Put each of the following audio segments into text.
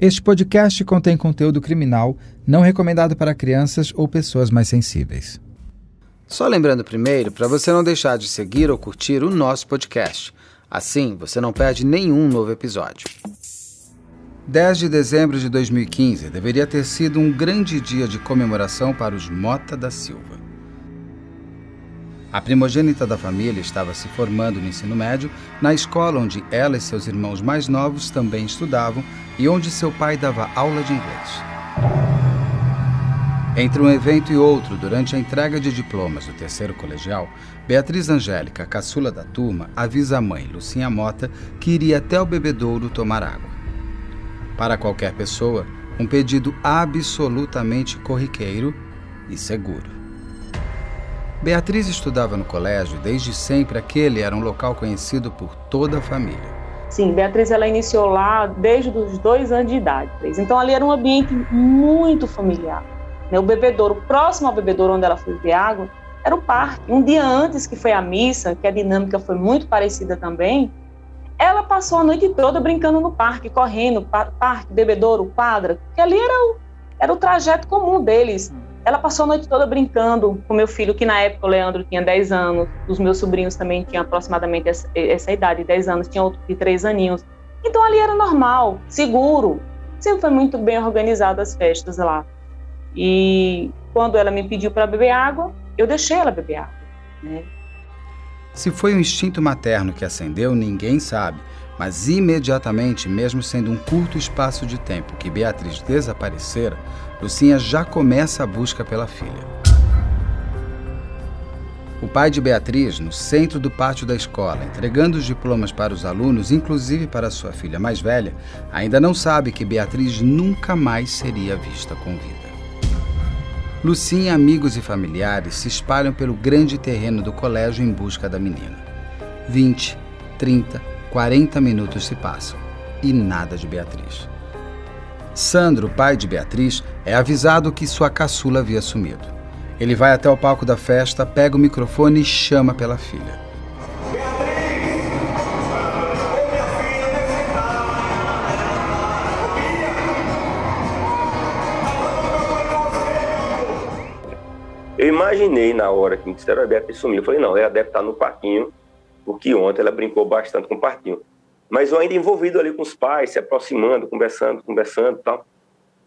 Este podcast contém conteúdo criminal não recomendado para crianças ou pessoas mais sensíveis. Só lembrando primeiro para você não deixar de seguir ou curtir o nosso podcast. Assim, você não perde nenhum novo episódio. 10 de dezembro de 2015 deveria ter sido um grande dia de comemoração para os Mota da Silva. A primogênita da família estava se formando no ensino médio na escola onde ela e seus irmãos mais novos também estudavam e onde seu pai dava aula de inglês. Entre um evento e outro, durante a entrega de diplomas do terceiro colegial, Beatriz Angélica, caçula da turma, avisa a mãe, Lucinha Mota, que iria até o bebedouro tomar água. Para qualquer pessoa, um pedido absolutamente corriqueiro e seguro. Beatriz estudava no colégio e desde sempre aquele era um local conhecido por toda a família. Sim, Beatriz ela iniciou lá desde os dois anos de idade. Então ali era um ambiente muito familiar. Né? O bebedouro, próximo ao bebedouro onde ela foi beber água, era o parque. Um dia antes que foi a missa, que a dinâmica foi muito parecida também, ela passou a noite toda brincando no parque, correndo, parque, bebedouro, quadra, que ali era o, era o trajeto comum deles. Ela passou a noite toda brincando com meu filho, que na época o Leandro tinha 10 anos, os meus sobrinhos também tinham aproximadamente essa, essa idade, 10 anos, tinha outro de 3 aninhos. Então ali era normal, seguro. Sempre foi muito bem organizado as festas lá. E quando ela me pediu para beber água, eu deixei ela beber água. Né? Se foi um instinto materno que acendeu, ninguém sabe. Mas imediatamente, mesmo sendo um curto espaço de tempo que Beatriz desaparecera, Lucinha já começa a busca pela filha. O pai de Beatriz, no centro do pátio da escola, entregando os diplomas para os alunos, inclusive para sua filha mais velha, ainda não sabe que Beatriz nunca mais seria vista com vida. Lucinha, amigos e familiares se espalham pelo grande terreno do colégio em busca da menina. 20, 30, 40 minutos se passam e nada de Beatriz. Sandro, pai de Beatriz, é avisado que sua caçula havia sumido. Ele vai até o palco da festa, pega o microfone e chama pela filha. Eu imaginei na hora que me disseram a Beatriz sumiu. Eu falei, não, ela deve estar no parquinho, porque ontem ela brincou bastante com o parquinho mas eu ainda envolvido ali com os pais, se aproximando, conversando, conversando e tal.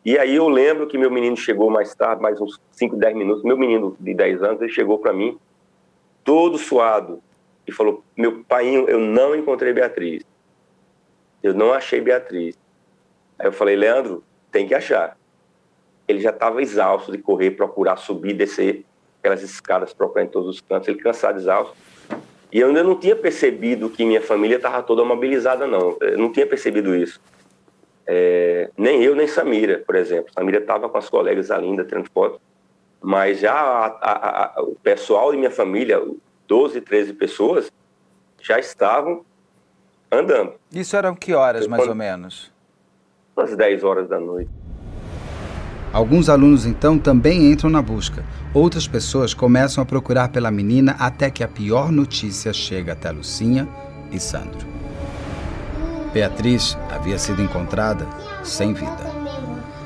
E aí eu lembro que meu menino chegou mais tarde, mais uns 5, 10 minutos, meu menino de 10 anos, ele chegou para mim, todo suado, e falou, meu pai, eu não encontrei Beatriz. Eu não achei Beatriz. Aí eu falei, Leandro, tem que achar. Ele já estava exausto de correr, procurar subir, descer aquelas escadas, procurar em todos os cantos, ele cansado, exausto. E eu ainda não tinha percebido que minha família estava toda mobilizada, não. Eu não tinha percebido isso. É, nem eu, nem Samira, por exemplo. Samira estava com as colegas ali ainda tirando foto. Mas já a, a, a, o pessoal de minha família, 12, 13 pessoas, já estavam andando. Isso eram que horas, mais ou menos? Às 10 horas da noite. Alguns alunos então também entram na busca. Outras pessoas começam a procurar pela menina até que a pior notícia chega até Lucinha e Sandro. Beatriz havia sido encontrada sem vida.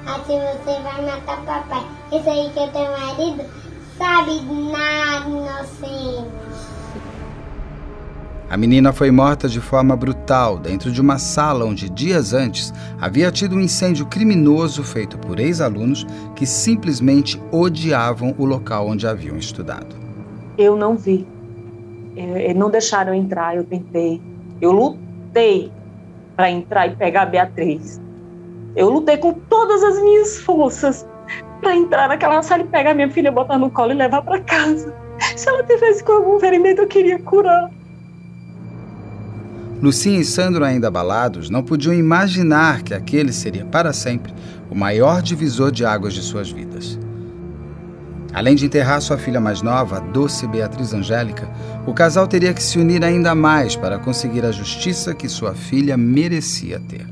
Assim você vai matar papai. Isso aí que é teu marido sabe nada, inocente. A menina foi morta de forma brutal dentro de uma sala onde, dias antes, havia tido um incêndio criminoso feito por ex-alunos que simplesmente odiavam o local onde haviam estudado. Eu não vi. É, não deixaram entrar, eu tentei. Eu lutei para entrar e pegar a Beatriz. Eu lutei com todas as minhas forças para entrar naquela sala e pegar minha filha, botar no colo e levar para casa. Se ela tivesse com algum ferimento, eu queria curar. Lucinha e Sandro, ainda abalados, não podiam imaginar que aquele seria para sempre o maior divisor de águas de suas vidas. Além de enterrar sua filha mais nova, a doce Beatriz Angélica, o casal teria que se unir ainda mais para conseguir a justiça que sua filha merecia ter.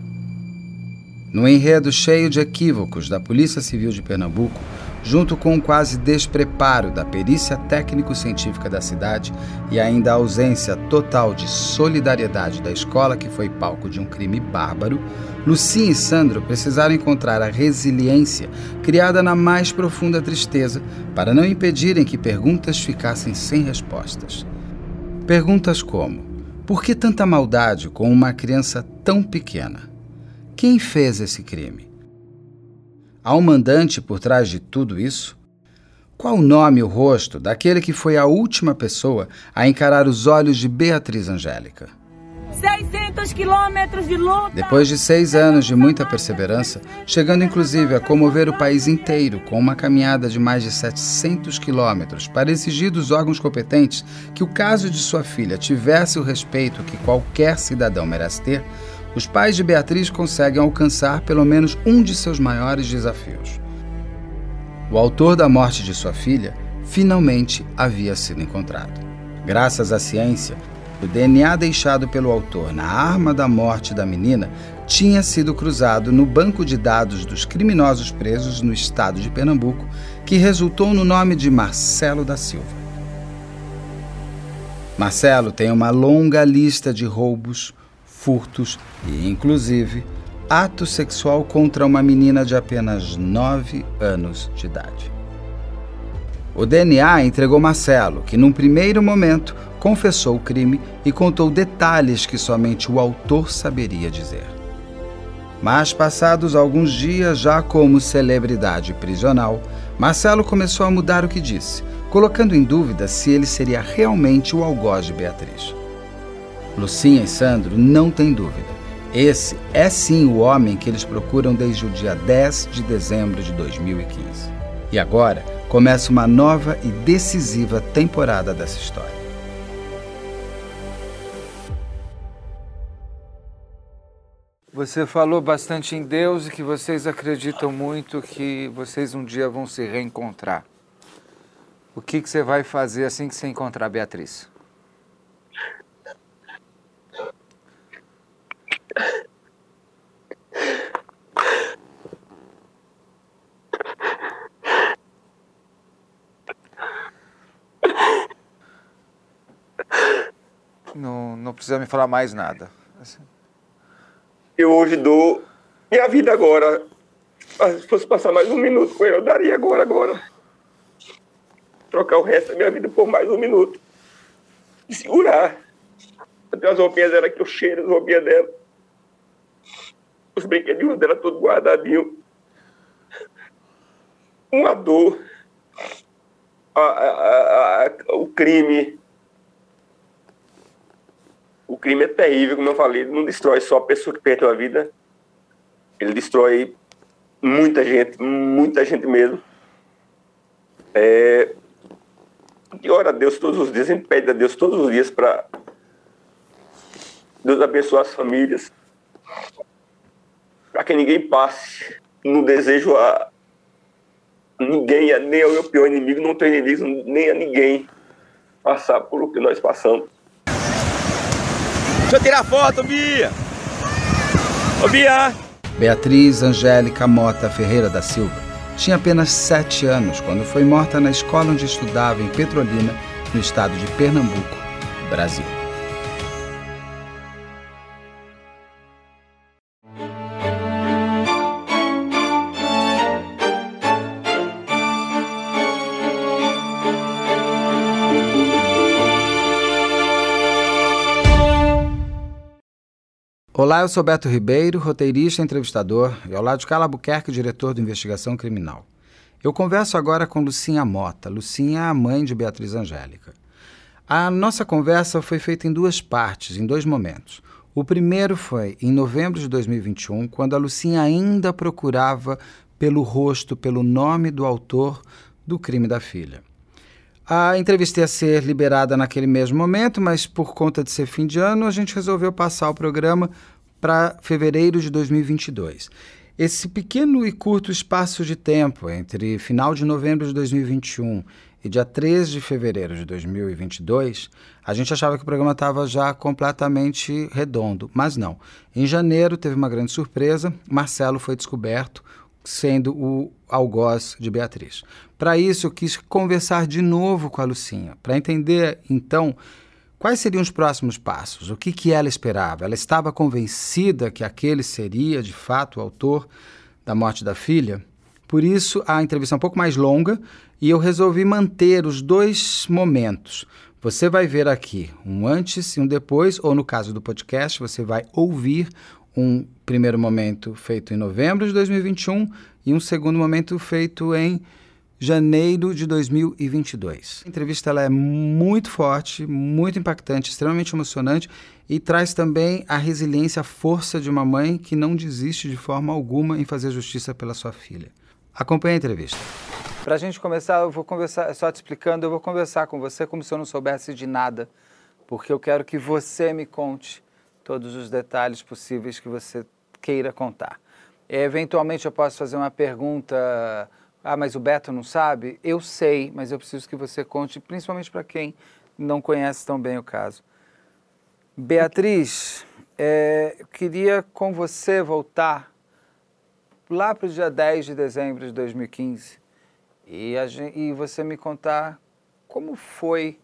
No enredo cheio de equívocos da Polícia Civil de Pernambuco, junto com o quase despreparo da perícia técnico-científica da cidade e ainda a ausência total de solidariedade da escola, que foi palco de um crime bárbaro, Lucinha e Sandro precisaram encontrar a resiliência criada na mais profunda tristeza para não impedirem que perguntas ficassem sem respostas. Perguntas como: por que tanta maldade com uma criança tão pequena? Quem fez esse crime? Há um mandante por trás de tudo isso? Qual o nome e o rosto daquele que foi a última pessoa a encarar os olhos de Beatriz Angélica? 600 quilômetros de luta. Depois de seis anos de muita perseverança, chegando inclusive a comover o país inteiro com uma caminhada de mais de 700 quilômetros para exigir dos órgãos competentes que o caso de sua filha tivesse o respeito que qualquer cidadão merece ter, os pais de Beatriz conseguem alcançar pelo menos um de seus maiores desafios. O autor da morte de sua filha finalmente havia sido encontrado. Graças à ciência, o DNA deixado pelo autor na arma da morte da menina tinha sido cruzado no banco de dados dos criminosos presos no estado de Pernambuco, que resultou no nome de Marcelo da Silva. Marcelo tem uma longa lista de roubos, furtos e, inclusive, ato sexual contra uma menina de apenas 9 anos de idade. O DNA entregou Marcelo, que num primeiro momento confessou o crime e contou detalhes que somente o autor saberia dizer. Mas, passados alguns dias, já como celebridade prisional, Marcelo começou a mudar o que disse, colocando em dúvida se ele seria realmente o algoz de Beatriz. Lucinha e Sandro não têm dúvida. Esse é sim o homem que eles procuram desde o dia 10 de dezembro de 2015. E agora começa uma nova e decisiva temporada dessa história. Você falou bastante em Deus e que vocês acreditam muito que vocês um dia vão se reencontrar. O que, que você vai fazer assim que você encontrar Beatriz? Não, não precisa me falar mais nada. Eu hoje dou minha vida agora. Se fosse passar mais um minuto com ele, eu daria agora, agora. Trocar o resto da minha vida por mais um minuto. E segurar. As roupinhas dela que eu cheiro, as roupinhas dela. Os brinquedinhos dela tudo guardadinho. Uma dor. A, a, a, o crime o crime é terrível, como eu falei, ele não destrói só a pessoa que perdeu a vida, ele destrói muita gente, muita gente mesmo. É, e ora a Deus todos os dias, a gente pede a Deus todos os dias para Deus abençoar as famílias, para que ninguém passe no desejo a ninguém, nem ao meu pior inimigo, não tem inimigo, nem a ninguém passar por o que nós passamos. Deixa eu tirar foto, Bia! Ô, Bia! Beatriz Angélica Mota Ferreira da Silva tinha apenas sete anos quando foi morta na escola onde estudava em Petrolina, no estado de Pernambuco, Brasil. Olá, eu sou Beto Ribeiro, roteirista e entrevistador, e ao lado de Carla Albuquerque, diretor de Investigação Criminal. Eu converso agora com Lucinha Mota. Lucinha é a mãe de Beatriz Angélica. A nossa conversa foi feita em duas partes, em dois momentos. O primeiro foi em novembro de 2021, quando a Lucinha ainda procurava pelo rosto, pelo nome do autor do crime da filha. A entrevista ia ser liberada naquele mesmo momento, mas por conta de ser fim de ano, a gente resolveu passar o programa para fevereiro de 2022. Esse pequeno e curto espaço de tempo entre final de novembro de 2021 e dia 13 de fevereiro de 2022, a gente achava que o programa estava já completamente redondo, mas não. Em janeiro teve uma grande surpresa, Marcelo foi descoberto sendo o algoz de Beatriz. Para isso, eu quis conversar de novo com a Lucinha, para entender, então, quais seriam os próximos passos, o que, que ela esperava. Ela estava convencida que aquele seria, de fato, o autor da morte da filha? Por isso, a entrevista é um pouco mais longa e eu resolvi manter os dois momentos. Você vai ver aqui um antes e um depois, ou no caso do podcast, você vai ouvir um primeiro momento feito em novembro de 2021 e um segundo momento feito em janeiro de 2022. A entrevista ela é muito forte, muito impactante, extremamente emocionante e traz também a resiliência, a força de uma mãe que não desiste de forma alguma em fazer justiça pela sua filha. Acompanhe a entrevista. Para a gente começar, eu vou conversar, só te explicando, eu vou conversar com você como se eu não soubesse de nada, porque eu quero que você me conte todos os detalhes possíveis que você queira contar. Eventualmente eu posso fazer uma pergunta, ah, mas o Beto não sabe? Eu sei, mas eu preciso que você conte, principalmente para quem não conhece tão bem o caso. Beatriz, é, queria com você voltar lá para o dia 10 de dezembro de 2015 e, gente, e você me contar como foi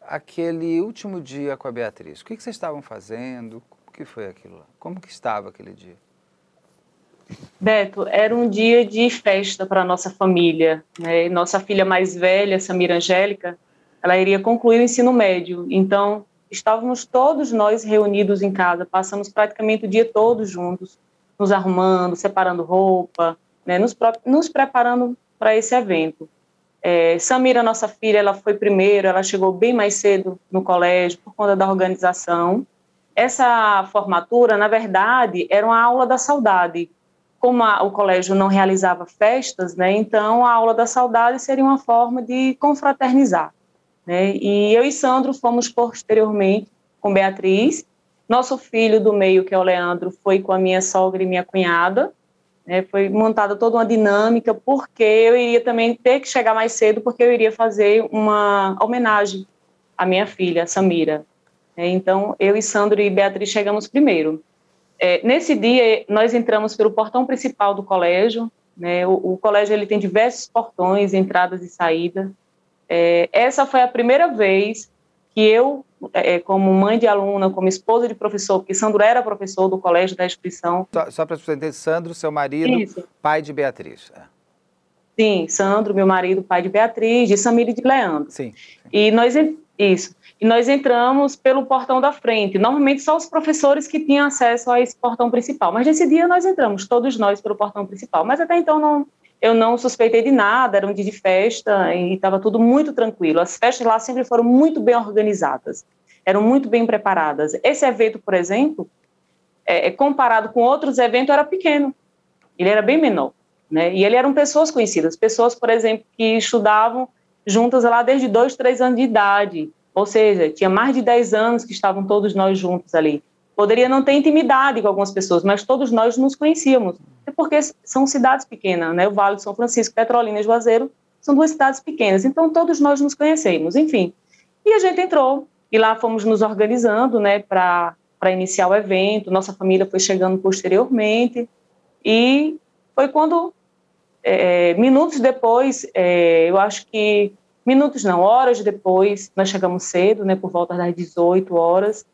aquele último dia com a Beatriz. O que, que vocês estavam fazendo? Que foi aquilo lá? Como que estava aquele dia? Beto, era um dia de festa para nossa família. Né? Nossa filha mais velha, Samira Angélica, ela iria concluir o ensino médio. Então, estávamos todos nós reunidos em casa, passamos praticamente o dia todo juntos, nos arrumando, separando roupa, né? nos, nos preparando para esse evento. É, Samira, nossa filha, ela foi primeiro, ela chegou bem mais cedo no colégio por conta da organização. Essa formatura, na verdade, era uma aula da saudade, como a, o colégio não realizava festas, né, então a aula da saudade seria uma forma de confraternizar. Né, e eu e Sandro fomos posteriormente com Beatriz. Nosso filho do meio, que é o Leandro, foi com a minha sogra e minha cunhada. Né, foi montada toda uma dinâmica, porque eu iria também ter que chegar mais cedo, porque eu iria fazer uma homenagem à minha filha, Samira. É, então, eu e Sandro e Beatriz chegamos primeiro. É, nesse dia, nós entramos pelo portão principal do colégio. Né? O, o, colégio ele tem diversos portões, entradas e saídas. É, essa foi a primeira vez que eu, é, como mãe de aluna, como esposa de professor, porque Sandro era professor do colégio da instituição. Só, só para você entender, Sandro, seu marido, Isso. pai de Beatriz. É. Sim, Sandro, meu marido, pai de Beatriz, de Samira e de Leandro. Sim. E nós, isso. E nós entramos pelo portão da frente. Normalmente só os professores que tinham acesso a esse portão principal. Mas nesse dia nós entramos, todos nós, pelo portão principal. Mas até então não, eu não suspeitei de nada, era um dia de festa e estava tudo muito tranquilo. As festas lá sempre foram muito bem organizadas, eram muito bem preparadas. Esse evento, por exemplo, é, é comparado com outros eventos, era pequeno. Ele era bem menor. Né? E ele eram pessoas conhecidas, pessoas, por exemplo, que estudavam juntas lá desde dois, três anos de idade, ou seja, tinha mais de 10 anos que estavam todos nós juntos ali. Poderia não ter intimidade com algumas pessoas, mas todos nós nos conhecíamos, porque são cidades pequenas, né? O Vale de São Francisco, Petrolina e Juazeiro são duas cidades pequenas, então todos nós nos conhecemos, enfim. E a gente entrou e lá fomos nos organizando, né, para iniciar o evento. Nossa família foi chegando posteriormente e foi quando é, minutos depois, é, eu acho que minutos não, horas depois, nós chegamos cedo, né, por volta das 18 horas.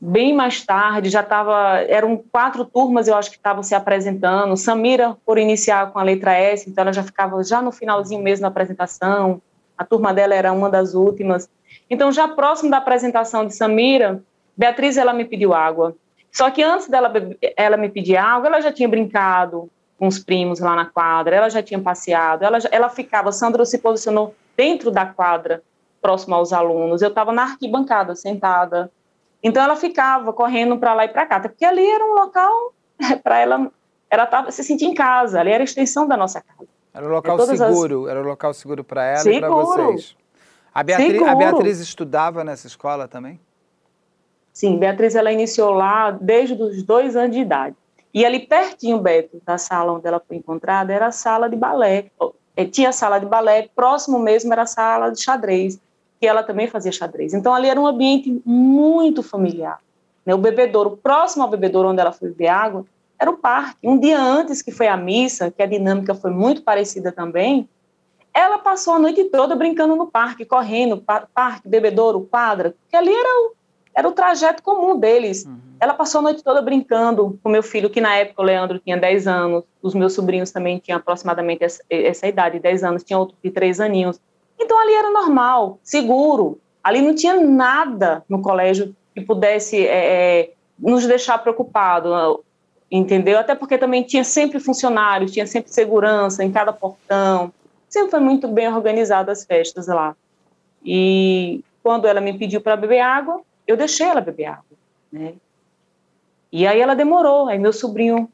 Bem mais tarde, já estava, eram quatro turmas, eu acho que estavam se apresentando. Samira, por iniciar com a letra S, então ela já ficava já no finalzinho mesmo da apresentação. A turma dela era uma das últimas. Então, já próximo da apresentação de Samira, Beatriz, ela me pediu água. Só que antes dela ela me pedir água, ela já tinha brincado, com os primos lá na quadra, ela já tinha passeado, ela, ela ficava, Sandra se posicionou dentro da quadra, próximo aos alunos, eu estava na arquibancada, sentada, então ela ficava correndo para lá e para cá, porque ali era um local para ela, ela tava, se sentir em casa, ali era a extensão da nossa casa. Era um local seguro, as... era um local seguro para ela seguro. e para vocês. A Beatriz, a Beatriz estudava nessa escola também? Sim, Beatriz ela iniciou lá desde os dois anos de idade. E ali pertinho, Beto, da sala onde ela foi encontrada, era a sala de balé. É, tinha a sala de balé, próximo mesmo era a sala de xadrez, que ela também fazia xadrez. Então ali era um ambiente muito familiar. Né? O bebedouro, próximo ao bebedouro onde ela foi beber água, era o parque. Um dia antes que foi a missa, que a dinâmica foi muito parecida também, ela passou a noite toda brincando no parque, correndo, parque, bebedouro, quadra, que ali era o, era o trajeto comum deles. Uhum. Ela passou a noite toda brincando com meu filho, que na época o Leandro tinha 10 anos, os meus sobrinhos também tinham aproximadamente essa, essa idade, 10 anos, tinha outro de 3 aninhos. Então ali era normal, seguro. Ali não tinha nada no colégio que pudesse é, é nos deixar preocupados, entendeu? Até porque também tinha sempre funcionários, tinha sempre segurança em cada portão. Sempre foi muito bem organizada as festas lá. E quando ela me pediu para beber água, eu deixei ela beber água, né? E aí ela demorou, aí meu sobrinho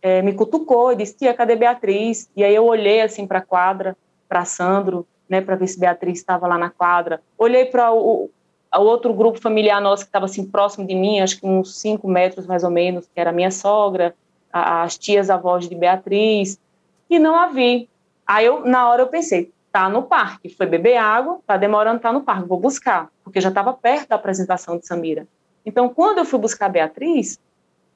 é, me cutucou e disse, tia, cadê Beatriz? E aí eu olhei assim para a quadra, para Sandro, né, para ver se Beatriz estava lá na quadra. Olhei para o, o, outro grupo familiar nosso que estava assim próximo de mim, acho que uns cinco metros mais ou menos, que era a minha sogra, a, as tias avós de Beatriz, e não a vi. Aí eu, na hora eu pensei, tá no parque, foi beber água, tá demorando, tá no parque, vou buscar, porque já estava perto da apresentação de Samira. Então, quando eu fui buscar a Beatriz,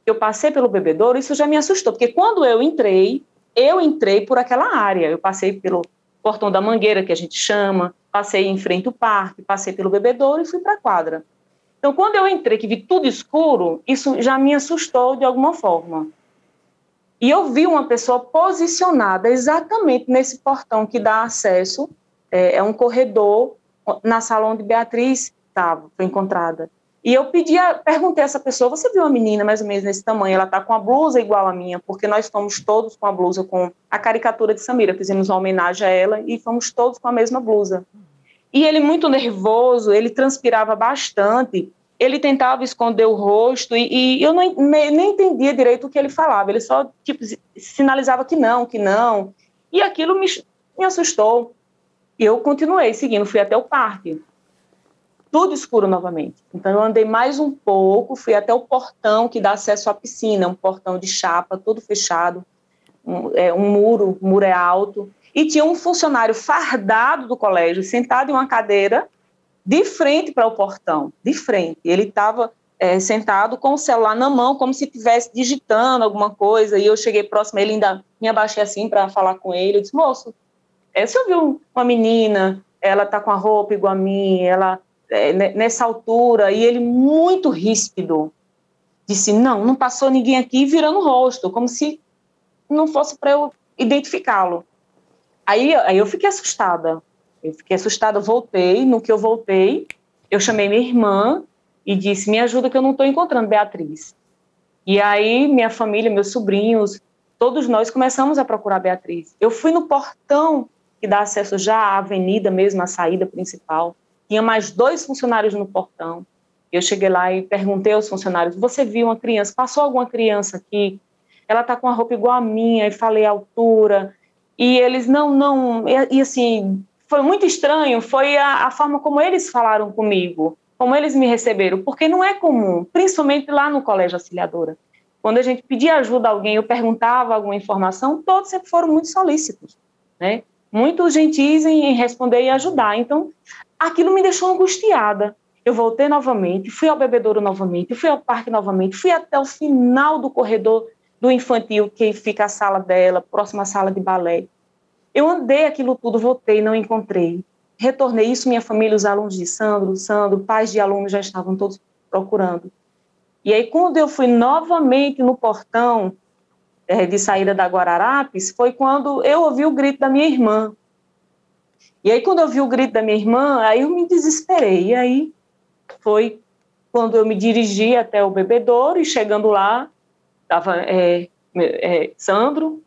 eu passei pelo bebedouro, isso já me assustou, porque quando eu entrei, eu entrei por aquela área, eu passei pelo portão da mangueira, que a gente chama, passei em frente ao parque, passei pelo bebedouro e fui para a quadra. Então, quando eu entrei, que vi tudo escuro, isso já me assustou de alguma forma. E eu vi uma pessoa posicionada exatamente nesse portão que dá acesso, é, é um corredor na sala onde Beatriz estava, foi encontrada. E eu pedi, perguntei a essa pessoa, você viu uma menina mais ou menos nesse tamanho? Ela está com a blusa igual a minha, porque nós estamos todos com a blusa com a caricatura de Samira, fizemos uma homenagem a ela e fomos todos com a mesma blusa. E ele muito nervoso, ele transpirava bastante, ele tentava esconder o rosto e, e eu não, nem, nem entendia direito o que ele falava. Ele só tipo, sinalizava que não, que não. E aquilo me, me assustou. E eu continuei seguindo, fui até o parque. Tudo escuro novamente. Então eu andei mais um pouco, fui até o portão que dá acesso à piscina, um portão de chapa, todo fechado, um, é, um muro, o muro é alto. E tinha um funcionário fardado do colégio sentado em uma cadeira de frente para o portão, de frente. Ele estava é, sentado com o celular na mão, como se estivesse digitando alguma coisa, e eu cheguei próximo ele, ainda me abaixei assim para falar com ele, eu disse, moço, é, você ouviu uma menina, ela está com a roupa igual a mim, ela é, nessa altura, e ele muito ríspido, disse, não, não passou ninguém aqui, virando o rosto, como se não fosse para eu identificá-lo. Aí, aí eu fiquei assustada, eu fiquei assustada, voltei. No que eu voltei, eu chamei minha irmã e disse: Me ajuda, que eu não estou encontrando Beatriz. E aí, minha família, meus sobrinhos, todos nós começamos a procurar Beatriz. Eu fui no portão que dá acesso já à avenida mesmo, à saída principal. Tinha mais dois funcionários no portão. Eu cheguei lá e perguntei aos funcionários: Você viu uma criança? Passou alguma criança aqui? Ela está com a roupa igual a minha. E falei a altura. E eles: Não, não. E, e assim, foi muito estranho foi a, a, forma como eles falaram comigo, como eles me receberam, porque não é comum, principalmente lá no Colégio Auxiliadora. Quando a gente pedia ajuda a alguém, eu perguntava alguma informação, todos sempre foram muito solícitos, né? Muito gentis em responder e ajudar. Então, aquilo me deixou angustiada. Eu voltei novamente, fui ao bebedouro novamente, fui ao parque novamente, fui até o final do corredor do infantil, que fica a sala dela, próxima à sala de balé. Eu andei aquilo tudo, voltei, não encontrei. Retornei isso, minha família, os alunos de Sandro, Sandro, pais de alunos já estavam todos procurando. E aí, quando eu fui novamente no portão é, de saída da Guararapes, foi quando eu ouvi o grito da minha irmã. E aí, quando eu ouvi o grito da minha irmã, aí eu me desesperei. E aí foi quando eu me dirigi até o bebedouro e chegando lá, estava é, é, Sandro,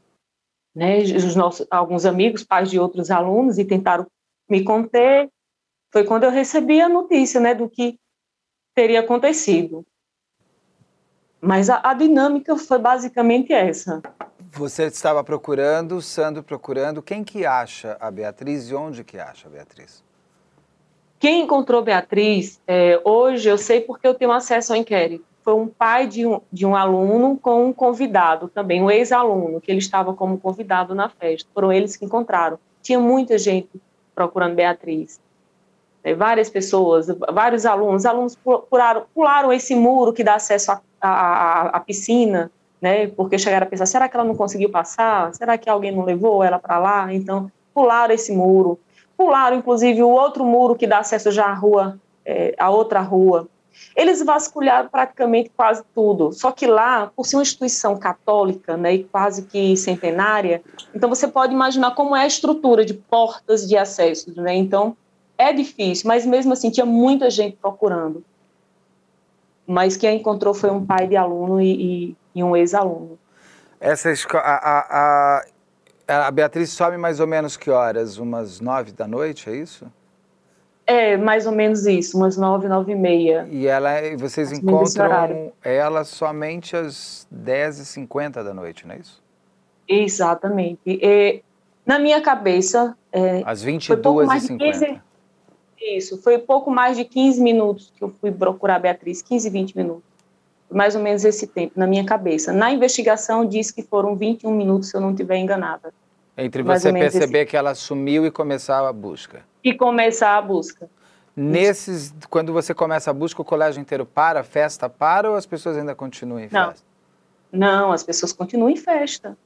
né, os nossos, alguns amigos, pais de outros alunos, e tentaram me conter. Foi quando eu recebi a notícia né, do que teria acontecido. Mas a, a dinâmica foi basicamente essa. Você estava procurando, Sandro procurando. Quem que acha a Beatriz e onde que acha a Beatriz? Quem encontrou Beatriz, é, hoje eu sei porque eu tenho acesso ao inquérito foi um pai de um, de um aluno com um convidado também, um ex-aluno, que ele estava como convidado na festa. Foram eles que encontraram. Tinha muita gente procurando Beatriz. É, várias pessoas, vários alunos, alunos pularam, pularam esse muro que dá acesso à, à, piscina, né? Porque chegaram a pensar, será que ela não conseguiu passar? Será que alguém não levou ela para lá? Então, pularam esse muro. Pularam, inclusive, o outro muro que dá acesso já à rua, é, à outra rua. Eles vasculharam praticamente quase tudo. Só que lá, por ser uma instituição católica, né, e quase que centenária, então você pode imaginar como é a estrutura de portas de acesso, né? Então, é difícil, mas mesmo assim tinha muita gente procurando. Mas quem encontrou foi um pai de aluno e, e, e um ex-aluno. Essa escola, a, a, a Beatriz some mais ou menos que horas? Umas nove da noite, é isso? É, mais ou menos isso, umas nove, nove e meia. E ela, vocês mais encontram ela somente às dez e cinquenta da noite, não é isso? Exatamente. E, na minha cabeça... É, às vinte e duas e cinquenta. Isso, foi pouco mais de 15 minutos que eu fui procurar a Beatriz, 15, 20 minutos. Mais ou menos esse tempo, na minha cabeça. Na investigação diz que foram 21 minutos, se eu não estiver enganada. Entre você perceber esse... que ela sumiu e começar a busca. E começar a busca. Nesses, Isso. quando você começa a busca, o colégio inteiro para, a festa para ou as pessoas ainda continuam em não. festa? Não, as pessoas continuam em festa.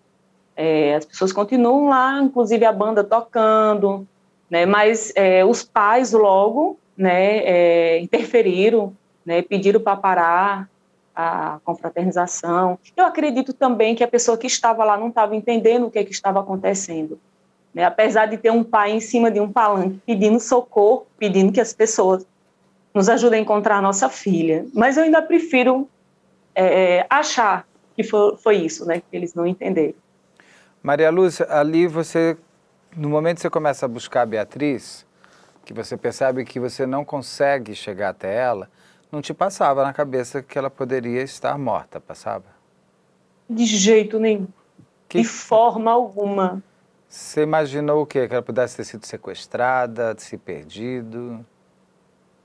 É, as pessoas continuam lá, inclusive a banda tocando, né? Mas é, os pais logo, né, é, interferiram, né, pediram para parar a confraternização. Eu acredito também que a pessoa que estava lá não estava entendendo o que, é que estava acontecendo. Né? Apesar de ter um pai em cima de um palanque pedindo socorro, pedindo que as pessoas nos ajudem a encontrar a nossa filha. Mas eu ainda prefiro é, achar que foi, foi isso, né, que eles não entenderam. Maria Lúcia, ali você no momento que você começa a buscar a Beatriz, que você percebe que você não consegue chegar até ela, não te passava na cabeça que ela poderia estar morta, passava? De jeito nenhum. Que... De forma alguma. Você imaginou o quê? Que ela pudesse ter sido sequestrada, se perdido?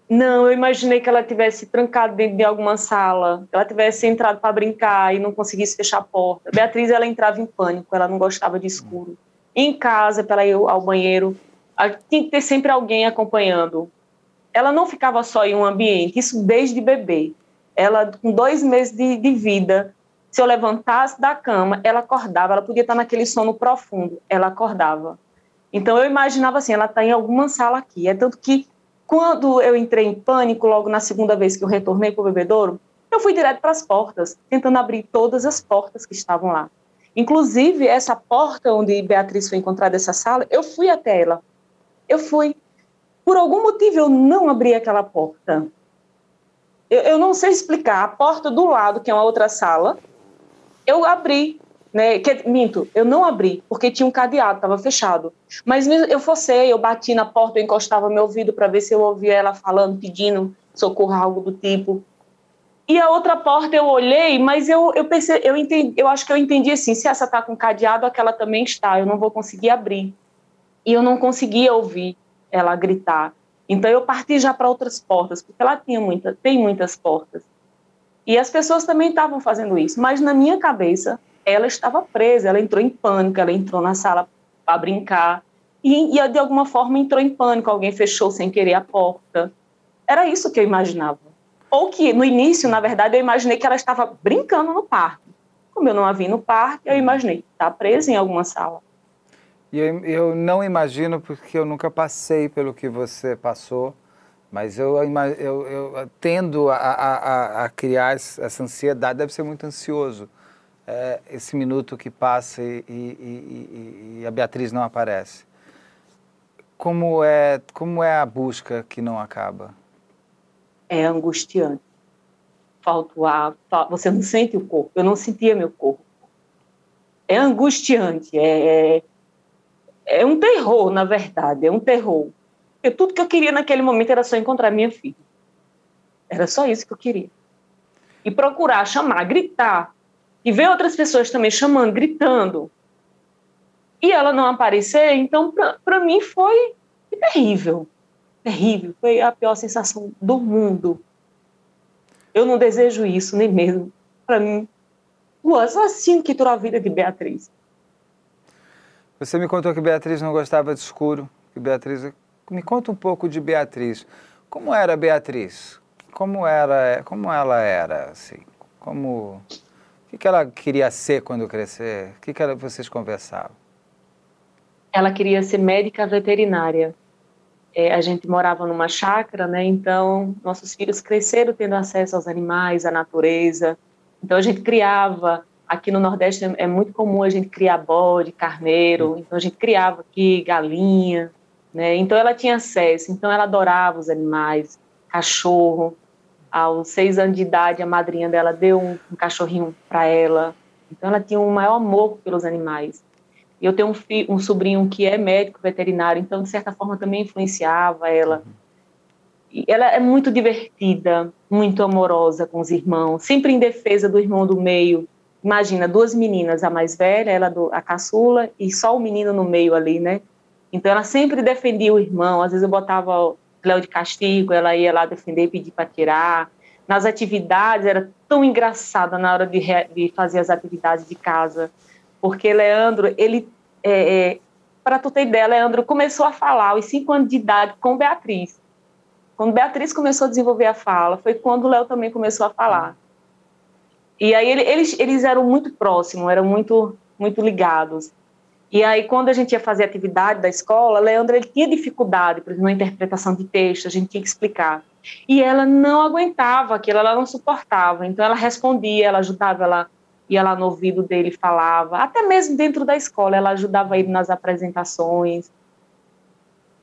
Não, eu imaginei que ela tivesse trancado dentro de alguma sala, ela tivesse entrado para brincar e não conseguisse fechar a porta. Beatriz, ela entrava em pânico, ela não gostava de escuro em casa para ir ao banheiro. Tinha que ter sempre alguém acompanhando. Ela não ficava só em um ambiente, isso desde bebê. Ela, com dois meses de, de vida, se eu levantasse da cama, ela acordava. Ela podia estar naquele sono profundo, ela acordava. Então eu imaginava assim, ela está em alguma sala aqui. É tanto que quando eu entrei em pânico, logo na segunda vez que eu retornei para o bebedouro, eu fui direto para as portas, tentando abrir todas as portas que estavam lá. Inclusive, essa porta onde Beatriz foi encontrada, essa sala, eu fui até ela. Eu fui. Por algum motivo, eu não abri aquela porta. Eu, eu não sei explicar. A porta do lado, que é uma outra sala, eu abri. Né, que, minto, eu não abri, porque tinha um cadeado, estava fechado. Mas eu forcei, eu bati na porta, eu encostava meu ouvido para ver se eu ouvia ela falando, pedindo socorro, algo do tipo. E a outra porta eu olhei, mas eu, eu pensei, eu entendi, eu acho que eu entendi assim, se essa está com cadeado, aquela também está, eu não vou conseguir abrir. E eu não conseguia ouvir ela gritar. Então eu parti já para outras portas, porque ela tinha muita, tem muitas portas. E as pessoas também estavam fazendo isso, mas na minha cabeça ela estava presa, ela entrou em pânico, ela entrou na sala para brincar e, e de alguma forma entrou em pânico, alguém fechou sem querer a porta. Era isso que eu imaginava. Ou que, no início, na verdade, eu imaginei que ela estava brincando no parque. Como eu não a vi no parque, eu imaginei, está presa em alguma sala. E eu, eu, não imagino, porque eu nunca passei pelo que você passou, mas eu, eu, eu tendo a, a, a, criar essa ansiedade, deve ser muito ansioso. É, esse minuto que passa e, e, e, e, a Beatriz não aparece. Como é, como é a busca que não acaba? é angustiante. Falta o ar, você não sente o corpo. Eu não sentia meu corpo. É angustiante, é, é, é um terror, na verdade, é um terror. Porque tudo que eu queria naquele momento era só encontrar minha filha. Era só isso que eu queria. E procurar, chamar, gritar. E ver outras pessoas também chamando, gritando. E ela não aparecer, então, para mim, foi terrível terrível, foi a pior sensação do mundo. Eu não desejo isso, nem mesmo para mim. O assassino que tirou a vida de Beatriz. Você me contou que Beatriz não gostava de escuro. Que Beatriz... Me conta um pouco de Beatriz. Como era Beatriz? Como era, como ela era, assim? Como... O que, ela queria ser quando crescer? O que, que ela, vocês conversavam? Ela queria ser médica veterinária. É, a gente morava numa chácara, né? Então, nossos filhos cresceram tendo acesso aos animais, à natureza. Então, a gente criava. Aqui no Nordeste é muito comum a gente criar bode, carneiro. Então, a gente criava aqui galinha, né? Então, ela tinha acesso. Então, ela adorava os animais, cachorro. Aos seis anos de idade, a madrinha dela deu um, um cachorrinho para ela. Então, ela tinha um maior amor pelos animais. Eu tenho um, filho, um sobrinho que é médico veterinário, então, de certa forma, também influenciava ela. E ela é muito divertida, muito amorosa com os irmãos, sempre em defesa do irmão do meio. Imagina, duas meninas, a mais velha, ela do, a caçula, e só o menino no meio ali, né? Então, ela sempre defendia o irmão. Às vezes, eu botava o Léo de castigo, ela ia lá defender, pedir para tirar. Nas atividades, era tão engraçada na hora de, de fazer as atividades de casa porque Leandro, ele, é, é, para tu ter ideia, Leandro começou a falar aos cinco anos de idade com Beatriz. Quando Beatriz começou a desenvolver a fala, foi quando o Léo também começou a falar. E aí ele, eles, eles eram muito próximos, eram muito, muito ligados. E aí, quando a gente ia fazer atividade da escola, Leandro ele tinha dificuldade, por exemplo, na interpretação de texto, a gente tinha que explicar. E ela não aguentava aquilo, ela não suportava. Então, ela respondia, ela ajudava, ela ia lá no ouvido dele falava, até mesmo dentro da escola, ela ajudava ele nas apresentações.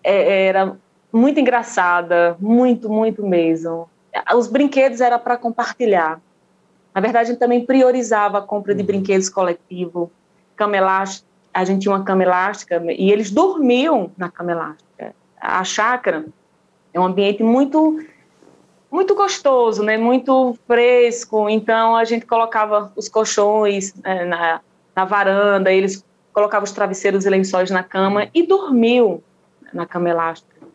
É, era muito engraçada, muito, muito mesmo. Os brinquedos era para compartilhar. Na verdade, a gente também priorizava a compra de uhum. brinquedos coletivo, cama elástica, a gente tinha uma cama elástica e eles dormiam na cama elástica. A chácara é um ambiente muito muito gostoso, né? Muito fresco. Então a gente colocava os colchões né, na, na varanda, eles colocavam os travesseiros e lençóis na cama e dormiu na cama elástica.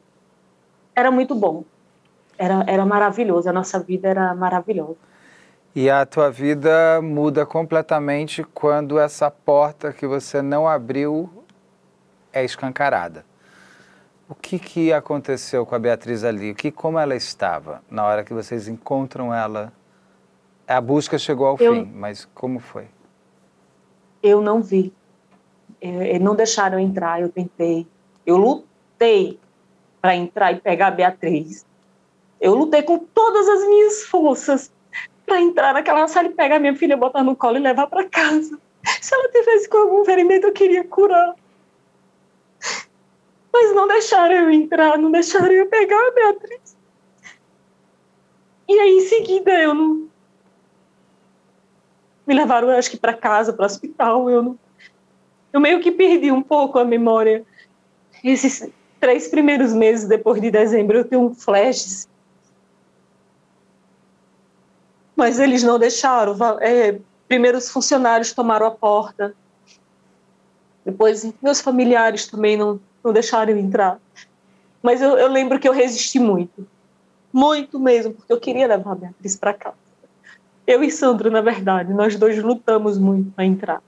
Era muito bom. Era, era maravilhoso. A nossa vida era maravilhosa. E a tua vida muda completamente quando essa porta que você não abriu é escancarada. O que, que aconteceu com a Beatriz ali? O que, como ela estava na hora que vocês encontram ela? A busca chegou ao eu, fim, mas como foi? Eu não vi. É, não deixaram entrar, eu tentei. Eu lutei para entrar e pegar a Beatriz. Eu lutei com todas as minhas forças para entrar naquela sala e pegar minha filha, botar no colo e levar para casa. Se ela tivesse com algum ferimento, eu queria curar. Mas não deixaram eu entrar, não deixaram eu pegar a Beatriz. E aí, em seguida, eu não. Me levaram, acho que, para casa, para hospital. Eu, não... eu meio que perdi um pouco a memória. Esses três primeiros meses depois de dezembro, eu tenho um flashes. Mas eles não deixaram. É, primeiro, os funcionários tomaram a porta. Depois, meus familiares também não não deixaram entrar. Mas eu, eu lembro que eu resisti muito. Muito mesmo, porque eu queria levar a Beatriz para casa. Eu e Sandro, na verdade, nós dois lutamos muito para entrar.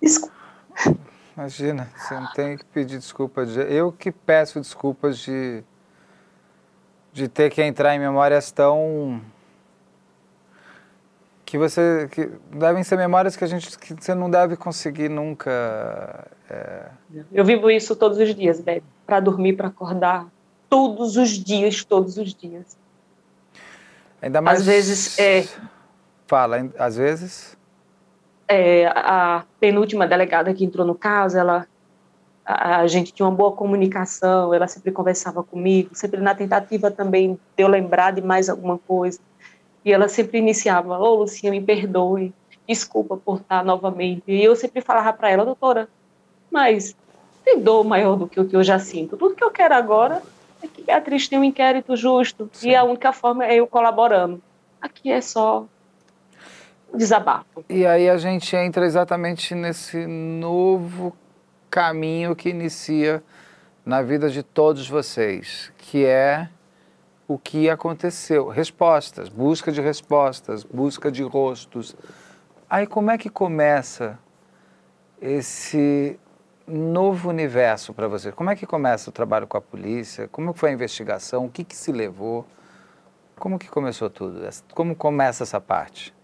Desculpa. Imagina, você não tem que pedir desculpa. De... Eu que peço desculpas de, de ter que entrar em memórias tão que você que devem ser memórias que a gente que você não deve conseguir nunca. É... Eu vivo isso todos os dias, Beth, para dormir, para acordar, todos os dias, todos os dias. Ainda mais. Às vezes é. Fala, às vezes. É, a penúltima delegada que entrou no caso, ela a, a, gente tinha uma boa comunicação, ela sempre conversava comigo, sempre na tentativa também de eu lembrar de mais alguma coisa. E ela sempre iniciava: Ô, oh, Lucinha, me perdoe, desculpa por estar novamente. E eu sempre falava para ela: Doutora, mas tem dor maior do que o que eu já sinto. Tudo que eu quero agora é que Beatriz tenha um inquérito justo. Sim. E a única forma é eu colaborando. Aqui é só desabafo. E aí a gente entra exatamente nesse novo caminho que inicia na vida de todos vocês, que é o que aconteceu. Respostas, busca de respostas, busca de rostos. Aí como é que começa esse novo universo para você? Como é que começa o trabalho com a polícia? Como foi a investigação? O que, que se levou? Como que começou tudo? Como começa essa parte?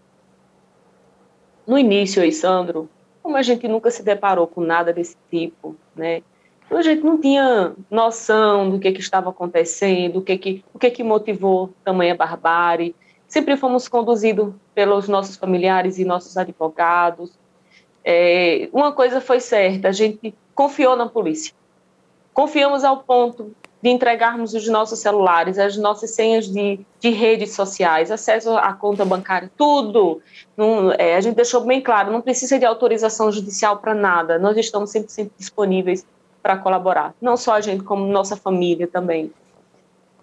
No início, Sandro, como a gente nunca se deparou com nada desse tipo, né? A gente não tinha noção do que, que estava acontecendo, o que, que, o que, que motivou tamanha barbárie. Sempre fomos conduzidos pelos nossos familiares e nossos advogados. É, uma coisa foi certa, a gente confiou na polícia. Confiamos ao ponto de entregarmos os nossos celulares, as nossas senhas de, de redes sociais, acesso à conta bancária, tudo. Não, é, a gente deixou bem claro, não precisa de autorização judicial para nada, nós estamos sempre, sempre disponíveis para colaborar, não só a gente, como nossa família também.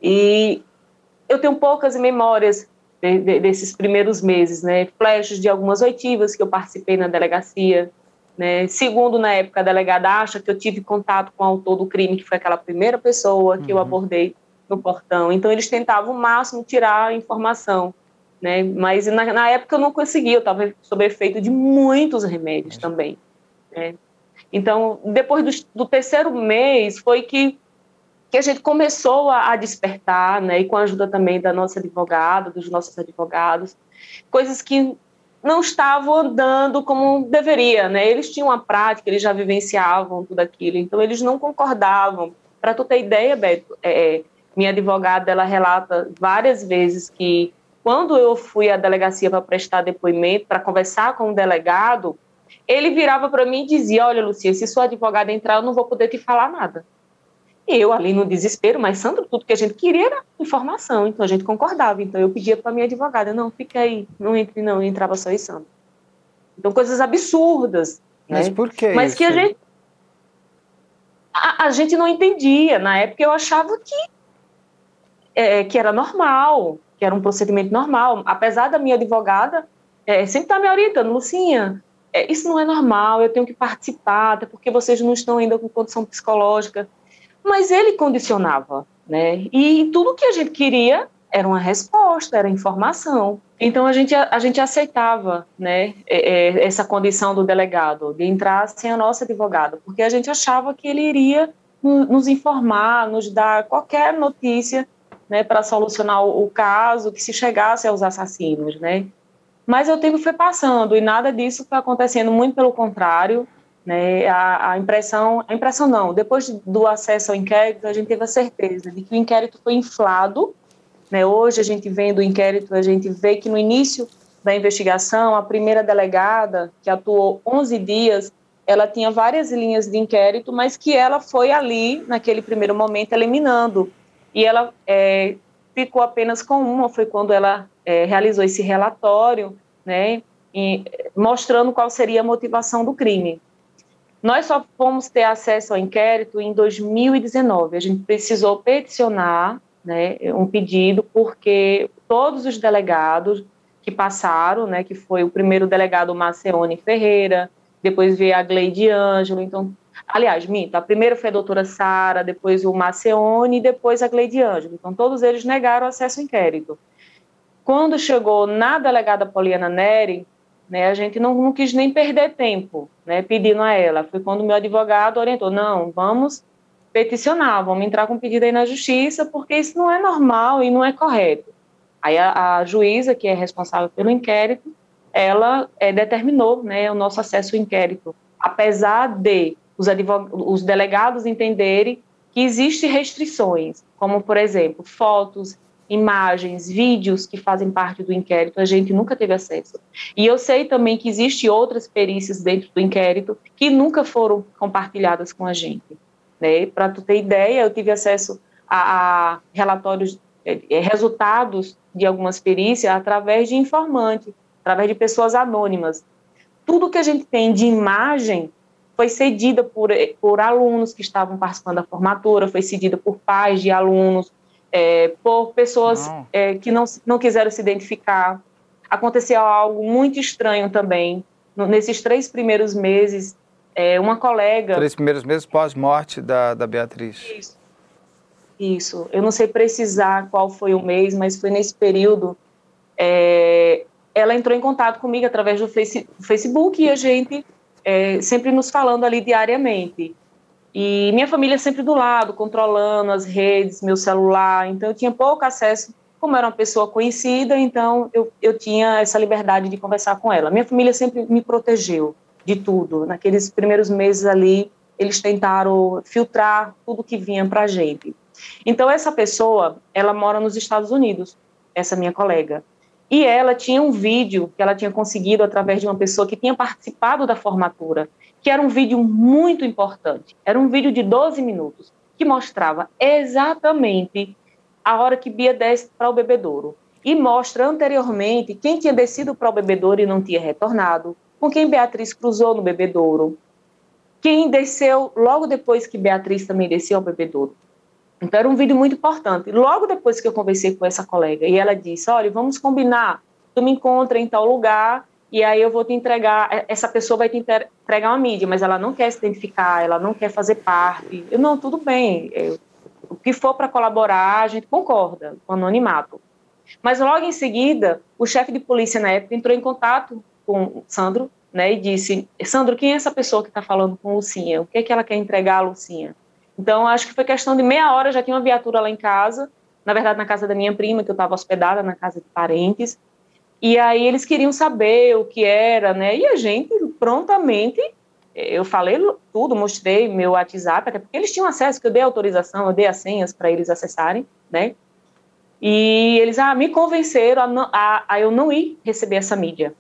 E eu tenho poucas memórias de, de, desses primeiros meses, né, flashes de algumas oitivas que eu participei na delegacia, né? Segundo, na época, a delegada acha que eu tive contato com o autor do crime, que foi aquela primeira pessoa que uhum. eu abordei no portão. Então, eles tentavam o máximo tirar a informação. Né? Mas na, na época eu não conseguia, eu estava sob efeito de muitos remédios também. Né? Então, depois do, do, terceiro mês, foi que, que a gente começou a, a despertar, né? e com a ajuda também da nossa advogada, dos nossos advogados, coisas que não estavam andando como deveria, né? Eles tinham uma prática, eles já vivenciavam tudo aquilo, então eles não concordavam. Para tu ter ideia, Beto, é, minha advogada ela relata várias vezes que quando eu fui à delegacia para prestar depoimento, para conversar com o delegado, ele virava para mim e dizia: Olha, Lucia, se sua advogada entrar, eu não vou poder te falar nada. Eu ali no desespero, mas Sandro, tudo que a gente queria era informação, então a gente concordava. Então eu pedia para minha advogada, não, fica aí, não entre não, e entrava só em Sandro. Então coisas absurdas. Mas né? por que Mas isso? que a gente a, a, gente não entendia. Na época eu achava que é, que era normal, que era um procedimento normal. Apesar da minha advogada é, sempre estar tá me orientando, Lucinha, é, isso não é normal, eu tenho que participar, até porque vocês não estão ainda com condição psicológica mas ele condicionava, né? E tudo que a gente queria era uma resposta, era informação. Então a gente, a gente aceitava né, é, é, essa condição do delegado de entrar sem a nossa advogada, porque a gente achava que ele iria nos informar, nos dar qualquer notícia né, para solucionar o caso, que se chegasse aos assassinos. Né? Mas o tempo foi passando e nada disso foi acontecendo, muito pelo contrário. Né? A, a, impressão, a impressão não, depois do acesso ao inquérito, a gente teve a certeza de que o inquérito foi inflado. Né? Hoje, a gente vendo o inquérito, a gente vê que no início da investigação, a primeira delegada, que atuou 11 dias, ela tinha várias linhas de inquérito, mas que ela foi ali, naquele primeiro momento, eliminando. E ela é, ficou apenas com uma, foi quando ela é, realizou esse relatório, né, e, mostrando qual seria a motivação do crime. Nós só fomos ter acesso ao inquérito em 2019. A gente precisou peticionar né, um pedido, porque todos os delegados que passaram, né, que foi o primeiro delegado Marceone Ferreira, depois veio a Gleide Ângelo, então, aliás, minta, a primeira foi a doutora Sara, depois o Marceone e depois a Gleide Ângelo. Então, todos eles negaram acesso ao inquérito. Quando chegou na delegada Poliana Neri, né, a gente não, não quis nem perder tempo, né, pedindo a ela. Foi quando meu advogado orientou, não, vamos peticionar, vamos entrar com pedido aí na justiça, porque isso não é normal e não é correto. Aí a, a juíza, que é responsável pelo inquérito, ela é, determinou né, o nosso acesso ao inquérito, apesar de os, os delegados entenderem que existem restrições, como, por exemplo, fotos, imagens, vídeos que fazem parte do inquérito, a gente nunca teve acesso. E eu sei também que existem outras perícias dentro do inquérito que nunca foram compartilhadas com a gente. Né? Para tu ter ideia, eu tive acesso a, a relatórios, é, é, resultados de algumas perícias através de informante, através de pessoas anônimas. Tudo que a gente tem de imagem foi cedida por, por alunos que estavam participando da formatura, foi cedida por pais de alunos, é, por pessoas não. É, que não, não quiseram se identificar. Aconteceu algo muito estranho também. Nesses três primeiros meses, é, uma colega. Três primeiros meses pós-morte da, da Beatriz. Isso. Isso. Eu não sei precisar qual foi o mês, mas foi nesse período. É, ela entrou em contato comigo através do face, Facebook e a gente é, sempre nos falando ali diariamente. E minha família sempre do lado, controlando as redes, meu celular, então eu tinha pouco acesso como era uma pessoa conhecida, então eu, eu tinha essa liberdade de conversar com ela. Minha família sempre me protegeu de tudo. Naqueles primeiros meses ali, eles tentaram filtrar tudo que vinha para a gente. Então, essa pessoa, ela mora nos Estados Unidos, essa minha colega. E ela tinha um vídeo que ela tinha conseguido através de uma pessoa que tinha participado da formatura, que era um vídeo muito importante. Era um vídeo de 12 minutos, que mostrava exatamente a hora que Bia desce para o bebedouro. E mostra anteriormente quem tinha descido para o bebedouro e não tinha retornado, com quem Beatriz cruzou no bebedouro, quem desceu logo depois que Beatriz também desceu ao bebedouro. Então era um vídeo muito importante. Logo depois que eu conversei com essa colega e ela disse: "Olha, vamos combinar. Tu me encontra em tal lugar e aí eu vou te entregar. É, essa pessoa vai te entregar uma mídia, mas ela não quer se identificar, ela não quer fazer parte. Eu não, tudo bem. Eu, o que for para colaborar, a gente concorda o anonimato. Mas logo em seguida, o chefe de polícia na época entrou em contato com o Sandro, né, e disse: Sandro, quem é essa pessoa que está falando com Lucinha? O que é que ela quer entregar a Lucinha? Então, acho que foi questão de meia hora, já tinha uma viatura lá em casa, na verdade, na casa da minha prima, que eu estava hospedada, na casa de parentes. E aí eles queriam saber o que era, né? E a gente prontamente, eu falei tudo, mostrei meu WhatsApp, até porque eles tinham acesso, que eu dei autorização, eu dei as senhas para eles acessarem, né? E eles ah, me convenceram a, a, a eu não ir receber essa mídia.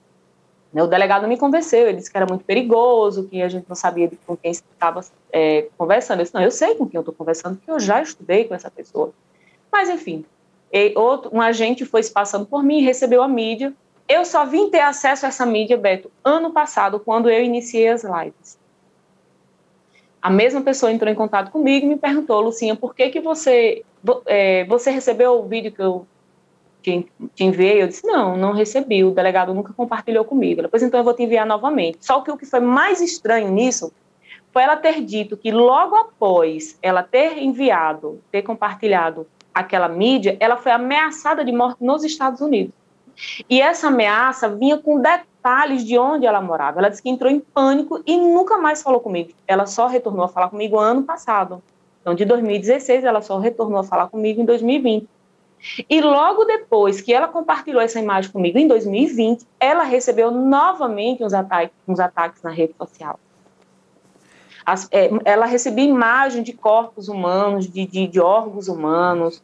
Né, o delegado me convenceu, ele disse que era muito perigoso, que a gente não sabia com quem estava é, conversando. Eu disse, não, eu sei com quem eu estou conversando, porque eu já estudei com essa pessoa. Mas, enfim, outro, um agente foi se passando por mim, recebeu a mídia. Eu só vim ter acesso a essa mídia, Beto, ano passado, quando eu iniciei as lives. A mesma pessoa entrou em contato comigo e me perguntou, Lucinha, por que, que você, é, você recebeu o vídeo que eu te, te enviei? Eu disse, não, não recebi, o delegado nunca compartilhou comigo. Depois, então, eu vou te enviar novamente. Só que o que foi mais estranho nisso foi ela ter dito que logo após ela ter enviado, ter compartilhado aquela mídia, ela foi ameaçada de morte nos Estados Unidos. E essa ameaça vinha com detalhes de onde ela morava. Ela disse que entrou em pânico e nunca mais falou comigo. Ela só retornou a falar comigo ano passado. Então, de 2016, ela só retornou a falar comigo em 2020. E logo depois que ela compartilhou essa imagem comigo, em 2020, ela recebeu novamente uns ataques, uns ataques na rede social. As, é, ela recebia imagem de corpos humanos, de, de, de órgãos humanos,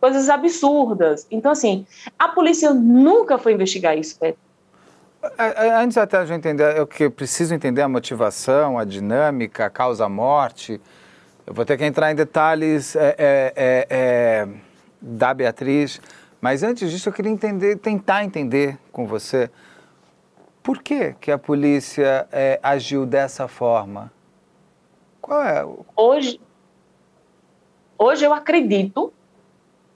coisas absurdas. Então, assim, a polícia nunca foi investigar isso, Pedro. Antes até de entender, eu que preciso entender a motivação, a dinâmica, a causa-morte. Eu vou ter que entrar em detalhes. É, é, é, é da Beatriz. Mas antes disso, eu queria entender, tentar entender com você por que, que a polícia é, agiu dessa forma. Qual é? Hoje, hoje eu acredito,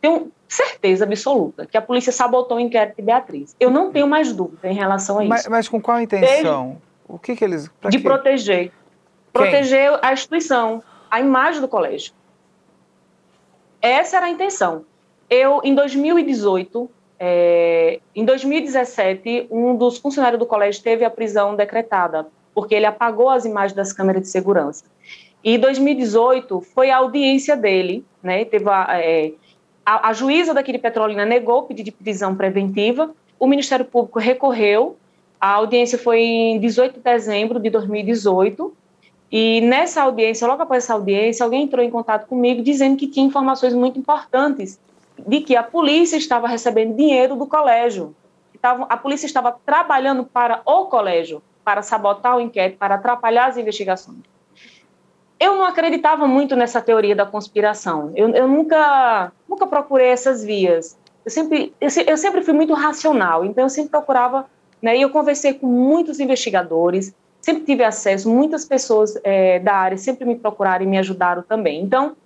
tenho certeza absoluta, que a polícia sabotou o inquérito de Beatriz. Eu não tenho mais dúvida em relação a isso. Mas, mas com qual intenção? Desde, o que, que eles. De quê? proteger. Quem? Proteger a instituição, a imagem do colégio. Essa era a intenção. Eu, em 2018, é, em 2017, um dos funcionários do colégio teve a prisão decretada, porque ele apagou as imagens das câmeras de segurança. E em 2018 foi a audiência dele, né? Teve a, é, a, a juíza daqui de Petrolina negou o pedido de prisão preventiva, o Ministério Público recorreu, a audiência foi em 18 de dezembro de 2018, e nessa audiência, logo após essa audiência, alguém entrou em contato comigo dizendo que tinha informações muito importantes de que a polícia estava recebendo dinheiro do colégio. a polícia estava trabalhando para o colégio, para sabotar o inquérito, para atrapalhar as investigações. Eu não acreditava muito nessa teoria da conspiração. Eu, eu nunca, nunca procurei essas vias. Eu sempre, eu, eu sempre fui muito racional, então eu sempre procurava, né, e eu conversei com muitos investigadores, sempre tive acesso, muitas pessoas é, da área sempre me procuraram e me ajudaram também. Então,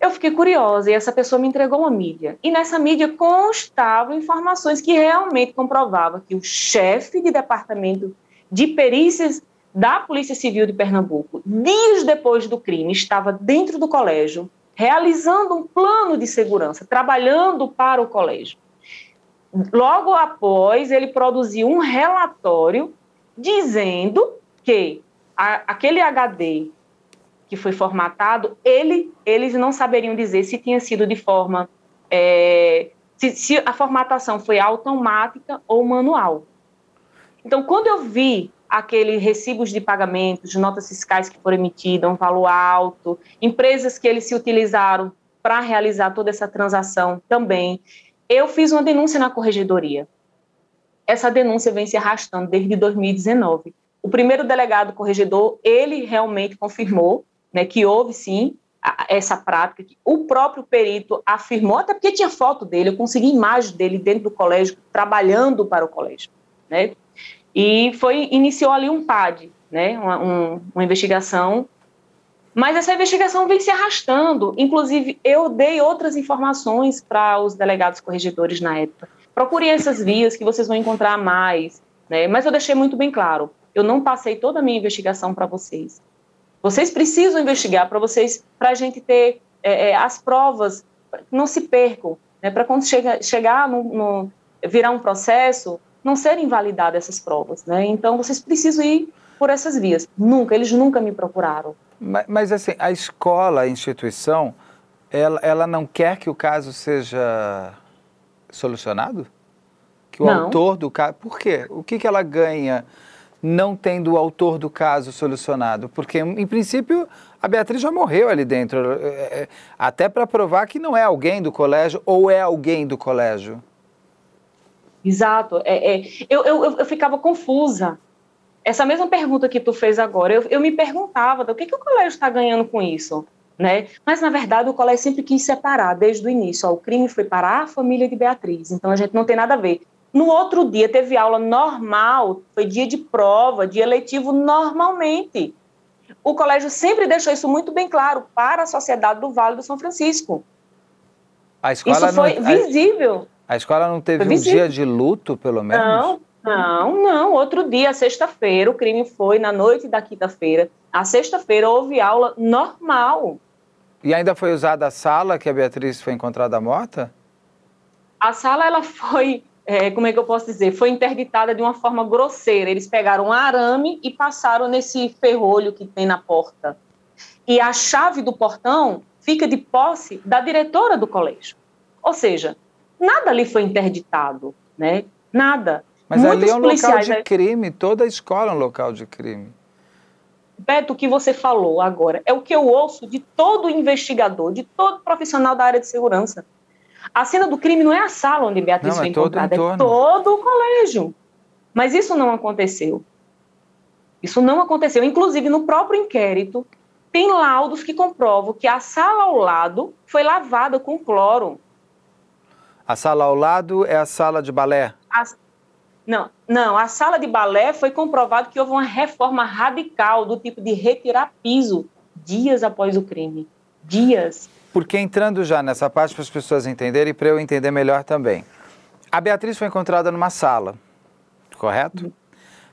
eu fiquei curiosa e essa pessoa me entregou uma mídia. E nessa mídia constavam informações que realmente comprovavam que o chefe de departamento de perícias da Polícia Civil de Pernambuco, dias depois do crime, estava dentro do colégio, realizando um plano de segurança, trabalhando para o colégio. Logo após, ele produziu um relatório dizendo que a, aquele HD que foi formatado, ele, eles não saberiam dizer se tinha sido de forma é, se, se a formatação foi automática ou manual. Então, quando eu vi aqueles recibos de pagamentos, notas fiscais que foram emitidas, um valor alto, empresas que eles se utilizaram para realizar toda essa transação também, eu fiz uma denúncia na corregedoria. Essa denúncia vem se arrastando desde 2019. O primeiro delegado corregedor, ele realmente confirmou né, que houve sim essa prática. O próprio perito afirmou, até porque tinha foto dele, eu consegui imagem dele dentro do colégio, trabalhando para o colégio. Né? E foi iniciou ali um PAD, né, uma, um, uma investigação. Mas essa investigação vem se arrastando. Inclusive, eu dei outras informações para os delegados corregedores na época. Procurem essas vias que vocês vão encontrar mais. Né? Mas eu deixei muito bem claro: eu não passei toda a minha investigação para vocês. Vocês precisam investigar para vocês, para a gente ter é, é, as provas, não se percam, né? para quando chega, chegar no, no, virar um processo, não serem invalidadas essas provas, né? Então vocês precisam ir por essas vias. Nunca, eles nunca me procuraram. Mas, mas assim, a escola, a instituição, ela, ela não quer que o caso seja solucionado? Que o não. autor do caso. Por quê? O que, que ela ganha não tendo o autor do caso solucionado? Porque, em princípio, a Beatriz já morreu ali dentro. É, é, até para provar que não é alguém do colégio ou é alguém do colégio. Exato. É, é, eu, eu, eu ficava confusa. Essa mesma pergunta que tu fez agora, eu, eu me perguntava, o que, que o colégio está ganhando com isso? Né? Mas, na verdade, o colégio sempre quis separar, desde o início. Ó, o crime foi para a família de Beatriz, então a gente não tem nada a ver. No outro dia teve aula normal, foi dia de prova, dia letivo normalmente. O colégio sempre deixou isso muito bem claro para a sociedade do Vale do São Francisco. Isso foi não, visível. A escola não teve um dia de luto, pelo menos? Não, não, não. Outro dia, sexta-feira, o crime foi na noite da quinta-feira. A sexta-feira houve aula normal. E ainda foi usada a sala que a Beatriz foi encontrada morta? A sala, ela foi, é, como é que eu posso dizer? Foi interditada de uma forma grosseira. Eles pegaram um arame e passaram nesse ferrolho que tem na porta. E a chave do portão fica de posse da diretora do colégio. Ou seja, nada ali foi interditado, né? Nada. Mas Muitos ali é um local de crime, toda a escola é um local de crime. Beto, o que você falou agora é o que eu ouço de todo investigador, de todo profissional da área de segurança. A cena do crime não é a sala onde Beatriz não, foi é encontrada, é todo o colégio. Mas isso não aconteceu. Isso não aconteceu. Inclusive, no próprio inquérito, tem laudos que comprovam que a sala ao lado foi lavada com cloro. A sala ao lado é a sala de balé? A, não, não, a sala de balé foi comprovado que houve uma reforma radical do tipo de retirar piso dias após o crime. Dias. Porque entrando já nessa parte para as pessoas entenderem e para eu entender melhor também. A Beatriz foi encontrada numa sala, correto?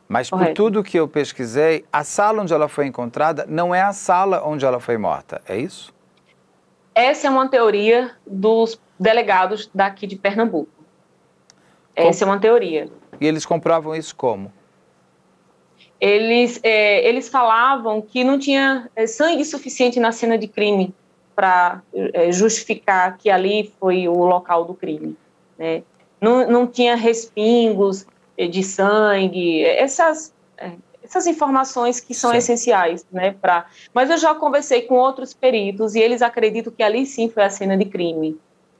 Mas correto. por tudo que eu pesquisei, a sala onde ela foi encontrada não é a sala onde ela foi morta, é isso? Essa é uma teoria dos delegados daqui de Pernambuco. Essa é uma teoria. E eles comprovam isso como? Eles, é, eles falavam que não tinha é, sangue suficiente na cena de crime para é, justificar que ali foi o local do crime. Né? Não, não tinha respingos é, de sangue, essas, é, essas informações que são sim. essenciais, né, para. Mas eu já conversei com outros peritos e eles acreditam que ali sim foi a cena de crime.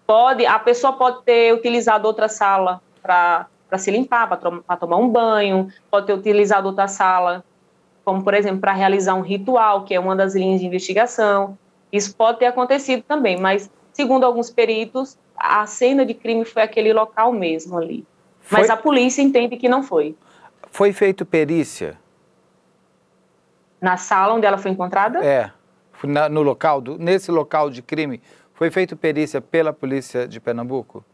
Pode, a pessoa pode ter utilizado outra sala para se limpar, para tomar um banho, pode ter utilizado outra sala, como por exemplo para realizar um ritual, que é uma das linhas de investigação. Isso pode ter acontecido também, mas segundo alguns peritos, a cena de crime foi aquele local mesmo ali. Foi... Mas a polícia entende que não foi. Foi feito perícia? Na sala onde ela foi encontrada? É. Na, no local, do, nesse local de crime, foi feito perícia pela polícia de Pernambuco?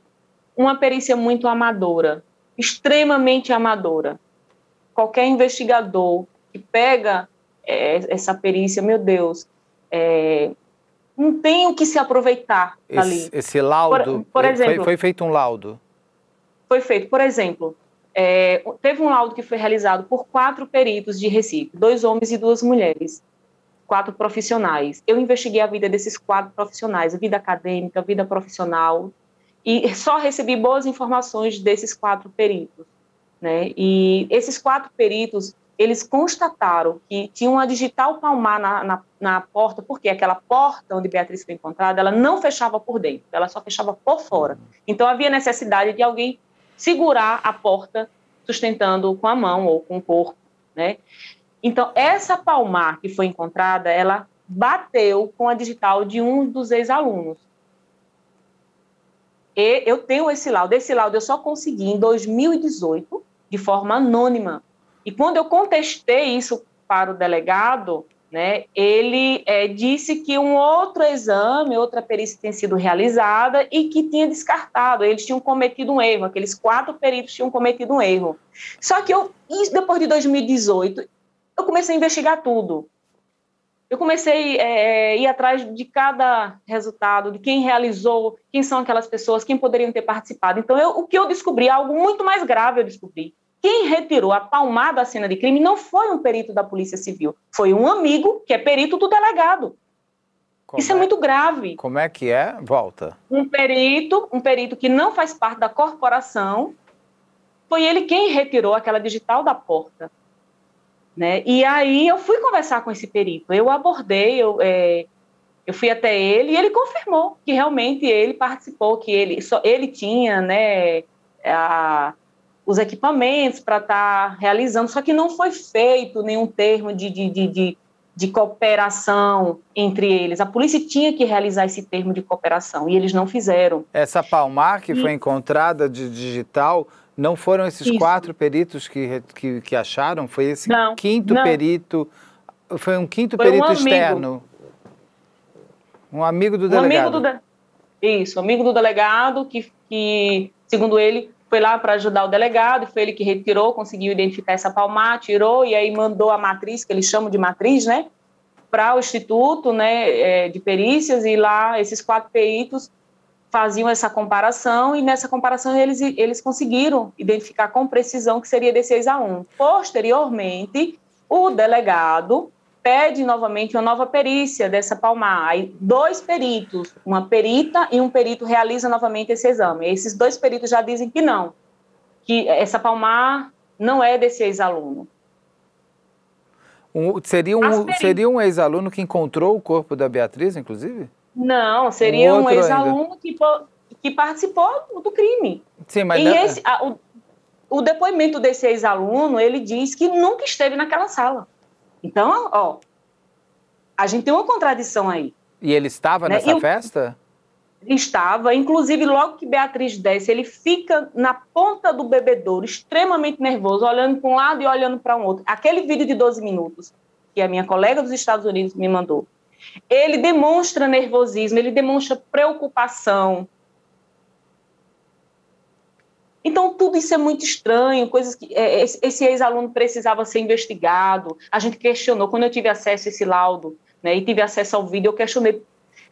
Uma perícia muito amadora, extremamente amadora. Qualquer investigador que pega é, essa perícia, meu Deus, é, não tem o que se aproveitar esse, ali. Esse laudo, por, por exemplo, foi, foi, feito um laudo? Foi feito, por exemplo, é, teve um laudo que foi realizado por quatro peritos de Recife, dois homens e duas mulheres, quatro profissionais. Eu investiguei a vida desses quatro profissionais, vida acadêmica, vida profissional, e só recebi boas informações desses quatro peritos. Né? E esses quatro peritos, eles constataram que tinha uma digital palmar na, na, na, porta, porque aquela porta onde Beatriz foi encontrada, ela não fechava por dentro, ela só fechava por fora. Então havia necessidade de alguém segurar a porta sustentando com a mão ou com o corpo, né? Então essa palmar que foi encontrada, ela bateu com a digital de um dos ex-alunos. E eu tenho esse laudo. Esse laudo eu só consegui em 2018, de forma anônima. E quando eu contestei isso para o delegado, né, ele é, disse que um outro exame, outra perícia tinha sido realizada e que tinha descartado. Eles tinham cometido um erro, aqueles quatro peritos tinham cometido um erro. Só que eu, depois de 2018, eu comecei a investigar tudo eu comecei a é, é, ir atrás de cada resultado, de quem realizou, quem são aquelas pessoas, quem poderiam ter participado. Então, eu, o que eu descobri, algo muito mais grave eu descobri. Quem retirou a palmada da cena de crime não foi um perito da Polícia Civil, foi um amigo que é perito do delegado. Como Isso é, é muito grave. Como é que é? Volta. Um perito, um perito que não faz parte da corporação, foi ele quem retirou aquela digital da porta. Né? E aí eu fui conversar com esse perito, eu abordei, eu, é, eu fui até ele e ele confirmou que realmente ele participou, que ele, só, ele tinha né, a, os equipamentos para estar tá realizando, só que não foi feito nenhum termo de, de, de, de, de cooperação entre eles. A polícia tinha que realizar esse termo de cooperação e eles não fizeram. Essa Palmar que e... foi encontrada de digital não foram esses Isso. quatro peritos que, que, que, acharam? Foi esse não, quinto não. perito? Foi um quinto foi perito um externo? Um amigo do um delegado? Amigo do de... Isso, amigo do delegado que, que, segundo ele, foi lá para ajudar o delegado, foi ele que retirou, conseguiu identificar essa palmar, tirou e aí mandou a matriz, que eles chamam de matriz, né, para o Instituto né, é, de Perícias e lá esses quatro peritos faziam essa comparação e nessa comparação eles, eles conseguiram identificar com precisão que seria de 6 a 1. Posteriormente, o delegado pede novamente uma nova perícia dessa palmar. Aí, dois peritos, uma perita e um perito realizam novamente esse exame. Esses dois peritos já dizem que não, que essa palmar não é desse ex-aluno. Um, seria um, seria um ex-aluno que encontrou o corpo da Beatriz, inclusive? Não, seria um, um ex-aluno que, que participou do crime. Sim, mas... E esse, a, o, o depoimento desse ex-aluno, ele diz que nunca esteve naquela sala. Então, ó, a gente tem uma contradição aí. E ele estava né? nessa festa? Estava, inclusive logo que Beatriz desce, ele fica na ponta do bebedouro, extremamente nervoso, olhando para um lado e olhando para um outro. Aquele vídeo de 12 minutos que a minha colega dos Estados Unidos me mandou, ele demonstra nervosismo, ele demonstra preocupação. Então, tudo isso é muito estranho, coisas que é, esse ex-aluno precisava ser investigado. A gente questionou, quando eu tive acesso a esse laudo, né, e tive acesso ao vídeo, eu questionei,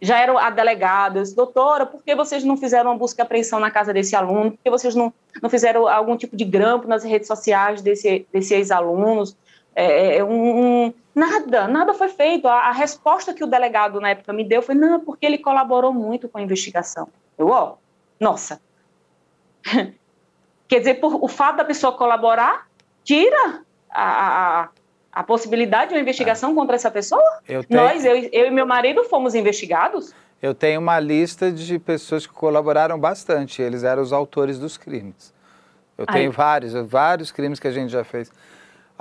já era a delegada, eu disse, doutora, por que vocês não fizeram uma busca e apreensão na casa desse aluno? Por que vocês não, não fizeram algum tipo de grampo nas redes sociais desse, desse ex-alunos? É, é um, um, nada, nada foi feito. A, a, resposta que o delegado na época me deu foi: não, porque ele colaborou muito com a investigação. Eu, ó, nossa. Quer dizer, por, o fato da pessoa colaborar tira a, a, a possibilidade de uma investigação contra essa pessoa? Eu tenho... Nós, eu, eu e meu marido, fomos investigados? Eu tenho uma lista de pessoas que colaboraram bastante. Eles eram os autores dos crimes. Eu tenho vários, vários crimes que a gente já fez.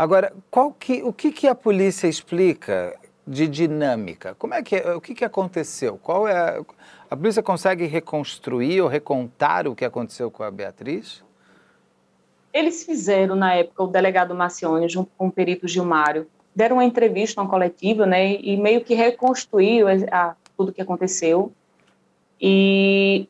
Agora, que, o que, que a polícia explica de dinâmica? Como é que o que, que aconteceu? Qual é a, a polícia consegue reconstruir ou recontar o que aconteceu com a Beatriz? Eles fizeram na época o delegado Macione junto com o perito Gilmário deram uma entrevista, uma coletiva, né, e meio que reconstruiu a, a, tudo o que aconteceu. E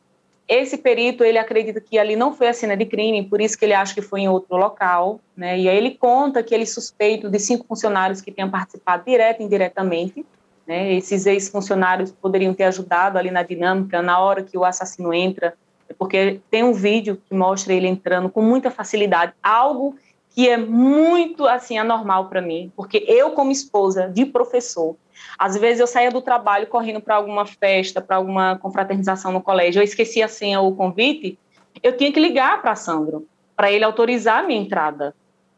esse perito, ele acredita que ali não foi a cena de crime, por isso que ele acha que foi em outro local, né? E aí ele conta que ele suspeita de cinco funcionários que tenham participado direto e indiretamente, né? Esses ex-funcionários poderiam ter ajudado ali na dinâmica na hora que o assassino entra, porque tem um vídeo que mostra ele entrando com muita facilidade, algo que é muito assim anormal para mim, porque eu como esposa de professor, às vezes eu saía do trabalho correndo para alguma festa, para alguma confraternização no colégio, eu esquecia a senha ou o convite, eu tinha que ligar para Sandro para ele autorizar a minha entrada.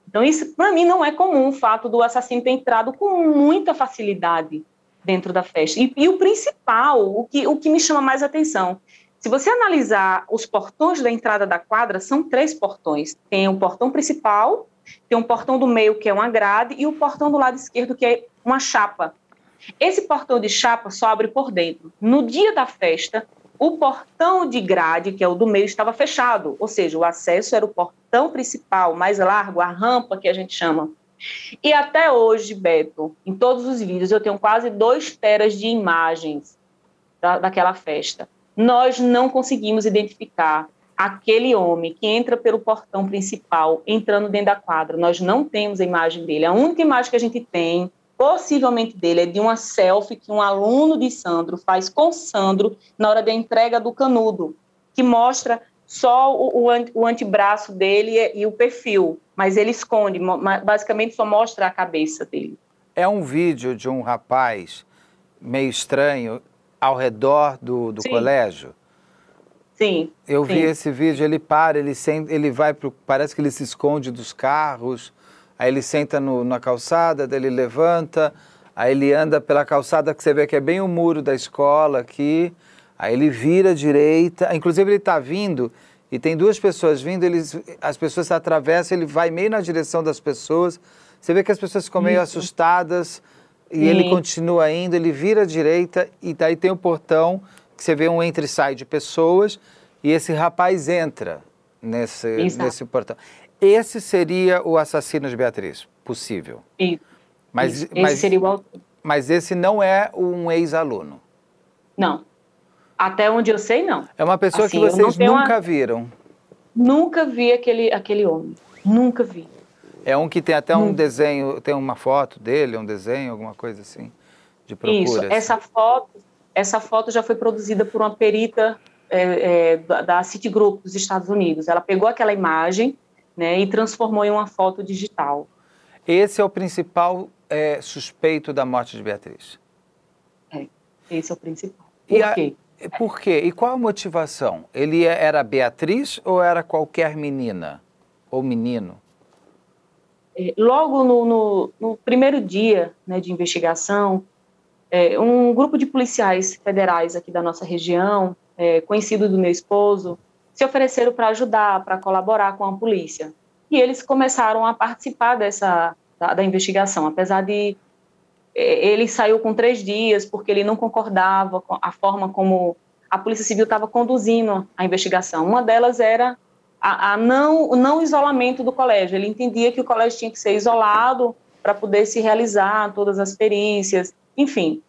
Então isso para mim não é comum o fato do assassino ter entrado com muita facilidade dentro da festa. E, e o principal, o que, o que me chama mais atenção, se você analisar os portões da entrada da quadra, são três portões. Tem o portão principal, tem um portão do meio, que é uma grade, e o portão do lado esquerdo, que é uma chapa. Esse portão de chapa só abre por dentro. No dia da festa, o portão de grade, que é o do meio, estava fechado, ou seja, o acesso era o portão principal, mais largo, a rampa que a gente chama. E até hoje, Beto, em todos os vídeos, eu tenho quase dois teras de imagens da, daquela festa. Nós não conseguimos identificar aquele homem que entra pelo portão principal, entrando dentro da quadra. Nós não temos a imagem dele. A única imagem que a gente tem, possivelmente dele, é de uma selfie que um aluno de Sandro faz com Sandro na hora da entrega do canudo, que mostra só o, o, antebraço dele e, e o perfil mas ele esconde, basicamente só mostra a cabeça dele. É um vídeo de um rapaz meio estranho ao redor do, do colégio? Sim. Eu sim. vi esse vídeo, ele para, ele, senta, ele vai pro. Parece que ele se esconde dos carros, aí ele senta no, na calçada, daí ele levanta, aí ele anda pela calçada que você vê que é bem o muro da escola aqui, aí ele vira à direita, inclusive ele está vindo e tem duas pessoas vindo, eles, as pessoas se atravessam, ele vai meio na direção das pessoas. Você vê que as pessoas ficam meio Isso. assustadas e Sim. ele continua indo, ele vira à direita e daí tem o um portão que você vê um entre e sai de pessoas e esse rapaz entra nesse, nesse portão. Esse seria o assassino de Beatriz, possível. Isso. Mas, Isso. Esse mas, seria o Mas esse não é um ex-aluno. Não. Até onde eu sei, não. É uma pessoa assim, que vocês nunca uma... viram. Nunca vi aquele, aquele homem. Nunca vi. É um que tem até um desenho, tem uma foto dele, um desenho, alguma coisa assim, de procura. Isso, assim. essa foto, essa foto já foi produzida por uma perita é, é, da Citigroup dos Estados Unidos. Ela pegou aquela imagem né, e transformou em uma foto digital. Esse é o principal é, suspeito da morte de Beatriz. É, esse é o principal. Por e quê? Por quê? E qual a motivação? Ele é, era Beatriz ou era qualquer menina ou menino? É, logo no, no, no primeiro dia né, de investigação, é, um grupo de policiais federais aqui da nossa região, é, conhecido do meu esposo, se ofereceram para ajudar, para colaborar com a polícia. E eles começaram a participar dessa da, da investigação, apesar de é, ele saiu com três dias porque ele não concordava com a forma como a Polícia Civil estava conduzindo a investigação. Uma delas era a, a não, o não isolamento do colégio. Ele entendia que o colégio tinha que ser isolado para poder se realizar todas as perícias, enfim.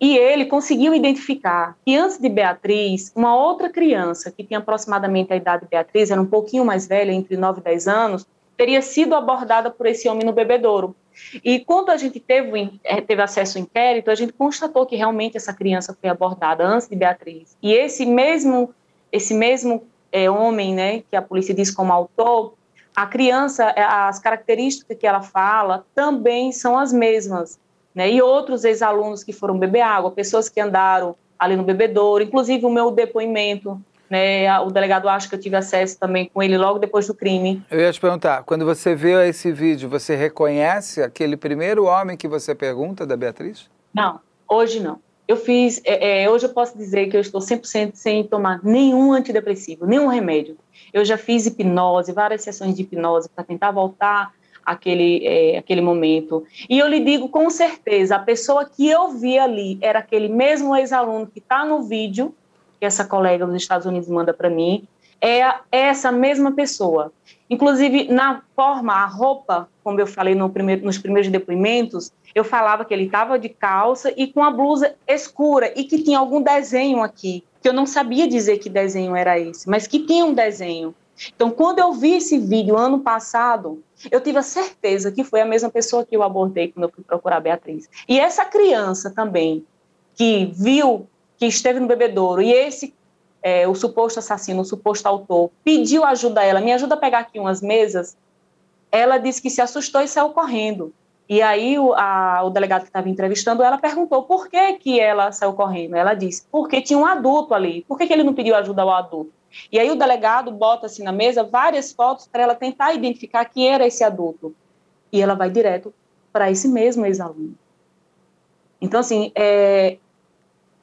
E ele conseguiu identificar que antes de Beatriz, uma outra criança que tinha aproximadamente a idade de Beatriz, era um pouquinho mais velha, entre 9 e 10 anos, teria sido abordada por esse homem no bebedouro. E quando a gente teve, é, teve acesso ao inquérito, a gente constatou que realmente essa criança foi abordada antes de Beatriz. E esse mesmo, esse mesmo é, homem, né, que a polícia diz como autor, a criança, é, as características que ela fala também são as mesmas. Né? E outros ex-alunos que foram beber água, pessoas que andaram ali no bebedouro, inclusive o meu depoimento né, o delegado acha que eu tive acesso também com ele logo depois do crime. Eu ia te perguntar, quando você vê esse vídeo, você reconhece aquele primeiro homem que você pergunta da Beatriz? Não, hoje não. Eu fiz, é, é, hoje eu posso dizer que eu estou 100% sem tomar nenhum antidepressivo, nenhum remédio. Eu já fiz hipnose, várias sessões de hipnose para tentar voltar aquele, é, aquele momento. E eu lhe digo com certeza, a pessoa que eu vi ali era aquele mesmo ex-aluno que está no vídeo, que essa colega dos Estados Unidos manda para mim, é essa mesma pessoa. Inclusive, na forma, a roupa, como eu falei no primeiro, nos primeiros depoimentos, eu falava que ele estava de calça e com a blusa escura e que tinha algum desenho aqui, que eu não sabia dizer que desenho era esse, mas que tinha um desenho. Então, quando eu vi esse vídeo ano passado, eu tive a certeza que foi a mesma pessoa que eu abordei quando eu fui procurar a Beatriz. E essa criança também, que viu que esteve no bebedouro e esse, é, o suposto assassino, o suposto autor, pediu ajuda a ela, me ajuda a pegar aqui umas mesas, ela disse que se assustou e saiu correndo. E aí o, a, o delegado que estava entrevistando ela perguntou por que, que ela saiu correndo. Ela disse, porque tinha um adulto ali. Por que, que ele não pediu ajuda ao adulto? E aí o delegado bota assim na mesa várias fotos para ela tentar identificar quem era esse adulto. E ela vai direto para esse mesmo ex-aluno. Então, assim, é...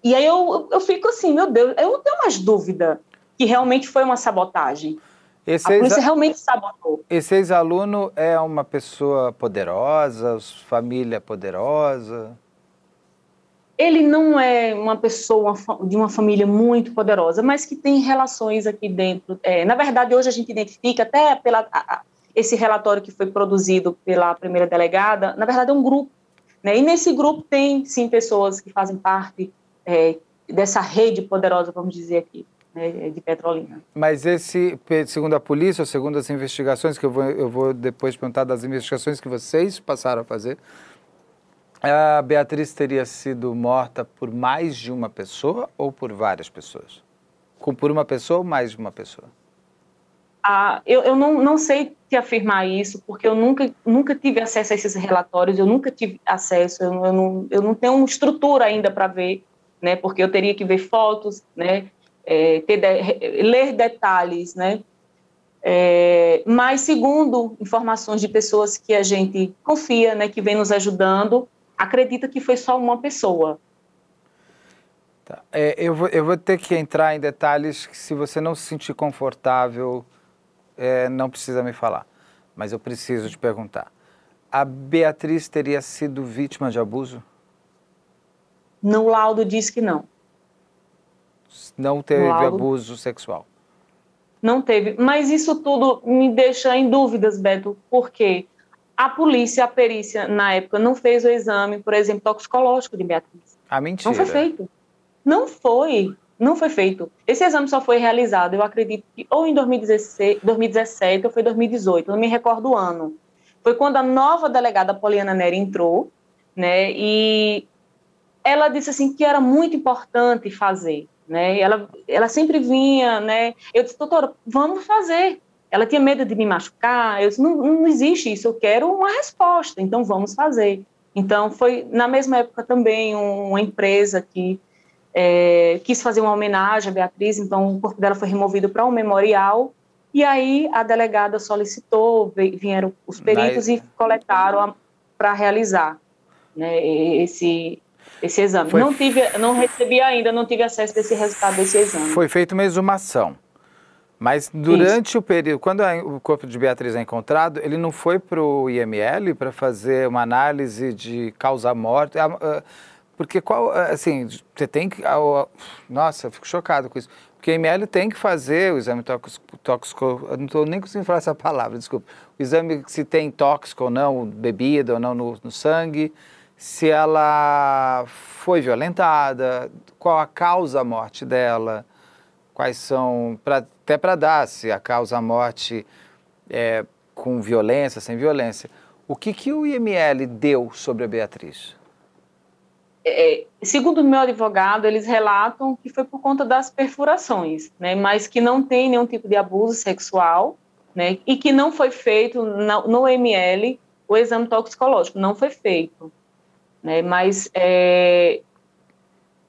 e aí eu, eu fico assim, meu Deus, eu tenho mais dúvida que realmente foi uma sabotagem. Esse a polícia realmente sabotou. Esse ex-aluno é uma pessoa poderosa, família poderosa? Ele não é uma pessoa de uma família muito poderosa, mas que tem relações aqui dentro. É, na verdade, hoje a gente identifica, até pela a, esse relatório que foi produzido pela primeira delegada, na verdade é um grupo. Né? E nesse grupo tem, sim, pessoas que fazem parte é, dessa rede poderosa, vamos dizer aqui né, de Petrolina. Mas esse, segundo a polícia, segundo as investigações, que eu vou, eu vou depois perguntar das investigações que vocês passaram a fazer, a Beatriz teria sido morta por mais de uma pessoa ou por várias pessoas? Por uma pessoa ou mais de uma pessoa? Ah, eu, eu não, não sei te afirmar isso, porque eu nunca, nunca tive acesso a esses relatórios, eu nunca tive acesso, eu, eu não, eu não tenho estrutura ainda para ver, né, porque eu teria que ver fotos, né, é, ter de, ler detalhes, né? É, mas segundo informações de pessoas que a gente confia, né, que vem nos ajudando, acredita que foi só uma pessoa. Tá. É, eu, vou, eu vou ter que entrar em detalhes que se você não se sentir confortável, é, não precisa me falar. Mas eu preciso te perguntar. A Beatriz teria sido vítima de abuso? No laudo diz que não não teve abuso sexual. Não teve. Mas isso tudo me deixa em dúvidas, Beto, porque a polícia, a perícia, na época, não fez o exame, por exemplo, toxicológico de Beatriz. A mentira. Não foi feito. Não foi. Não foi feito. Esse exame só foi realizado, eu acredito que ou em 2016, 2017 ou foi 2018, não me recordo o ano. Foi quando a nova delegada Poliana Nery entrou, né, e ela disse assim que era muito importante fazer, né? ela, ela sempre vinha, né? Eu disse, doutora, vamos fazer. Ela tinha medo de me machucar. Eu disse, não, não existe isso. Eu quero uma resposta. Então vamos fazer. Então foi na mesma época também uma empresa que é, quis fazer uma homenagem à Beatriz. Então o corpo dela foi removido para um memorial. E aí a delegada solicitou, vieram os peritos Mas... e coletaram para realizar né, esse esse exame. Foi... Não tive, não recebi ainda, não tive acesso desse resultado desse exame. Foi feita uma exumação. Mas durante Isso. o período, quando o corpo de Beatriz é encontrado, ele não foi para o IML para fazer uma análise de causa-morte? Porque qual, assim, você tem que... Nossa, eu fico chocado com isso. Porque o IML tem que fazer o exame tóxico, não estou nem conseguindo falar essa palavra, desculpa. O exame se tem tóxico ou não, bebida ou não no, no sangue, se ela foi violentada, qual a causa da morte dela, quais são, pra, até para dar se a causa da morte é com violência, sem violência. O que, que o IML deu sobre a Beatriz? É, segundo o meu advogado, eles relatam que foi por conta das perfurações, né, mas que não tem nenhum tipo de abuso sexual, né, e que não foi feito no, no ML o exame toxicológico, não foi feito. Né? Mas é,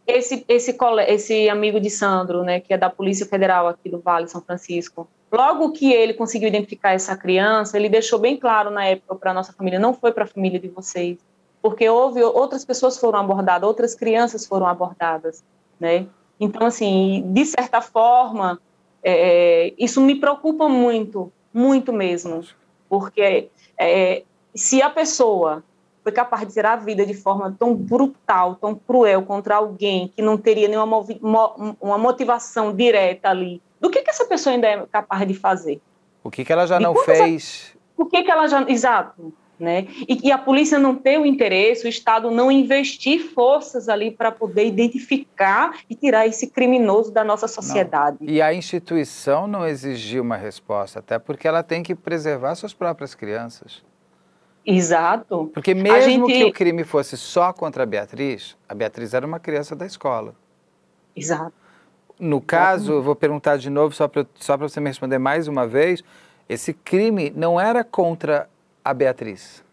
esse, esse, esse amigo de Sandro, né, que é da Polícia Federal aqui do Vale São Francisco, logo que ele conseguiu identificar essa criança, ele deixou bem claro na época para a nossa família, não foi para a família de vocês, porque houve outras pessoas foram abordadas, outras crianças foram abordadas, né? Então, assim, de certa forma, é, isso me preocupa muito, muito mesmo, porque é, se a pessoa foi capaz de tirar a vida de forma tão brutal, tão cruel contra alguém que não teria nenhuma uma motivação direta ali, do que, que essa pessoa ainda é capaz de fazer? O que, que ela já não fez? O que, que ela já. Exato. Né? E que a polícia não ter o interesse, o Estado não investir forças ali para poder identificar e tirar esse criminoso da nossa sociedade. Não. E a instituição não exigiu uma resposta, até porque ela tem que preservar suas próprias crianças. Exato. Porque mesmo gente... que o crime fosse só contra a Beatriz, a Beatriz era uma criança da escola. Exato. No caso, eu vou perguntar de novo, só para só você me responder mais uma vez, esse crime não era contra a Beatriz?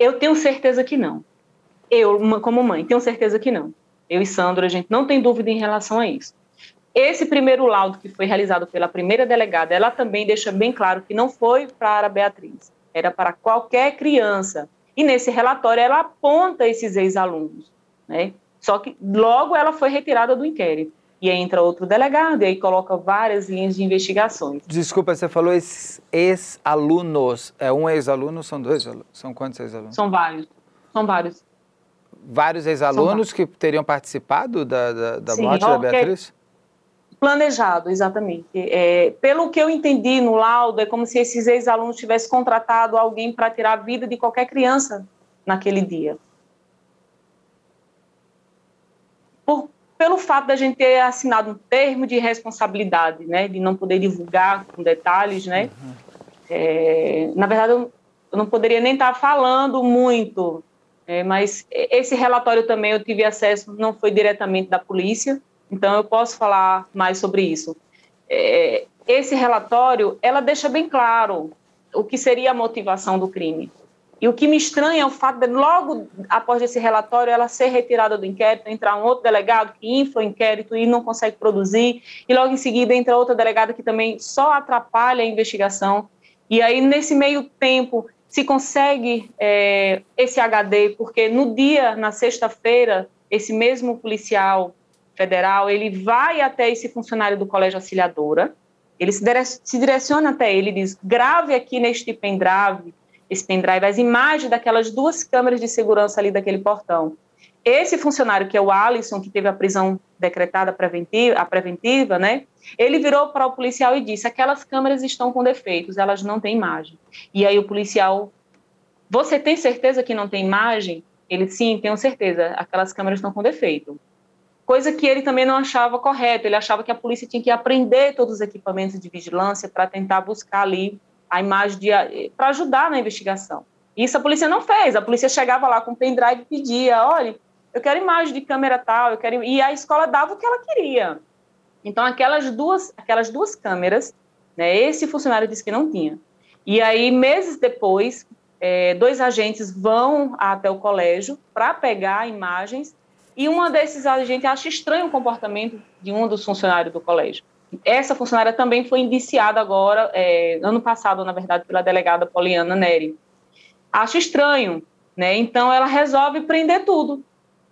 Eu tenho certeza que não. Eu, como mãe, tenho certeza que não. Eu e Sandro, a gente não tem dúvida em relação a isso. Esse primeiro laudo que foi realizado pela primeira delegada, ela também deixa bem claro que não foi para a Beatriz, era para qualquer criança. E nesse relatório ela aponta esses ex-alunos, né? Só que logo ela foi retirada do inquérito. E aí entra outro delegado e aí coloca várias linhas de investigações. Desculpa, você falou esses ex-alunos. É um ex-aluno são dois alunos? São quantos ex-alunos? São vários. São vários. Vários ex-alunos que teriam participado da, da, da Sim, morte da Beatriz? Planejado, exatamente. É, pelo que eu entendi no laudo, é como se esses ex-alunos tivessem contratado alguém para tirar a vida de qualquer criança naquele dia. Por, pelo fato da gente ter assinado um termo de responsabilidade, né, de não poder divulgar com detalhes, né, uhum. é, na verdade eu, eu, não poderia nem estar falando muito, é, mas esse relatório também eu tive acesso, não foi diretamente da polícia, então, eu posso falar mais sobre isso. É, esse relatório, ela deixa bem claro o que seria a motivação do crime. E o que me estranha é o fato de, logo após esse relatório, ela ser retirada do inquérito, entrar um outro delegado que infla o inquérito e não consegue produzir, e logo em seguida entra outra delegada que também só atrapalha a investigação. E aí, nesse meio tempo, se consegue é, esse HD, porque no dia, na sexta-feira, esse mesmo policial federal, ele vai até esse funcionário do colégio auxiliadora, ele se, direciona até ele e diz, grave aqui neste pendrive, esse pendrive, as imagens daquelas duas câmeras de segurança ali daquele portão. Esse funcionário, que é o Alisson, que teve a prisão decretada preventiva, a preventiva, né? Ele virou para o policial e disse: aquelas câmeras estão com defeitos, elas não têm imagem. E aí o policial, você tem certeza que não tem imagem? Ele, sim, tenho certeza, aquelas câmeras estão com defeito coisa que ele também não achava correta. Ele achava que a polícia tinha que aprender todos os equipamentos de vigilância para tentar buscar ali a imagem para ajudar na investigação. Isso a polícia não fez. A polícia chegava lá com o pendrive e pedia, olha, eu quero imagem de câmera tal, eu quero e a escola dava o que ela queria. Então aquelas duas, aquelas duas câmeras, né? Esse funcionário disse que não tinha. E aí meses depois, é, dois agentes vão até o colégio para pegar imagens e uma desses agentes acha estranho o comportamento de um dos funcionários do colégio. Essa funcionária também foi indiciada agora, é, ano passado, na verdade, pela delegada Poliana Neri. Acha estranho, né? Então ela resolve prender tudo.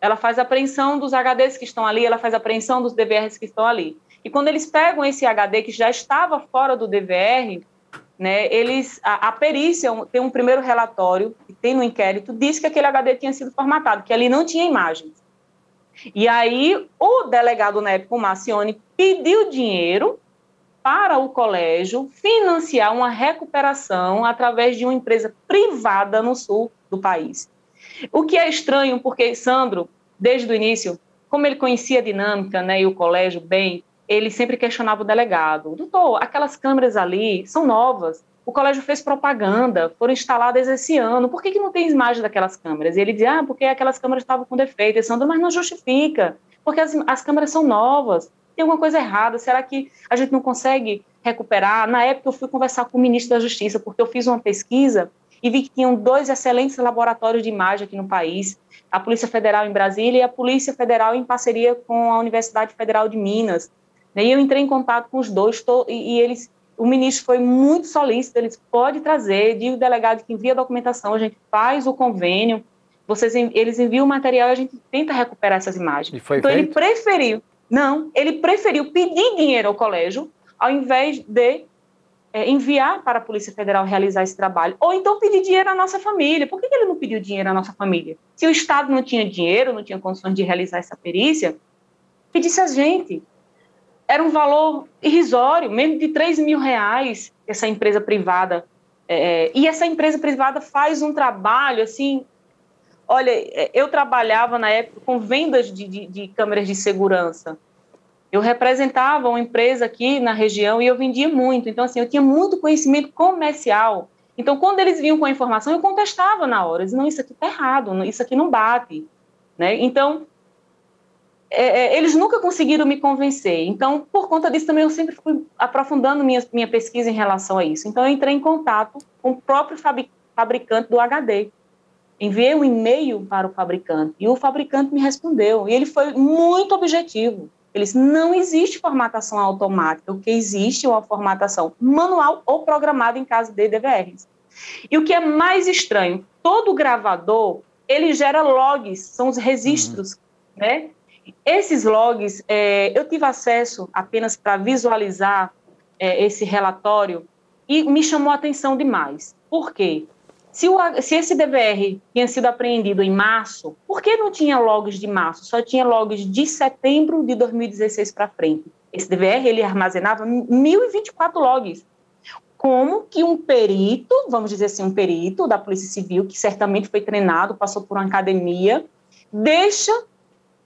Ela faz apreensão dos HDs que estão ali, ela faz apreensão dos DVRs que estão ali. E quando eles pegam esse HD que já estava fora do DVR, né, eles a, a, perícia tem um primeiro relatório que tem no inquérito diz que aquele HD tinha sido formatado, que ali não tinha imagens. E aí o delegado na época, o Marcione, pediu dinheiro para o colégio financiar uma recuperação através de uma empresa privada no sul do país. O que é estranho, porque Sandro, desde o início, como ele conhecia a dinâmica né, e o colégio bem, ele sempre questionava o delegado. Doutor, aquelas câmeras ali são novas, o colégio fez propaganda, foram instaladas esse ano, por que, que não tem imagem daquelas câmeras? E ele dizia, ah, porque aquelas câmeras estavam com defeito. Sandro, mas não justifica, porque as, as câmeras são novas, tem alguma coisa errada, será que a gente não consegue recuperar? Na época eu fui conversar com o ministro da Justiça, porque eu fiz uma pesquisa e vi que tinham dois excelentes laboratórios de imagem aqui no país, a Polícia Federal em Brasília e a Polícia Federal em parceria com a Universidade Federal de Minas. E eu entrei em contato com os dois e eles o ministro foi muito solícito, ele pode trazer, diga o delegado que envia a documentação, a gente faz o convênio, vocês, eles enviam o material e a gente tenta recuperar essas imagens. então feito? ele preferiu, não, ele preferiu pedir dinheiro ao colégio ao invés de é, enviar para a Polícia Federal realizar esse trabalho, ou então pedir dinheiro à nossa família. Por que, que ele não pediu dinheiro à nossa família? Se o Estado não tinha dinheiro, não tinha condições de realizar essa perícia, pedisse a gente era um valor irrisório, menos de 3 mil reais, essa empresa privada. É, e essa empresa privada faz um trabalho, assim, olha, é, eu trabalhava na época com vendas de, de, de câmeras de segurança. Eu representava uma empresa aqui na região e eu vendia muito. Então, assim, eu tinha muito conhecimento comercial. Então, quando eles vinham com a informação, eu contestava na hora. Dizia, não, isso aqui está errado, isso aqui não bate. Né? Então, é, é, eles nunca conseguiram me convencer. Então, por conta disso, também eu sempre fui aprofundando minha, minha pesquisa em relação a isso. Então, eu entrei em contato com o próprio fabricante do HD. Enviei um e-mail para o fabricante e o fabricante me respondeu. E ele foi muito objetivo. Ele disse: não existe formatação automática, o que existe é uma formatação manual ou programada em caso de DVRs. E o que é mais estranho, todo gravador ele gera logs, são os registros, uhum. né? Esses logs, é, eu tive acesso apenas para visualizar é, esse relatório e me chamou a atenção demais. Por quê? Se, o, se, esse DVR tinha sido apreendido em março, por que não tinha logs de março? Só tinha logs de setembro de 2016 para frente. Esse DVR ele armazenava 1.024 logs. Como que um perito, vamos dizer assim, um perito da Polícia Civil, que certamente foi treinado, passou por uma academia, deixa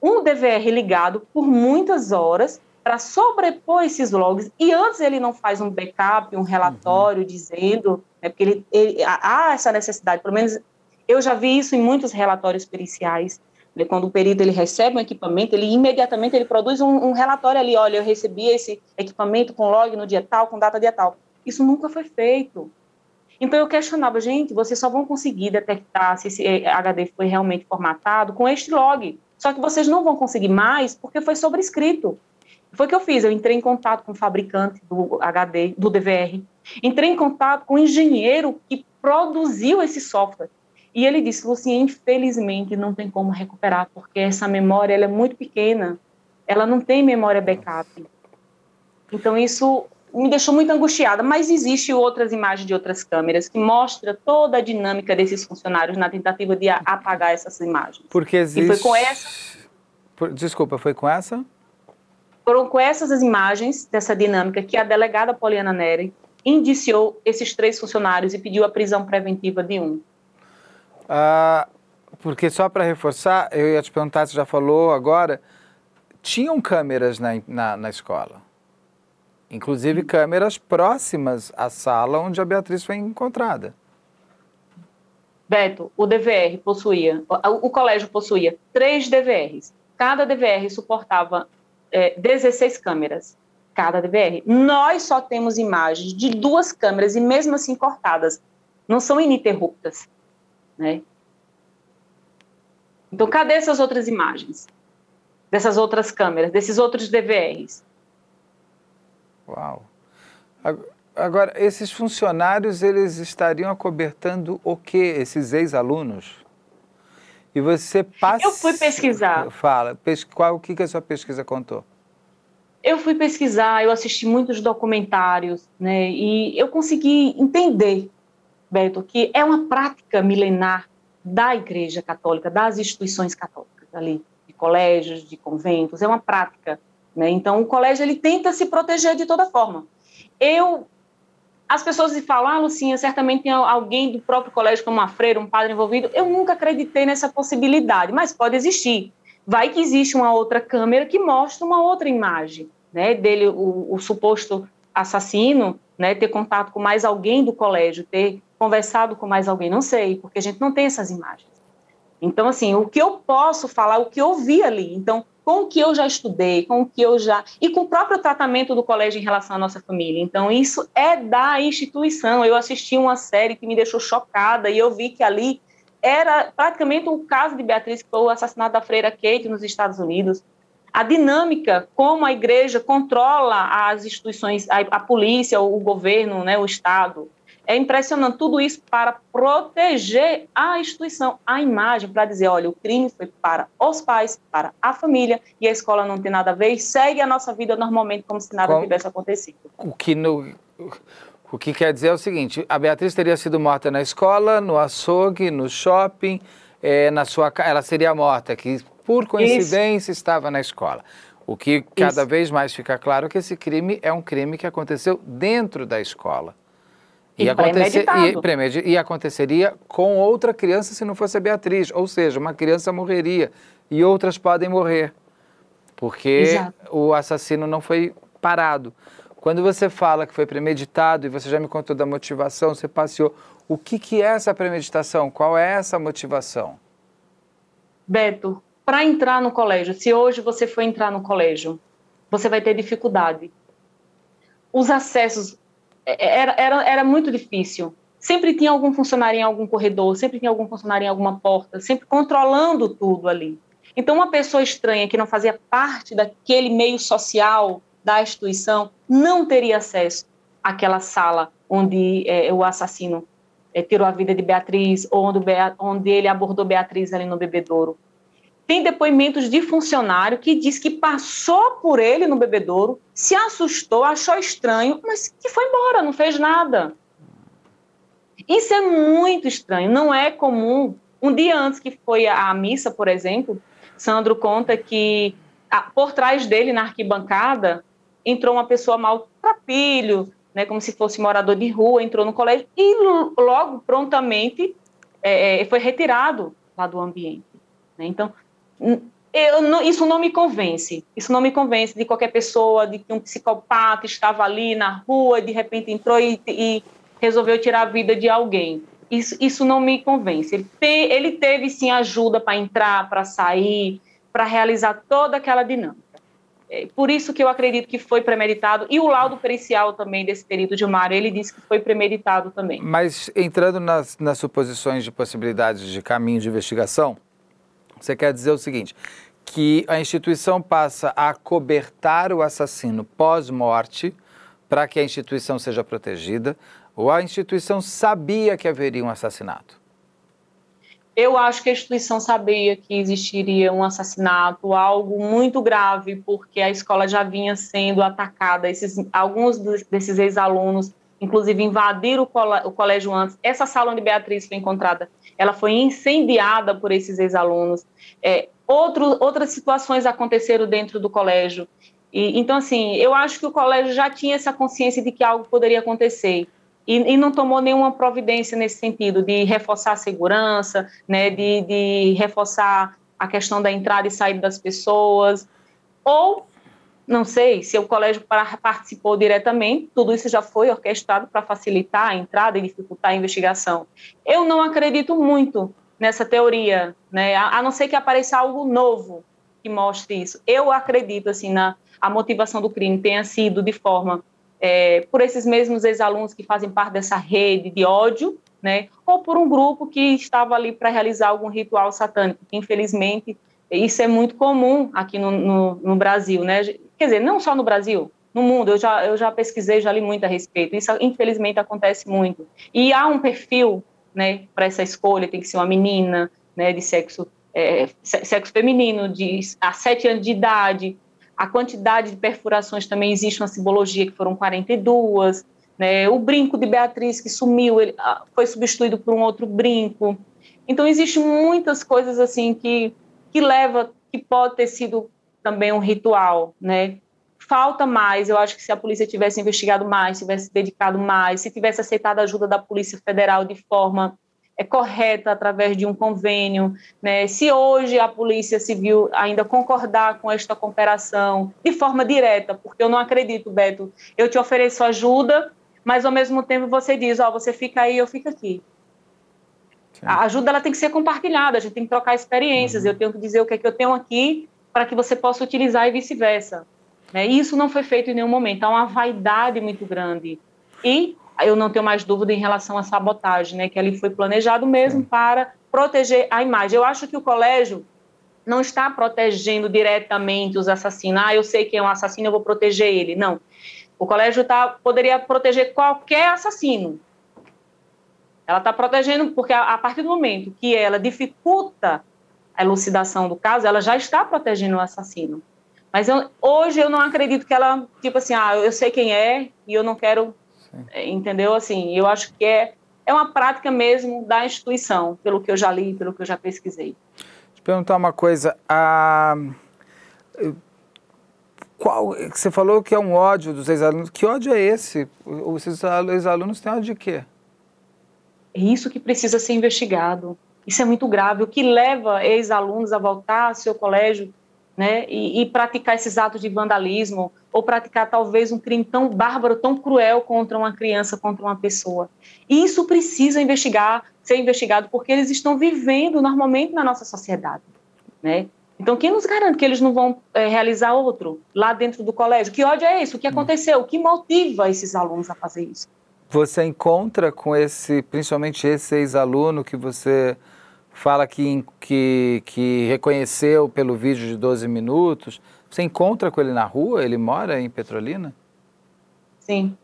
um DVR ligado por muitas horas para sobrepor esses logs e antes ele não faz um backup, um relatório uhum. dizendo, né, porque ele, ele, há essa necessidade, pelo menos eu já vi isso em muitos relatórios periciais, né, quando o perito ele recebe um equipamento, ele imediatamente ele produz um, um relatório ali, olha, eu recebi esse equipamento com log no dia tal, com data dia tal. Isso nunca foi feito. Então eu questionava, gente, vocês só vão conseguir detectar se esse HD foi realmente formatado com este log. Só que vocês não vão conseguir mais porque foi sobrescrito. Foi o que eu fiz, eu entrei em contato com o fabricante do HD, do DVR, entrei em contato com o engenheiro que produziu esse software. E ele disse, Lucinha, infelizmente não tem como recuperar, porque essa memória ela é muito pequena, ela não tem memória backup. Então isso me deixou muito angustiada, mas existe outras imagens de outras câmeras que mostra toda a dinâmica desses funcionários na tentativa de apagar essas imagens. Porque existe... E foi com essa... Desculpa, foi com essa? Foram com essas as imagens dessa dinâmica que a delegada Poliana Neri indiciou esses três funcionários e pediu a prisão preventiva de um. Ah, porque só para reforçar, eu ia te perguntar, você já falou agora, tinham câmeras na, na, na escola? Inclusive câmeras próximas à sala onde a Beatriz foi encontrada. Beto, o DVR possuía, o, colégio possuía três DVRs. Cada DVR suportava é, 16 câmeras. Cada DVR. Nós só temos imagens de duas câmeras e mesmo assim cortadas. Não são ininterruptas. Né? Então, cadê essas outras imagens? Dessas outras câmeras, desses outros DVRs? Uau. Agora, esses funcionários, eles estariam acobertando o que, esses ex-alunos? E você passa... Eu fui pesquisar. Fala, qual, o que, que a sua pesquisa contou? Eu fui pesquisar, eu assisti muitos documentários, né, e eu consegui entender, Beto, que é uma prática milenar da Igreja Católica, das instituições católicas ali, de colégios, de conventos, é uma prática né? Então, o colégio ele tenta se proteger de toda forma. Eu, as pessoas se falam, ah, Lucinha, certamente tem alguém do próprio colégio, como uma freira, um padre envolvido. Eu nunca acreditei nessa possibilidade, mas pode existir. Vai que existe uma outra câmera que mostra uma outra imagem, né? Dele, o, o suposto assassino, né? Ter contato com mais alguém do colégio, ter conversado com mais alguém, não sei, porque a gente não tem essas imagens. Então, assim, o que eu posso falar, o que eu vi ali. Então, com o que eu já estudei, com o que eu já. e com o próprio tratamento do colégio em relação à nossa família. Então, isso é da instituição. Eu assisti uma série que me deixou chocada e eu vi que ali era praticamente o caso de Beatriz, que foi o assassinato da freira Kate nos Estados Unidos. A dinâmica, como a igreja controla as instituições, a, a polícia, o governo, né, o Estado, é impressionante tudo isso para proteger a instituição, a imagem, para dizer, olha, o crime foi para os pais, para a família, e a escola não tem nada a ver, e segue a nossa vida normalmente como se nada tivesse acontecido. O que, no, o que quer dizer é o seguinte, a Beatriz teria sido morta na escola, no açougue, no shopping, é, na sua ela seria morta, que por coincidência Isso. estava na escola. O que cada Isso. vez mais fica claro é que esse crime é um crime que aconteceu dentro da escola. E, acontecer, e, e, aconteceria com outra criança se não fosse a Beatriz. Ou seja, uma criança morreria e outras podem morrer, porque Exato. o assassino não foi parado. Quando você fala que foi premeditado e você já me contou da motivação, você passeou, o que, que é essa premeditação? Qual é essa motivação? Beto, para entrar no colégio, se hoje você for entrar no colégio, você vai ter dificuldade. Os acessos era, era, era muito difícil. Sempre tinha algum funcionário em algum corredor, sempre tinha algum funcionário em alguma porta, sempre controlando tudo ali. Então, uma pessoa estranha que não fazia parte daquele meio social da instituição não teria acesso àquela sala onde é, o assassino é, tirou a vida de Beatriz, ou onde, onde ele abordou Beatriz ali no bebedouro. Tem depoimentos de funcionário que diz que passou por ele no bebedouro, se assustou, achou estranho, mas que foi embora, não fez nada. Isso é muito estranho, não é comum. Um dia antes que foi a missa, por exemplo, Sandro conta que por trás dele, na arquibancada, entrou uma pessoa maltrapilho, né, como se fosse morador de rua, entrou no colégio e logo, prontamente, é, é foi retirado lá do ambiente. Né? Então, eu não, isso não me convence. Isso não me convence de qualquer pessoa, de que um psicopata estava ali na rua, de repente entrou e, e resolveu tirar a vida de alguém. Isso, isso não me convence. Ele, ele teve sim ajuda para entrar, para sair, para realizar toda aquela dinâmica. É, por isso que eu acredito que foi premeditado. E o laudo pericial também desse perito de Mário, ele disse que foi premeditado também. Mas entrando nas, nas suposições de possibilidades de caminho de investigação, você quer dizer o seguinte: que a instituição passa a cobertar o assassino pós-morte para que a instituição seja protegida, ou a instituição sabia que haveria um assassinato? Eu acho que a instituição sabia que existiria um assassinato, algo muito grave, porque a escola já vinha sendo atacada. Esses, alguns desses ex-alunos, inclusive, invadiram o colégio antes. Essa sala onde Beatriz foi encontrada ela foi incendiada por esses ex-alunos. É, outras situações aconteceram dentro do colégio. E, então, assim, eu acho que o colégio já tinha essa consciência de que algo poderia acontecer. E, e não tomou nenhuma providência nesse sentido, de reforçar a segurança, né, de, de reforçar a questão da entrada e saída das pessoas, ou não sei se o colégio participou diretamente, tudo isso já foi orquestrado para facilitar a entrada e dificultar a investigação. Eu não acredito muito nessa teoria, né? a, não ser que apareça algo novo que mostre isso. Eu acredito assim na a motivação do crime tenha sido de forma é, por esses mesmos ex-alunos que fazem parte dessa rede de ódio, né? ou por um grupo que estava ali para realizar algum ritual satânico, que infelizmente isso é muito comum aqui no, no, no Brasil, né? Quer dizer, não só no Brasil, no mundo, eu já, eu já pesquisei, já li muito a respeito. Isso, infelizmente, acontece muito. E há um perfil né, para essa escolha: tem que ser uma menina né, de sexo, é, sexo feminino, de a sete anos de idade. A quantidade de perfurações também existe uma simbologia que foram 42. Né, o brinco de Beatriz que sumiu, ele ah, foi substituído por um outro brinco. Então, existem muitas coisas assim que, que leva, que pode ter sido também um ritual, né? Falta mais, eu acho que se a polícia tivesse investigado mais, tivesse dedicado mais, se tivesse aceitado a ajuda da Polícia Federal de forma é, correta, através de um convênio, né? se hoje a Polícia Civil ainda concordar com esta cooperação de forma direta, porque eu não acredito, Beto, eu te ofereço ajuda, mas ao mesmo tempo você diz, ó, oh, você fica aí, eu fico aqui. Sim. A ajuda ela tem que ser compartilhada, a gente tem que trocar experiências, uhum. eu tenho que dizer o que é que eu tenho aqui para que você possa utilizar e vice-versa. Né? Isso não foi feito em nenhum momento. Há uma vaidade muito grande. E eu não tenho mais dúvida em relação à sabotagem, né? que ali foi planejado mesmo para proteger a imagem. Eu acho que o colégio não está protegendo diretamente os assassinos. Ah, eu sei que é um assassino, eu vou proteger ele. Não. O colégio tá, poderia proteger qualquer assassino. Ela está protegendo porque a, a partir do momento que ela dificulta a elucidação do caso, ela já está protegendo o assassino. Mas eu, hoje eu não acredito que ela, tipo assim, ah, eu sei quem é e eu não quero, Sim. É, entendeu? Assim, eu acho que é, é uma prática mesmo da instituição, pelo que eu já li, pelo que eu já pesquisei. Deixa eu perguntar uma coisa. A... Qual, você falou que é um ódio dos ex-alunos. Que ódio é esse? Os ex-alunos têm ódio de quê? É isso que precisa ser investigado. Isso é muito grave. O que leva ex-alunos a voltar ao seu colégio né, e, e, praticar esses atos de vandalismo ou praticar talvez um crime tão bárbaro, tão cruel contra uma criança, contra uma pessoa. E isso precisa investigar, ser investigado, porque eles estão vivendo normalmente na nossa sociedade, né? Então, quem nos garante que eles não vão é, realizar outro lá dentro do colégio? Que ódio é isso? O que aconteceu? O que motiva esses alunos a fazer isso? Você encontra com esse, principalmente esse ex-aluno que você fala que, que, que reconheceu pelo vídeo de 12 minutos, você encontra com ele na rua? Ele mora em Petrolina? Sim.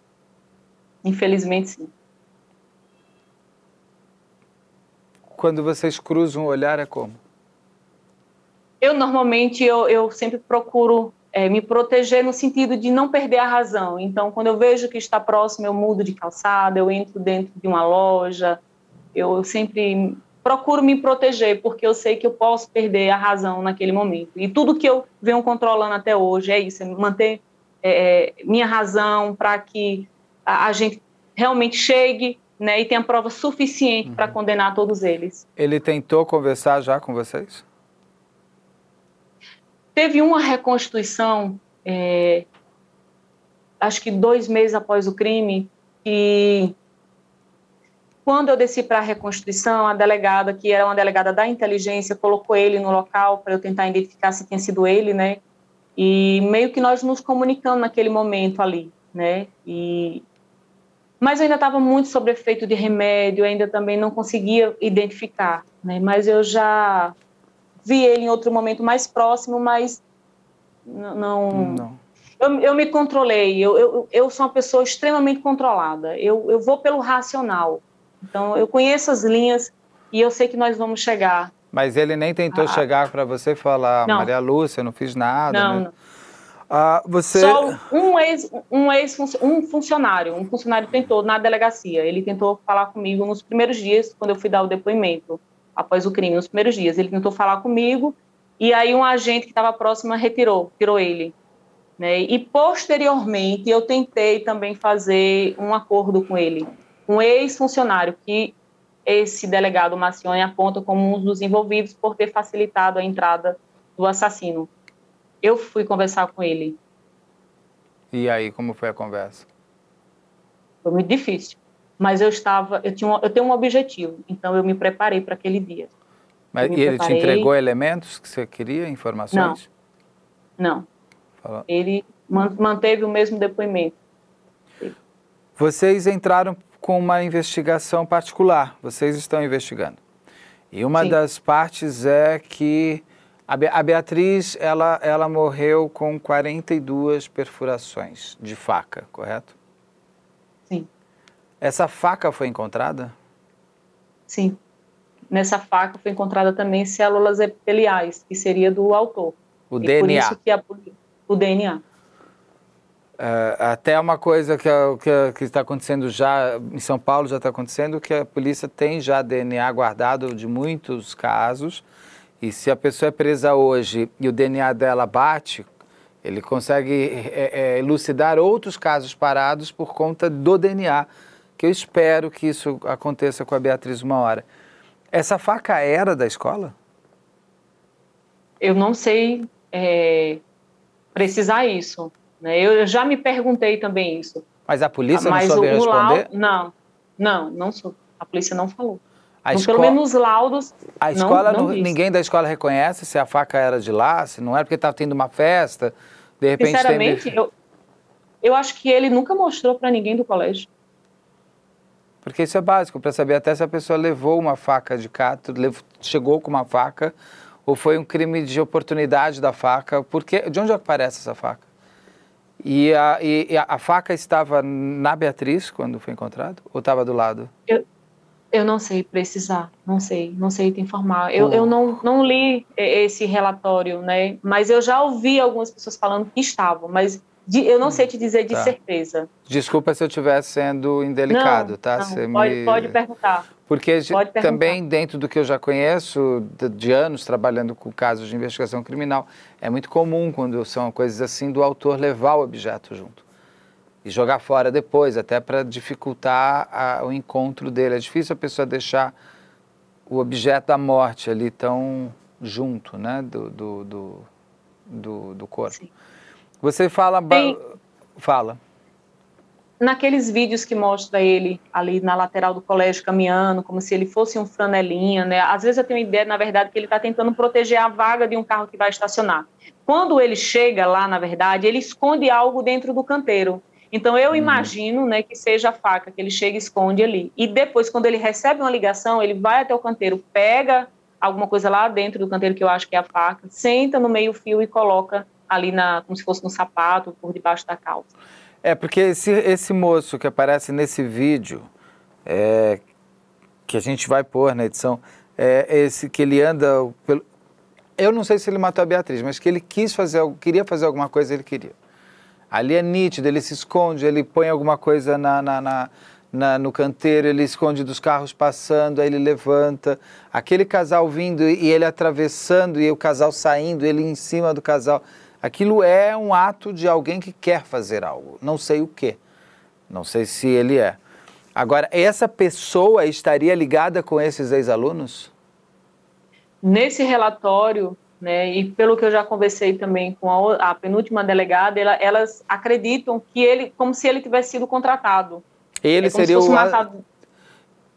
Infelizmente, sim. Quando vocês cruzam o olhar, é como? Eu, normalmente, eu, eu sempre procuro é, me proteger no sentido de não perder a razão. Então, quando eu vejo que está próximo, eu mudo de calçada, eu entro dentro de uma loja, eu sempre procuro me proteger, porque eu sei que eu posso perder a razão naquele momento. E tudo que eu venho controlando até hoje é isso, é manter é, é minha razão para que a, a, gente realmente chegue né, e tenha prova suficiente uhum. para condenar todos eles. Ele tentou conversar já com vocês? Teve uma reconstituição, é, acho que dois meses após o crime, e quando eu desci para a reconstituição, a delegada, que era uma delegada da inteligência, colocou ele no local para eu tentar identificar se tinha sido ele, né? E meio que nós nos comunicamos naquele momento ali, né? E mas eu ainda estava muito sob efeito de remédio, ainda também não conseguia identificar, né? Mas eu já vi ele em outro momento mais próximo, mas não. não. Eu, eu me controlei, eu, eu, eu sou uma pessoa extremamente controlada, eu, eu vou pelo racional. Então, eu conheço as linhas e eu sei que nós vamos chegar. Mas ele nem tentou ah, chegar para você e falar, não. Maria Lúcia, eu não fiz nada. Não, né? não. Ah, você... Só um ex, um ex um funcionário, um funcionário tentou na delegacia. Ele tentou falar comigo nos primeiros dias, quando eu fui dar o depoimento após o crime, nos primeiros dias. Ele tentou falar comigo e aí um agente que estava próximo retirou, tirou ele. Né? E posteriormente eu tentei também fazer um acordo com ele um ex-funcionário que esse delegado Macione aponta como um dos envolvidos por ter facilitado a entrada do assassino. Eu fui conversar com ele. E aí, como foi a conversa? Foi muito difícil, mas eu estava, eu tinha, um, eu tenho um objetivo, então eu me preparei para aquele dia. Mas e ele te entregou elementos que você queria, informações? Não, não. Ele manteve o mesmo depoimento. Vocês entraram com uma investigação particular. Vocês estão investigando. E uma Sim. das partes é que a Beatriz ela, ela morreu com 42 perfurações de faca, correto? Sim. Essa faca foi encontrada? Sim. Nessa faca foi encontrada também células epiteliais, que seria do autor. O e DNA. Por isso que a, o DNA. Uh, até uma coisa que, que, que, está acontecendo já em São Paulo já está acontecendo que a polícia tem já DNA guardado de muitos casos e se a pessoa é presa hoje e o DNA dela bate, ele consegue é, é, elucidar outros casos parados por conta do DNA, que eu espero que isso aconteça com a Beatriz uma hora. Essa faca era da escola? Eu não sei é, precisar isso. Né? Eu já me perguntei também isso. Mas a polícia Mas não soube responder? O não, não, não soube. A polícia não falou. Escola, pelo menos os laudos. A escola, não, não ninguém da escola reconhece se a faca era de lá, se não era porque estava tendo uma festa, de repente. Sinceramente, tem... eu, eu acho que ele nunca mostrou para ninguém do colégio. Porque isso é básico, para saber até se a pessoa levou uma faca de cato, chegou com uma faca, ou foi um crime de oportunidade da faca. Porque, de onde aparece essa faca? E a, e a, faca estava na Beatriz quando foi encontrado? Ou estava do lado? Eu, eu não sei precisar, não sei, não sei te informar. Eu, eu não, não li esse relatório, né? Mas eu já ouvi algumas pessoas falando que estavam, mas de, eu não sei te dizer de tá. certeza. Desculpa se eu estivesse sendo indelicado, não, tá? Não, pode, me... pode perguntar. Porque pode também perguntar. dentro do que eu já conheço, de, de, anos trabalhando com casos de investigação criminal, é muito comum quando são coisas assim do autor levar o objeto junto e jogar fora depois, até para dificultar a, o encontro dele. É difícil a pessoa deixar o objeto da morte ali tão junto, né, do, do, do, do, do corpo. Sim. Você fala. Fala. naqueles vídeos que mostra ele ali na lateral do colégio caminhando, como se ele fosse um franelinha, né? Às vezes eu tenho a ideia, na verdade, que ele está tentando proteger a vaga de um carro que vai estacionar. Quando ele chega lá, na verdade, ele esconde algo dentro do canteiro. Então eu uhum. imagino, né, que seja a faca que ele chega e esconde ali. E depois, quando ele recebe uma ligação, ele vai até o canteiro, pega alguma coisa lá dentro do canteiro que eu acho que é a faca, senta no meio fio e coloca ali na, como se fosse no sapato, por debaixo da calça. É, porque esse, esse moço que aparece nesse vídeo, é, que a gente vai pôr na edição, é esse que ele anda pelo... Eu não sei se ele matou a Beatriz, mas que ele quis fazer, queria fazer alguma coisa, ele queria. Ali é nítido, ele se esconde, ele põe alguma coisa na, na, na, na, no canteiro, ele esconde dos carros passando, aí ele levanta. Aquele casal vindo e ele atravessando e o casal saindo, ele em cima do casal. Aquilo é um ato de alguém que quer fazer algo, não sei o que, não sei se ele é. Agora, essa pessoa estaria ligada com esses ex-alunos? Nesse relatório, né, e pelo que eu já conversei também com a, a penúltima delegada, ela, elas acreditam que ele, como se ele tivesse sido contratado. Ele é seria o... Matado,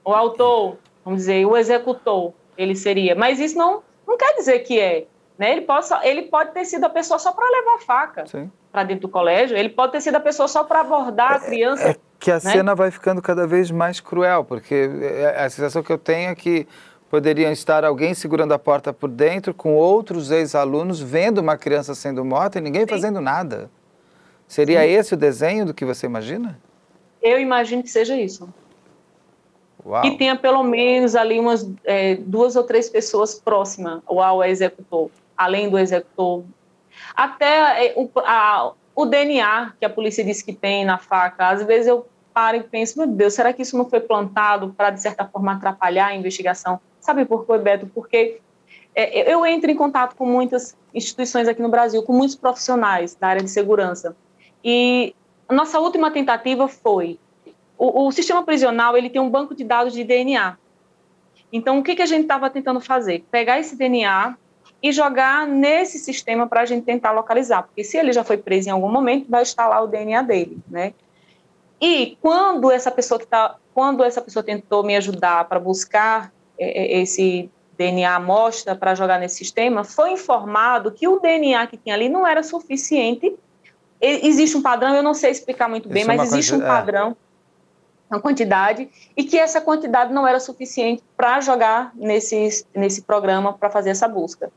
o autor, vamos dizer, o executor, ele seria. Mas isso não, não quer dizer que é. Né? Ele, pode, ele pode ter sido a pessoa só para levar faca para dentro do colégio, ele pode ter sido a pessoa só para abordar a criança. É, é que a né? cena vai ficando cada vez mais cruel, porque é, a sensação que eu tenho é que poderiam estar alguém segurando a porta por dentro, com outros ex-alunos vendo uma criança sendo morta e ninguém Sim. fazendo nada. Seria Sim. esse o desenho do que você imagina? Eu imagino que seja isso. Uau. Que tenha pelo menos ali umas é, duas ou três pessoas próximas ao executor além do executor. Até é, o, a, o DNA que a polícia disse que tem na faca, às vezes eu paro e penso, meu Deus, será que isso não foi plantado para, de certa forma, atrapalhar a investigação? Sabe por quê, Beto? Porque é, eu entro em contato com muitas instituições aqui no Brasil, com muitos profissionais da área de segurança. E a nossa última tentativa foi o, o, sistema prisional ele tem um banco de dados de DNA. Então, o que, que a gente estava tentando fazer? Pegar esse DNA e jogar nesse sistema para a gente tentar localizar, porque se ele já foi preso em algum momento, vai estar lá o DNA dele, né? E quando essa pessoa que tá, quando essa pessoa tentou me ajudar para buscar é, é esse DNA amostra para jogar nesse sistema, foi informado que o DNA que tinha ali não era suficiente. Existe um padrão, eu não sei explicar muito bem, Isso é mas é existe um padrão, é. uma quantidade, e que essa quantidade não era suficiente para jogar nesse, nesse programa para fazer essa busca.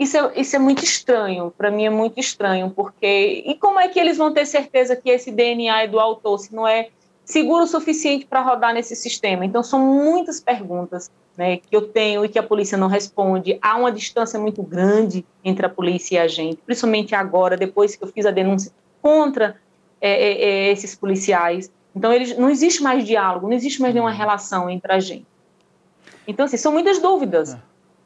Isso é, isso é muito estranho, para mim é muito estranho, porque. E como é que eles vão ter certeza que esse DNA é do autor, se não é seguro o suficiente para rodar nesse sistema? Então, são muitas perguntas né, que eu tenho e que a polícia não responde. Há uma distância muito grande entre a polícia e a gente, principalmente agora, depois que eu fiz a denúncia contra é, é, é esses policiais. Então, eles, não existe mais diálogo, não existe mais nenhuma uhum. relação entre a gente. Então, assim, são muitas dúvidas.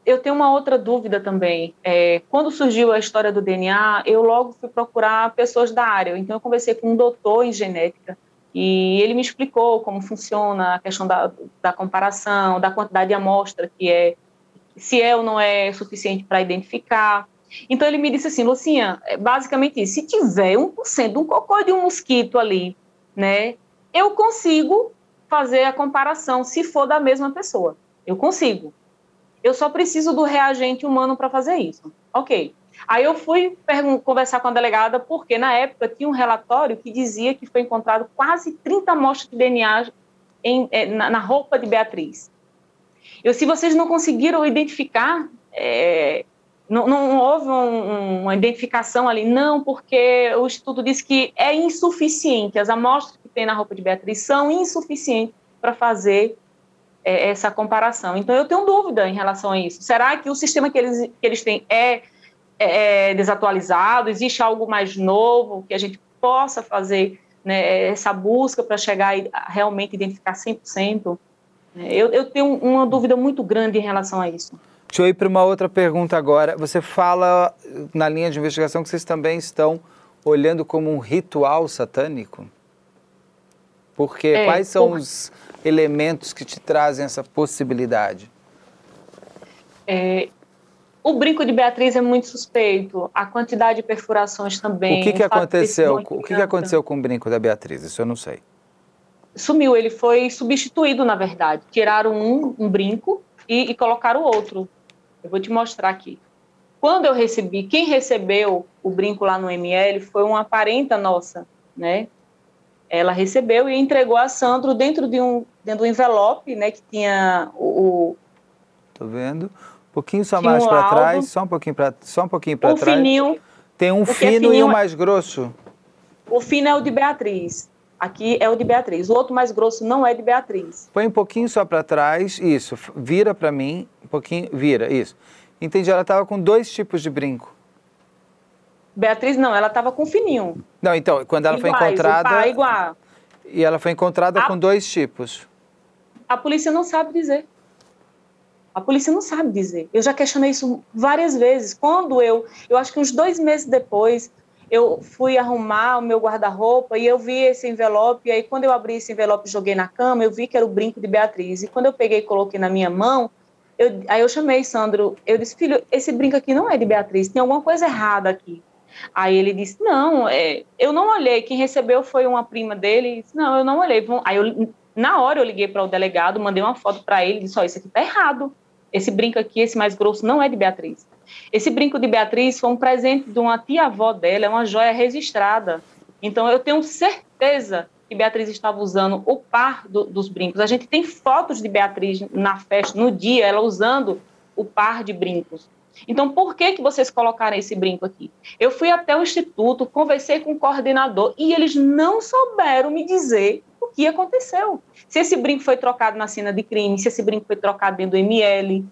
Eu tenho uma outra dúvida também. É, quando surgiu a história do DNA, eu logo fui procurar pessoas da área. Então, eu conversei com um doutor em genética e ele me explicou como funciona a questão da, da comparação, da quantidade de amostra que é, se é ou não é suficiente para identificar. Então, ele me disse assim, Lucinha, é basicamente se tiver 1% de um cocô de um mosquito ali, né, eu consigo fazer a comparação se for da mesma pessoa. Eu consigo. Eu só preciso do reagente humano para fazer isso. Ok. Aí eu fui conversar com a delegada, porque na época tinha um relatório que dizia que foi encontrado quase 30 amostras de DNA em, é, na, na, roupa de Beatriz. Eu, se vocês não conseguiram identificar, é, não, não, houve um, uma identificação ali, não, porque o estudo diz que é insuficiente, as amostras que tem na roupa de Beatriz são insuficientes para fazer é, essa comparação. Então, eu tenho dúvida em relação a isso. Será que o sistema que eles, que eles têm é, é, é desatualizado? Existe algo mais novo que a gente possa fazer né, essa busca para chegar e realmente identificar 100%? Eu, eu tenho uma dúvida muito grande em relação a isso. Deixa eu ir para uma outra pergunta agora. Você fala na linha de investigação que vocês também estão olhando como um ritual satânico? Porque é, quais são por... os elementos que te trazem essa possibilidade? É, o brinco de Beatriz é muito suspeito, a quantidade de perfurações também. O que, que aconteceu? O que, que aconteceu com o brinco da Beatriz? Isso eu não sei. sumiu, ele foi substituído, na verdade. Tiraram um, um brinco e, e colocaram outro. Eu vou te mostrar aqui. Quando eu recebi, quem recebeu o brinco lá no ML foi uma parenta nossa, né? Ela recebeu e entregou a Sandro dentro de um, dentro do envelope, né, que tinha o, Tô vendo. Um pouquinho só mais um para trás, só um pouquinho para só um pouquinho para um trás. Fininho, Tem um fino, é e um mais grosso. O fino é o de Beatriz. Aqui é o de Beatriz. O outro mais grosso não é de Beatriz. Põe um pouquinho só para trás, isso. Vira para mim, um pouquinho, vira, isso. Entendi, ela estava com dois tipos de brinco. Beatriz não, ela estava com fininho. Não, então, quando ela Iguais, foi encontrada. Igual. E ela foi encontrada a, com dois tipos. A polícia não sabe dizer. A polícia não sabe dizer. Eu já questionei isso várias vezes. Quando eu, eu acho que uns dois meses depois, eu fui arrumar o meu guarda-roupa e eu vi esse envelope. E aí, quando eu abri esse envelope e joguei na cama, eu vi que era o brinco de Beatriz. E quando eu peguei e coloquei na minha mão, eu, aí eu chamei Sandro, eu disse, filho, esse brinco aqui não é de Beatriz, tem alguma coisa errada aqui. Aí ele disse, não, é, eu não olhei, quem recebeu foi uma prima dele, disse, não, eu não olhei. Aí eu, na hora eu liguei para o delegado, mandei uma foto para ele, disse, ó, isso aqui tá errado, esse brinco aqui, esse mais grosso, não é de Beatriz. Esse brinco de Beatriz foi um presente de uma tia-avó dela, é uma joia registrada. Então eu tenho certeza que Beatriz estava usando o par do, dos brincos. A gente tem fotos de Beatriz na festa, no dia, ela usando o par de brincos. Então, por que, que vocês colocaram esse brinco aqui? Eu fui até o instituto, conversei com o coordenador e eles não souberam me dizer o que aconteceu. Se esse brinco foi trocado na cena de crime, se esse brinco foi trocado dentro do ML.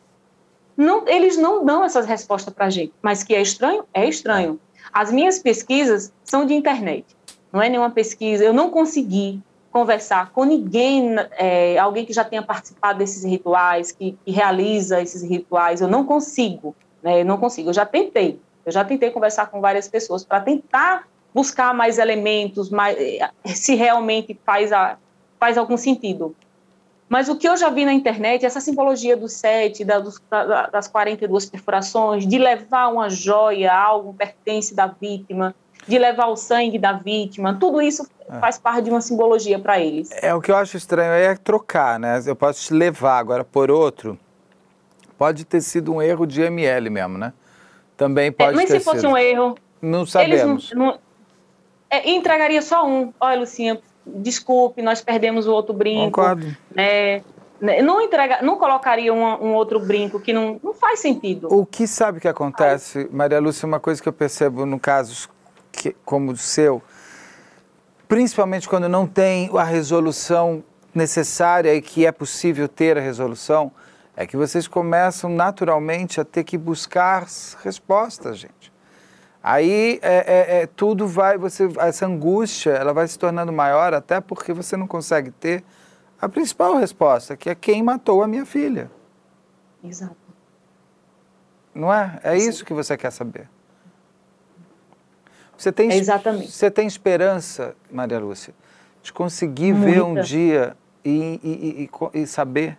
Não, eles não dão essas respostas para a gente. Mas que é estranho? É estranho. As minhas pesquisas são de internet não é nenhuma pesquisa, eu não consegui conversar com ninguém, é, alguém que já tenha participado desses rituais, que, que realiza esses rituais, eu não consigo, né, eu não consigo, eu já tentei, eu já tentei conversar com várias pessoas para tentar buscar mais elementos, mais, se realmente faz, a, faz algum sentido. Mas o que eu já vi na internet, essa simbologia do sete, da, dos, da, das 42 perfurações, de levar uma joia, algo pertence da vítima, de levar o sangue da vítima, tudo isso é. faz parte de uma simbologia para eles. É, o que eu acho estranho é trocar, né? Eu posso te levar agora por outro. Pode ter sido um erro de ML mesmo, né? Também é, pode é, mas ter se fosse um erro. Não sabemos. Não, não, é, entregaria só um. Olha, Lucinha, desculpe, nós perdemos o outro brinco. Concordo. Né? Não, entrega, não colocaria um, um, outro brinco que não, não faz sentido. O que sabe que acontece, Maria Lúcia, uma coisa que eu percebo no caso que, como o seu, principalmente quando não tem a resolução necessária e que é possível ter a resolução, é que vocês começam naturalmente a ter que buscar respostas, gente. Aí é, é, é, tudo vai, você, essa angústia, ela vai se tornando maior até porque você não consegue ter a principal resposta, que é quem matou a minha filha. Exato. Não é? É isso que você quer saber. Você tem, exatamente. Você tem esperança, Maria Lúcia, de conseguir Muita. ver um dia e, e, e, e, saber?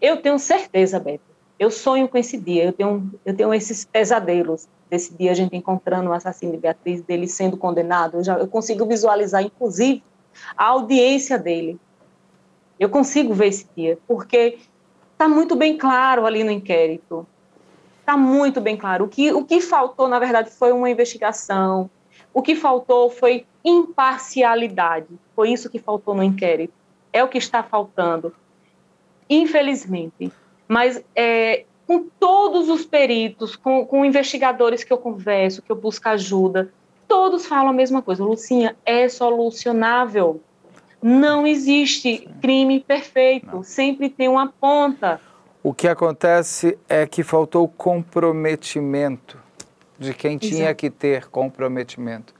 Eu tenho certeza, Beto. Eu sonho com esse dia. Eu tenho, eu tenho esses pesadelos desse dia a gente encontrando o assassino de Beatriz, dele sendo condenado. Eu, já, eu consigo visualizar, inclusive, a audiência dele. Eu consigo ver esse dia, porque está muito bem claro ali no inquérito está muito bem claro. O que, o que faltou, na verdade, foi uma investigação. O que faltou foi imparcialidade. Foi isso que faltou no inquérito. É o que está faltando, infelizmente. Mas é, com todos os peritos, com, com investigadores que eu converso, que eu busco ajuda, todos falam a mesma coisa. Lucinha, é solucionável. Não existe crime perfeito. Não. Sempre tem uma ponta. O que acontece é que faltou comprometimento de quem Exato. tinha que ter comprometimento,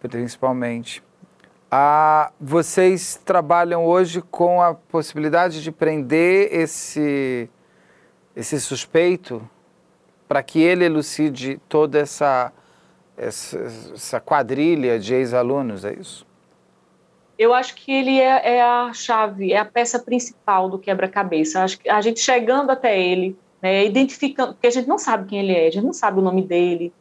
principalmente. Ah, vocês trabalham hoje com a possibilidade de prender esse, esse suspeito para que ele elucide toda essa, essa, essa quadrilha de ex-alunos, é isso? eu acho que ele é, é, a chave, é a peça principal do quebra-cabeça. Acho que a gente chegando até ele, né, identificando, porque a gente não sabe quem ele é, a gente não sabe o nome dele.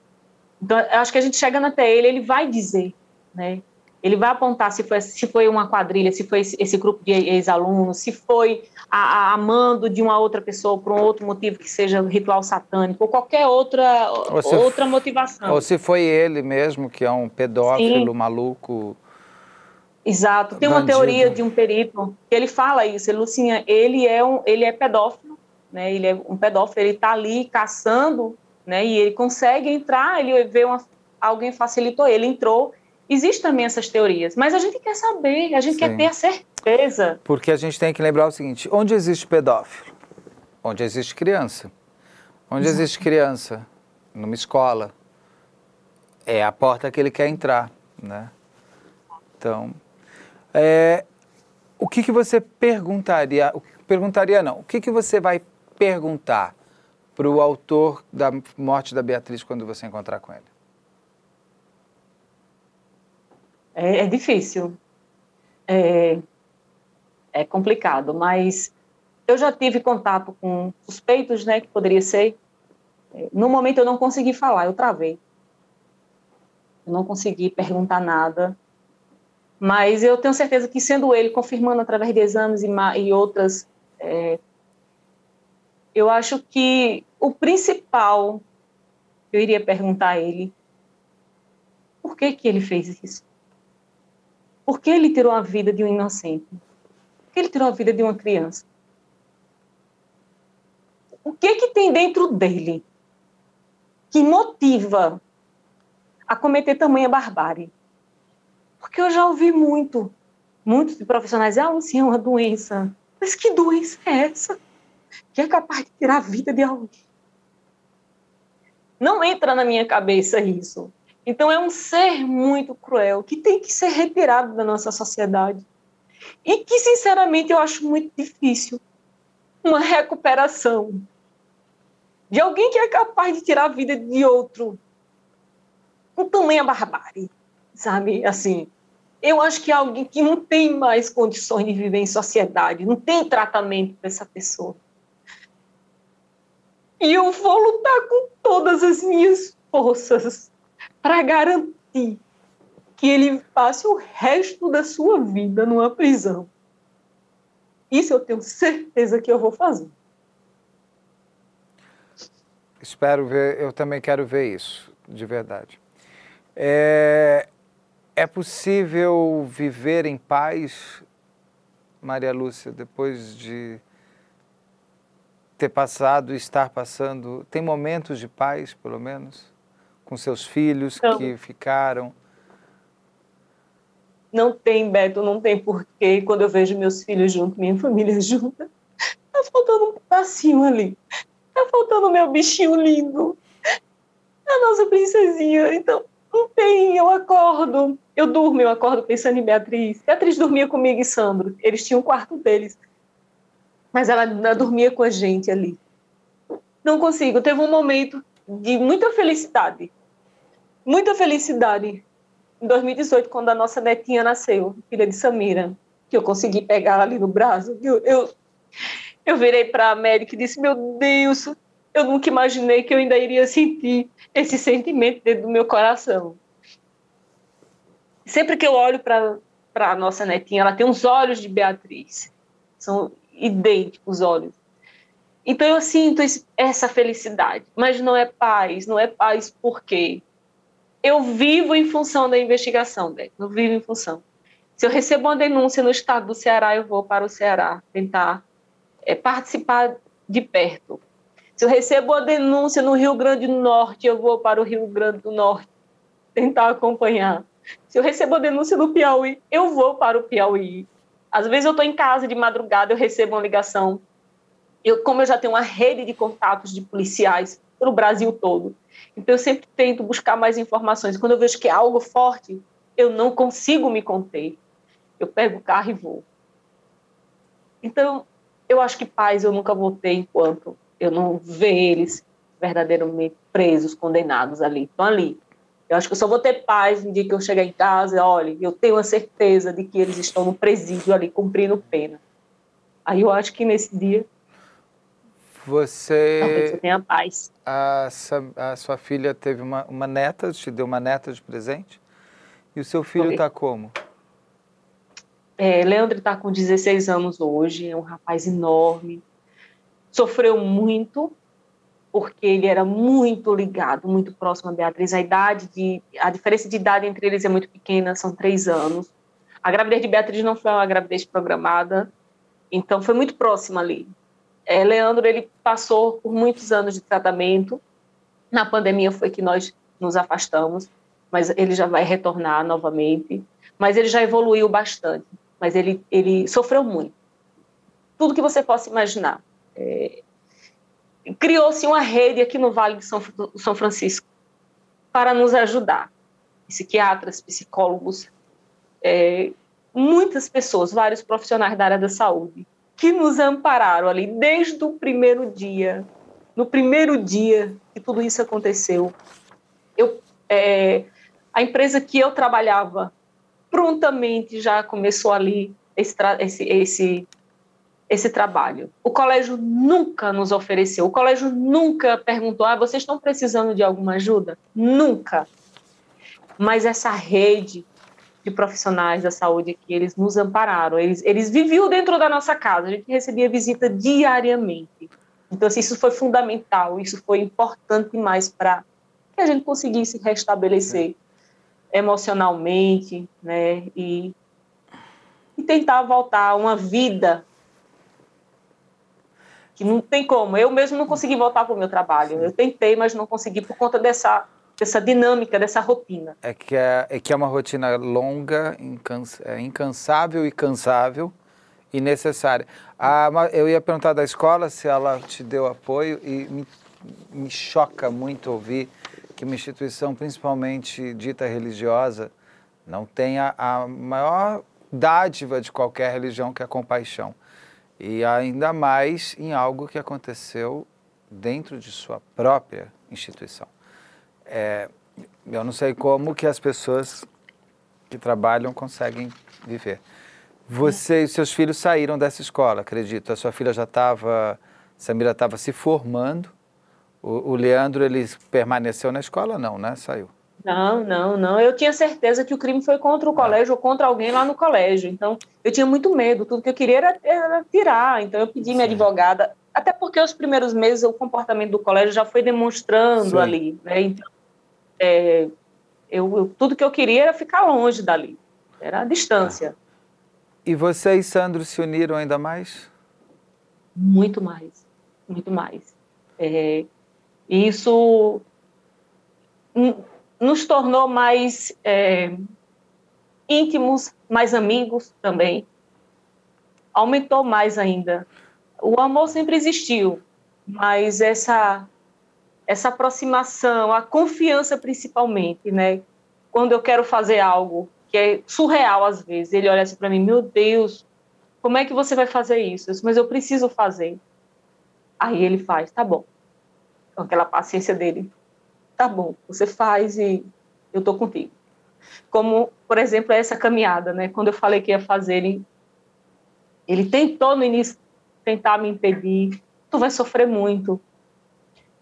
Então, acho que a gente chegando até ele, ele vai dizer, né? Ele vai apontar se foi, se foi uma quadrilha, se foi esse, grupo de ex-alunos, se foi a, a, mando de uma outra pessoa por um outro motivo que seja ritual satânico ou qualquer outra, ou se, outra motivação. Ou se foi ele mesmo, que é um pedófilo Sim. maluco. Exato. Tem bandido. uma teoria de um perito que ele fala isso. Ele, Lucinha, ele é um, ele é pedófilo, né? Ele é um pedófilo. Ele está ali caçando, né? E ele consegue entrar. Ele vê uma, alguém facilitou. Ele entrou Existem também essas teorias, mas a gente quer saber, a gente Sim. quer ter a certeza. Porque a gente tem que lembrar o seguinte: onde existe pedófilo? Onde existe criança. Onde Exato. existe criança? Numa escola. É a porta que ele quer entrar, né? Então, é, o que, que você perguntaria? Perguntaria não. O que, que você vai perguntar para o autor da morte da Beatriz quando você encontrar com ele? É, é difícil, é, é complicado, mas eu já tive contato com suspeitos, né, que poderia ser. No momento eu não consegui falar, eu travei. Eu não consegui perguntar nada, mas eu tenho certeza que sendo ele confirmando através de exames e, e outras, é, eu acho que o principal eu iria perguntar a ele por que que ele fez isso? Por que ele tirou a vida de um inocente? Por que ele tirou a vida de uma criança? O que que tem dentro dele que motiva a cometer tamanha barbárie? Porque eu já ouvi muito, muitos profissionais dizer, ah, é uma doença. Mas que doença é essa? Que é capaz de tirar a vida de alguém? Não entra na minha cabeça isso. Então, é um ser muito cruel que tem que ser retirado da nossa sociedade. E que, sinceramente, eu acho muito difícil uma recuperação de alguém que é capaz de tirar a vida de outro com tamanha barbárie, sabe? Assim, eu acho que é alguém que não tem mais condições de viver em sociedade, não tem tratamento para essa pessoa. E eu vou lutar com todas as minhas forças para garantir que ele passe o resto da sua vida numa prisão. Isso eu tenho certeza que eu vou fazer. Espero ver, eu também quero ver isso, de verdade. É, é possível viver em paz, Maria Lúcia, depois de ter passado estar passando? Tem momentos de paz, pelo menos? Com seus filhos não. que ficaram? Não tem, Beto, não tem porquê. Quando eu vejo meus filhos juntos, minha família junta, tá faltando um pedacinho ali. Tá faltando meu bichinho lindo. A nossa princesinha. Então, não tem, eu acordo. Eu durmo, eu acordo pensando em Beatriz. Beatriz dormia comigo e Sandro. Eles tinham um quarto deles. Mas ela, ela dormia com a gente ali. Não consigo. Teve um momento de muita felicidade muita felicidade em 2018, quando a nossa netinha nasceu, filha de Samira, que eu consegui pegar ali no braço. Eu, eu, eu virei para a médica e disse: Meu Deus, eu nunca imaginei que eu ainda iria sentir esse sentimento dentro do meu coração. Sempre que eu olho para a nossa netinha, ela tem os olhos de Beatriz, são idênticos os olhos. Então eu sinto esse, essa felicidade, mas não é paz, não é paz por quê? Eu vivo em função da investigação, Beto. Eu vivo em função. Se eu recebo uma denúncia no estado do Ceará, eu vou para o Ceará tentar é, participar de perto. Se eu recebo uma denúncia no Rio Grande do Norte, eu vou para o Rio Grande do Norte tentar acompanhar. Se eu recebo uma denúncia no Piauí, eu vou para o Piauí. Às vezes eu estou em casa de madrugada, eu recebo uma ligação. Eu, como eu já tenho uma rede de contatos de policiais pelo Brasil todo, então, eu sempre tento buscar mais informações. Quando eu vejo que é algo forte, eu não consigo me conter. Eu pego o carro e vou. Então, eu acho que pais eu nunca vou ter enquanto eu não ver eles verdadeiramente presos, condenados ali. Estão ali. Eu acho que eu só vou ter paz no dia que eu chegar em casa e, olha, eu tenho a certeza de que eles estão no presídio ali cumprindo pena. Aí eu acho que nesse dia você. Talvez tenha paz. A, a sua filha teve uma, uma neta, te deu uma neta de presente. E o seu filho está como? É, Leandro está com 16 anos hoje, é um rapaz enorme. Sofreu muito, porque ele era muito ligado, muito próximo a Beatriz. A idade de, a diferença de idade entre eles é muito pequena, são três anos. A gravidez de Beatriz não foi uma gravidez programada, então foi muito próxima ali. É, Leandro ele passou por muitos anos de tratamento. Na pandemia foi que nós nos afastamos, mas ele já vai retornar novamente. Mas ele já evoluiu bastante, mas ele ele sofreu muito. Tudo que você possa imaginar. É, criou-se uma rede aqui no Vale de São, São Francisco para nos ajudar. Psiquiatras, psicólogos, é, muitas pessoas, vários profissionais da área da saúde, que nos ampararam ali desde o primeiro dia. No primeiro dia que tudo isso aconteceu, eu, é, a empresa que eu trabalhava prontamente já começou ali esse, esse, esse esse trabalho. O colégio nunca nos ofereceu, o colégio nunca perguntou: ah, vocês estão precisando de alguma ajuda? Nunca. Mas essa rede de profissionais da saúde que eles nos ampararam, eles, eles viviam dentro da nossa casa, a gente recebia visita diariamente. Então, assim, isso foi fundamental, isso foi importante demais para que a gente conseguisse restabelecer emocionalmente, né, e, e tentar voltar a uma vida que não tem como. Eu mesmo não consegui voltar para o meu trabalho. Eu tentei, mas não consegui por conta dessa, dessa dinâmica, dessa rotina. É que é, é, que é uma rotina longa, é incansável e cansável e necessária. Eu ia perguntar da escola se ela te deu apoio e me, me choca muito ouvir que uma instituição, principalmente dita religiosa, não tenha a maior dádiva de qualquer religião que é a compaixão. E ainda mais em algo que aconteceu dentro de sua própria instituição. É, eu não sei como que as pessoas que trabalham conseguem viver. Você e seus filhos saíram dessa escola, acredito. A sua filha já estava, Samira estava se formando. O, o Leandro, ele permaneceu na escola? Não, né? Saiu. Não, não, não. Eu tinha certeza que o crime foi contra o colégio ou contra alguém lá no colégio. Então, eu tinha muito medo. Tudo que eu queria era, era tirar. Então, eu pedi Sim. minha advogada, até porque os primeiros meses o comportamento do colégio já foi demonstrando Sim. ali. Né? Então, é, eu, eu, tudo que eu queria era ficar longe dali. Era a distância. E você e Sandro se uniram ainda mais? Muito mais. Muito mais. É, isso nos tornou mais é, íntimos, mais amigos também. Aumentou mais ainda. O amor sempre existiu, mas essa essa aproximação, a confiança principalmente, né? Quando eu quero fazer algo que é surreal às vezes, ele olha assim para mim, meu Deus, como é que você vai fazer isso? Eu disse, mas eu preciso fazer. Aí ele faz, tá bom. Com aquela paciência dele, tá bom, você faz e eu tô contigo. Como, por exemplo, essa caminhada, né? Quando eu falei que ia fazer, ele, ele tentou no início tentar me impedir, tu vai sofrer muito.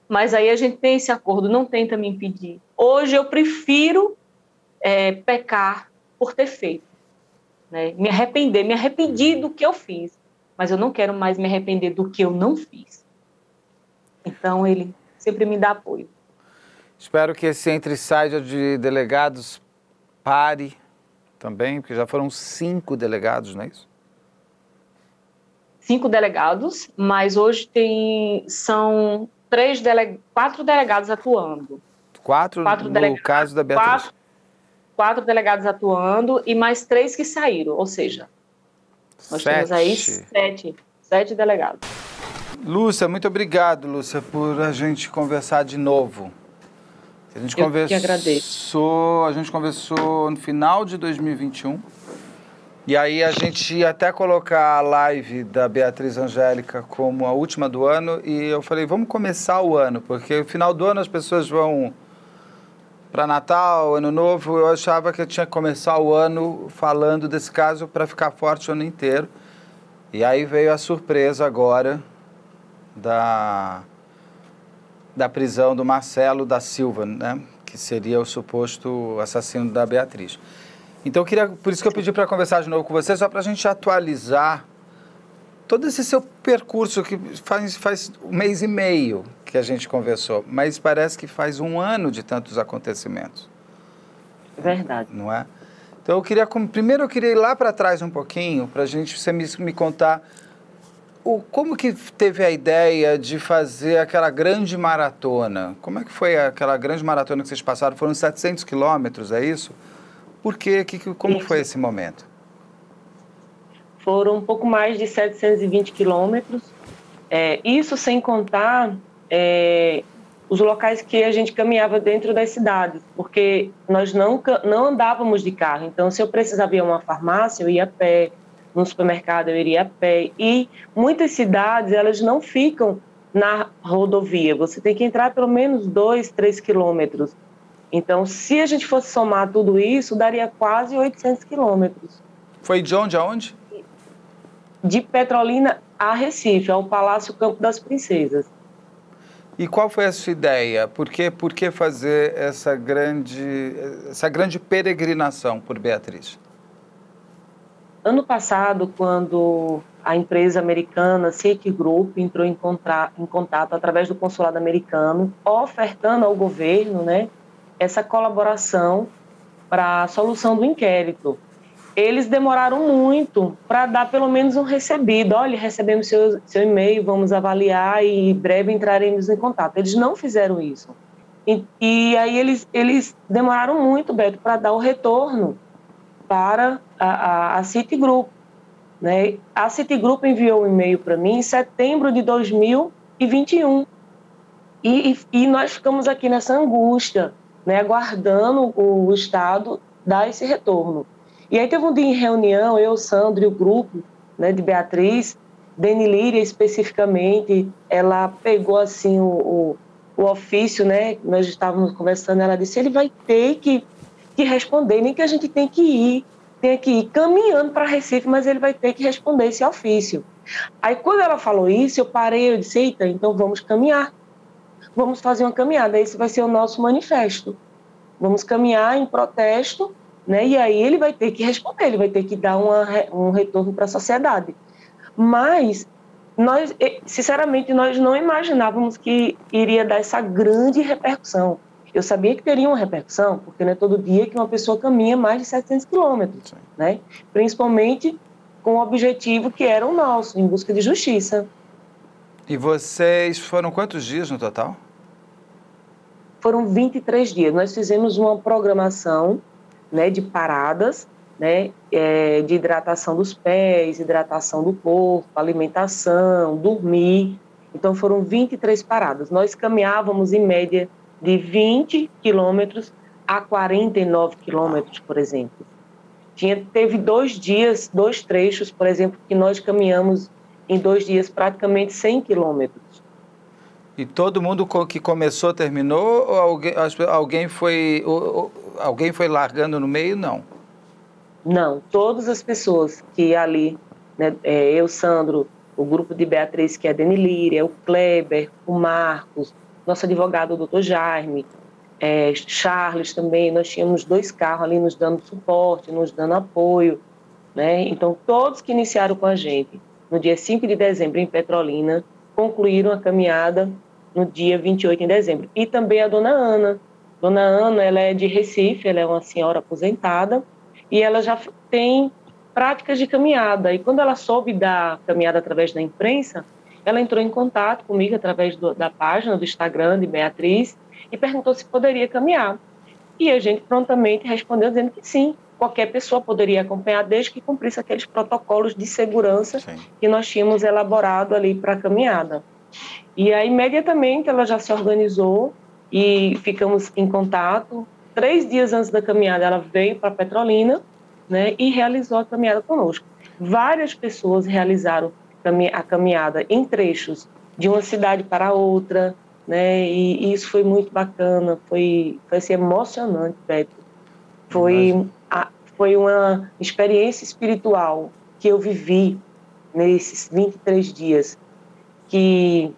Mas aí a gente tem esse acordo, não tenta me impedir. Hoje eu prefiro é, pecar por ter feito, né? Me arrepender, me arrependi do que eu fiz, mas eu não quero mais me arrepender do que eu não fiz. Então ele sempre me dá apoio. Espero que esse entre saia de delegados pare também, porque já foram cinco delegados, não é isso? Cinco delegados, mas hoje tem são três dele, quatro delegados atuando. Quatro, quatro no delegados, caso da Beatriz. Quatro, quatro, delegados atuando e mais três que saíram, ou seja, nós sete. temos aí sete, sete delegados. Lúcia, muito obrigado, Lúcia, por a gente conversar de novo. A gente Eu conversou, que agradeço. A gente conversou no final de 2021. E aí a gente ia até colocar a live da Beatriz Angélica como a última do ano e eu falei, vamos começar o ano, porque no final do ano as pessoas vão para Natal, Ano Novo, eu achava que eu tinha que começar o ano falando desse caso para ficar forte o ano inteiro. E aí veio a surpresa agora da da prisão do Marcelo da Silva, né? que seria o suposto assassino da Beatriz. Então, eu queria, por isso que eu pedi para conversar de novo com você, só para a gente atualizar todo esse seu percurso que faz, faz um mês e meio que a gente conversou, mas parece que faz um ano de tantos acontecimentos. Verdade. Não é? Então eu queria, primeiro eu queria ir lá para trás um pouquinho, para a gente, você me, me contar o, como que teve a ideia de fazer aquela grande maratona? Como é que foi aquela grande maratona que vocês passaram? Foram 700 quilômetros, é isso? Por quê? Que, como isso. foi esse momento? Foram um pouco mais de 720 quilômetros. É, isso sem contar é, os locais que a gente caminhava dentro das cidades, porque nós não, não andávamos de carro. Então, se eu precisava ir a uma farmácia, eu ia a pé, no supermercado eu iria a pé. E muitas cidades, elas não ficam na rodovia. Você tem que entrar pelo menos dois, três quilômetros. Então, se a gente fosse somar tudo isso, daria quase 800 quilômetros. Foi de onde a onde? De Petrolina a Recife, ao Palácio Campo das Princesas. E qual foi a sua ideia? Por que, por que fazer essa grande, essa grande peregrinação por Beatriz? Ano passado, quando a empresa americana City Group entrou em contato através do consulado americano, ofertando ao governo né, essa colaboração para a solução do inquérito eles demoraram muito para dar pelo menos um recebido. Olha, recebemos seu, seu e-mail, vamos avaliar e em breve entraremos em contato. Eles não fizeram isso. E, e aí eles, eles demoraram muito, Beto, para dar o retorno para a, a, a Citigroup. Né? A Citigroup enviou um e-mail para mim em setembro de 2021. E, e, e, nós ficamos aqui nessa angústia, né, aguardando o, Estado dar esse retorno. E aí teve um dia em reunião, eu, Sandro e o grupo né, de Beatriz, Deni Líria especificamente, ela pegou assim o, o, o, ofício, né? Nós estávamos conversando, ela disse, ele vai ter que, que responder, nem que a gente tem que ir, tem que ir caminhando para Recife, mas ele vai ter que responder esse ofício. Aí quando ela falou isso, eu parei, eu disse, eita, então vamos caminhar. Vamos fazer uma caminhada, esse vai ser o nosso manifesto. Vamos caminhar em protesto né? E aí ele vai ter que responder, ele vai ter que dar uma, um retorno para a sociedade. Mas nós, sinceramente, nós não imaginávamos que iria dar essa grande repercussão. Eu sabia que teria uma repercussão, porque não é todo dia que uma pessoa caminha mais de 700 quilômetros, né? Principalmente com o objetivo que era o nosso, em busca de justiça. E vocês foram quantos dias no total? Foram 23 dias. Nós fizemos uma programação né, de paradas, né, é, de hidratação dos pés, hidratação do corpo, alimentação, dormir. Então foram 23 paradas. Nós caminhávamos em média de 20 quilômetros a 49 quilômetros, por exemplo. Tinha, teve dois dias, dois trechos, por exemplo, que nós caminhamos em dois dias praticamente 100 quilômetros. E todo mundo que começou terminou ou alguém, alguém foi alguém foi largando no meio? Não. Não, todas as pessoas que ali, né, é, eu, Sandro, o grupo de Beatriz, que é a Deni Líria, o Kleber, o Marcos, nosso advogado, o doutor Jaime, é, Charles também, nós tínhamos dois carros ali nos dando suporte, nos dando apoio, né? Então, todos que iniciaram com a gente no dia 5 de dezembro em Petrolina, concluíram a caminhada no dia 28 de dezembro. E também a dona Ana. Dona Ana, ela é de Recife, ela é uma senhora aposentada e ela já tem práticas de caminhada. E quando ela soube da caminhada através da imprensa, ela entrou em contato comigo através do, da página do Instagram de Beatriz e perguntou se poderia caminhar. E a gente prontamente respondeu dizendo que sim, qualquer pessoa poderia acompanhar desde que cumprisse aqueles protocolos de segurança sim. que nós tínhamos elaborado ali para a caminhada. E aí, imediatamente, ela já se organizou e ficamos em contato. Três dias antes da caminhada, ela veio para Petrolina né, e realizou a caminhada conosco. Várias pessoas realizaram a caminhada em trechos de uma cidade para outra, né? E, e isso foi muito bacana, foi, foi assim, emocionante, Beto. Foi, a, foi uma experiência espiritual que eu vivi nesses 23 dias que,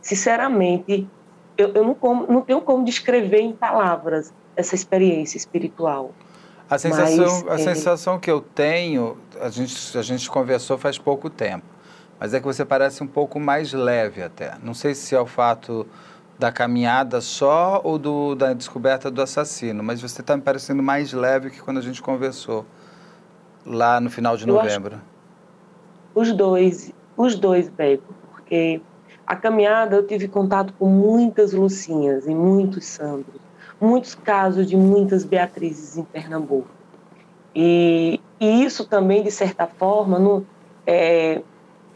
sinceramente, eu, eu não, como, não tenho como descrever em palavras essa experiência espiritual. A sensação, Mas, a é... sensação que eu tenho, a gente, a gente conversou faz pouco tempo, mas é que você parece um pouco mais leve até. Não sei se é o fato da caminhada só ou do, da descoberta do assassino, mas você está me parecendo mais leve que quando a gente conversou lá no final de novembro. Os dois, os dois, Beco, porque a caminhada eu tive contato com muitas Lucinhas e muitos Sandros, muitos casos de muitas Beatrizes em Pernambuco. E, e isso também, de certa forma, no, é,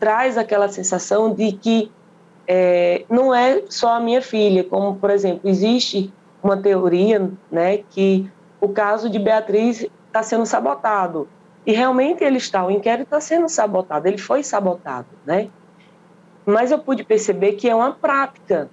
traz aquela sensação de que é, não é só a minha filha, como, por exemplo, existe uma teoria né, que o caso de Beatriz está sendo sabotado. E realmente ele está, o inquérito está sendo sabotado, ele foi sabotado, né? Mas eu pude perceber que é uma prática.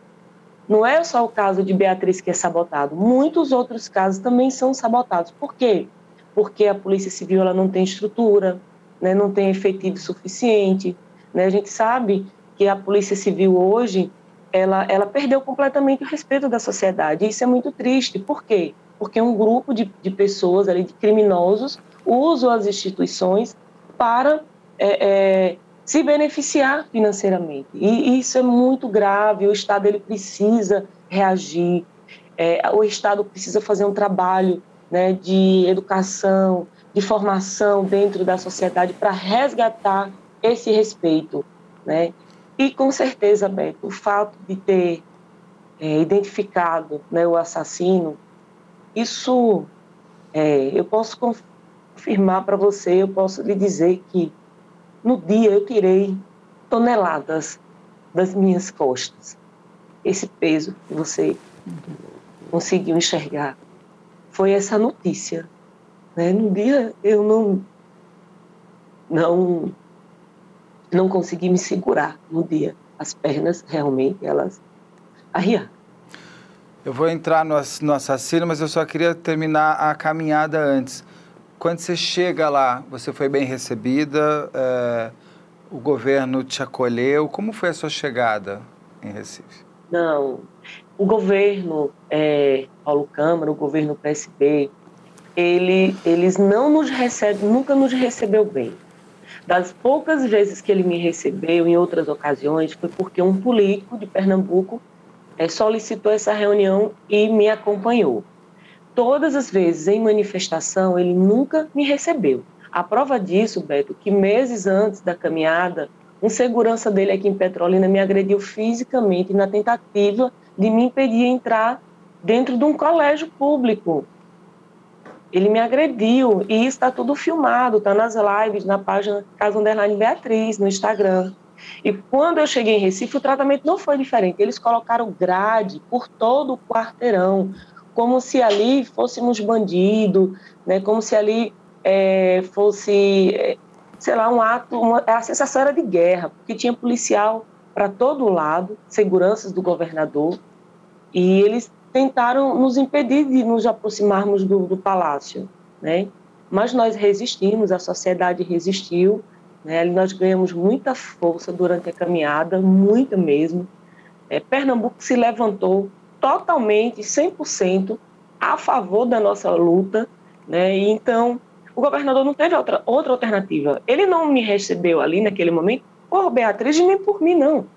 Não é só o caso de Beatriz que é sabotado, muitos outros casos também são sabotados. Por quê? Porque a Polícia Civil ela não tem estrutura, né, não tem efetivo suficiente. Né? A gente sabe que a Polícia Civil hoje ela, ela perdeu completamente o respeito da sociedade. Isso é muito triste. Por quê? Porque um grupo de, de pessoas, ali, de criminosos, usam as instituições para é, é, se beneficiar financeiramente. E isso é muito grave, o Estado ele precisa reagir, é, o Estado precisa fazer um trabalho né, de educação, de formação dentro da sociedade para resgatar esse respeito. Né? E com certeza, Beto, o fato de ter é, identificado né, o assassino, isso é, eu posso confirmar para você, eu posso lhe dizer que no dia eu tirei toneladas das minhas costas. Esse peso que você conseguiu enxergar foi essa notícia. Né? No dia eu não, não, não consegui me segurar no dia. As pernas realmente elas arriaram. Eu vou entrar no, no assassino, mas eu só queria terminar a caminhada antes. Quando você chega lá, você foi bem recebida, é, o governo te acolheu. Como foi a sua chegada em Recife? Não, o governo é, Paulo Câmara, o governo PSB, ele, eles não nos recebem, nunca nos recebeu bem. Das poucas vezes que ele me recebeu, em outras ocasiões, foi porque um político de Pernambuco é, solicitou essa reunião e me acompanhou. Todas as vezes em manifestação, ele nunca me recebeu. A prova disso, Beto, que meses antes da caminhada, um segurança dele aqui em Petrolina me agrediu fisicamente na tentativa de me impedir de entrar dentro de um colégio público. Ele me agrediu e está tudo filmado, está nas lives, na página Casa Underline Beatriz, no Instagram. E quando eu cheguei em Recife, o tratamento não foi diferente. Eles colocaram grade por todo o quarteirão, como se ali fôssemos bandido, né? como se ali é, fosse, é, sei lá, um ato, uma, a sensação era de guerra, porque tinha policial para todo lado, seguranças do governador, e eles tentaram nos impedir de nos aproximarmos do, do palácio, né? Mas nós resistimos, a sociedade resistiu, né? Nós ganhamos muita força durante a caminhada, muita mesmo. É, Pernambuco se levantou totalmente, 100% a favor da nossa luta, né? E então, o governador não teve outra, outra alternativa. Ele não me recebeu ali naquele momento por Beatriz nem por mim, não.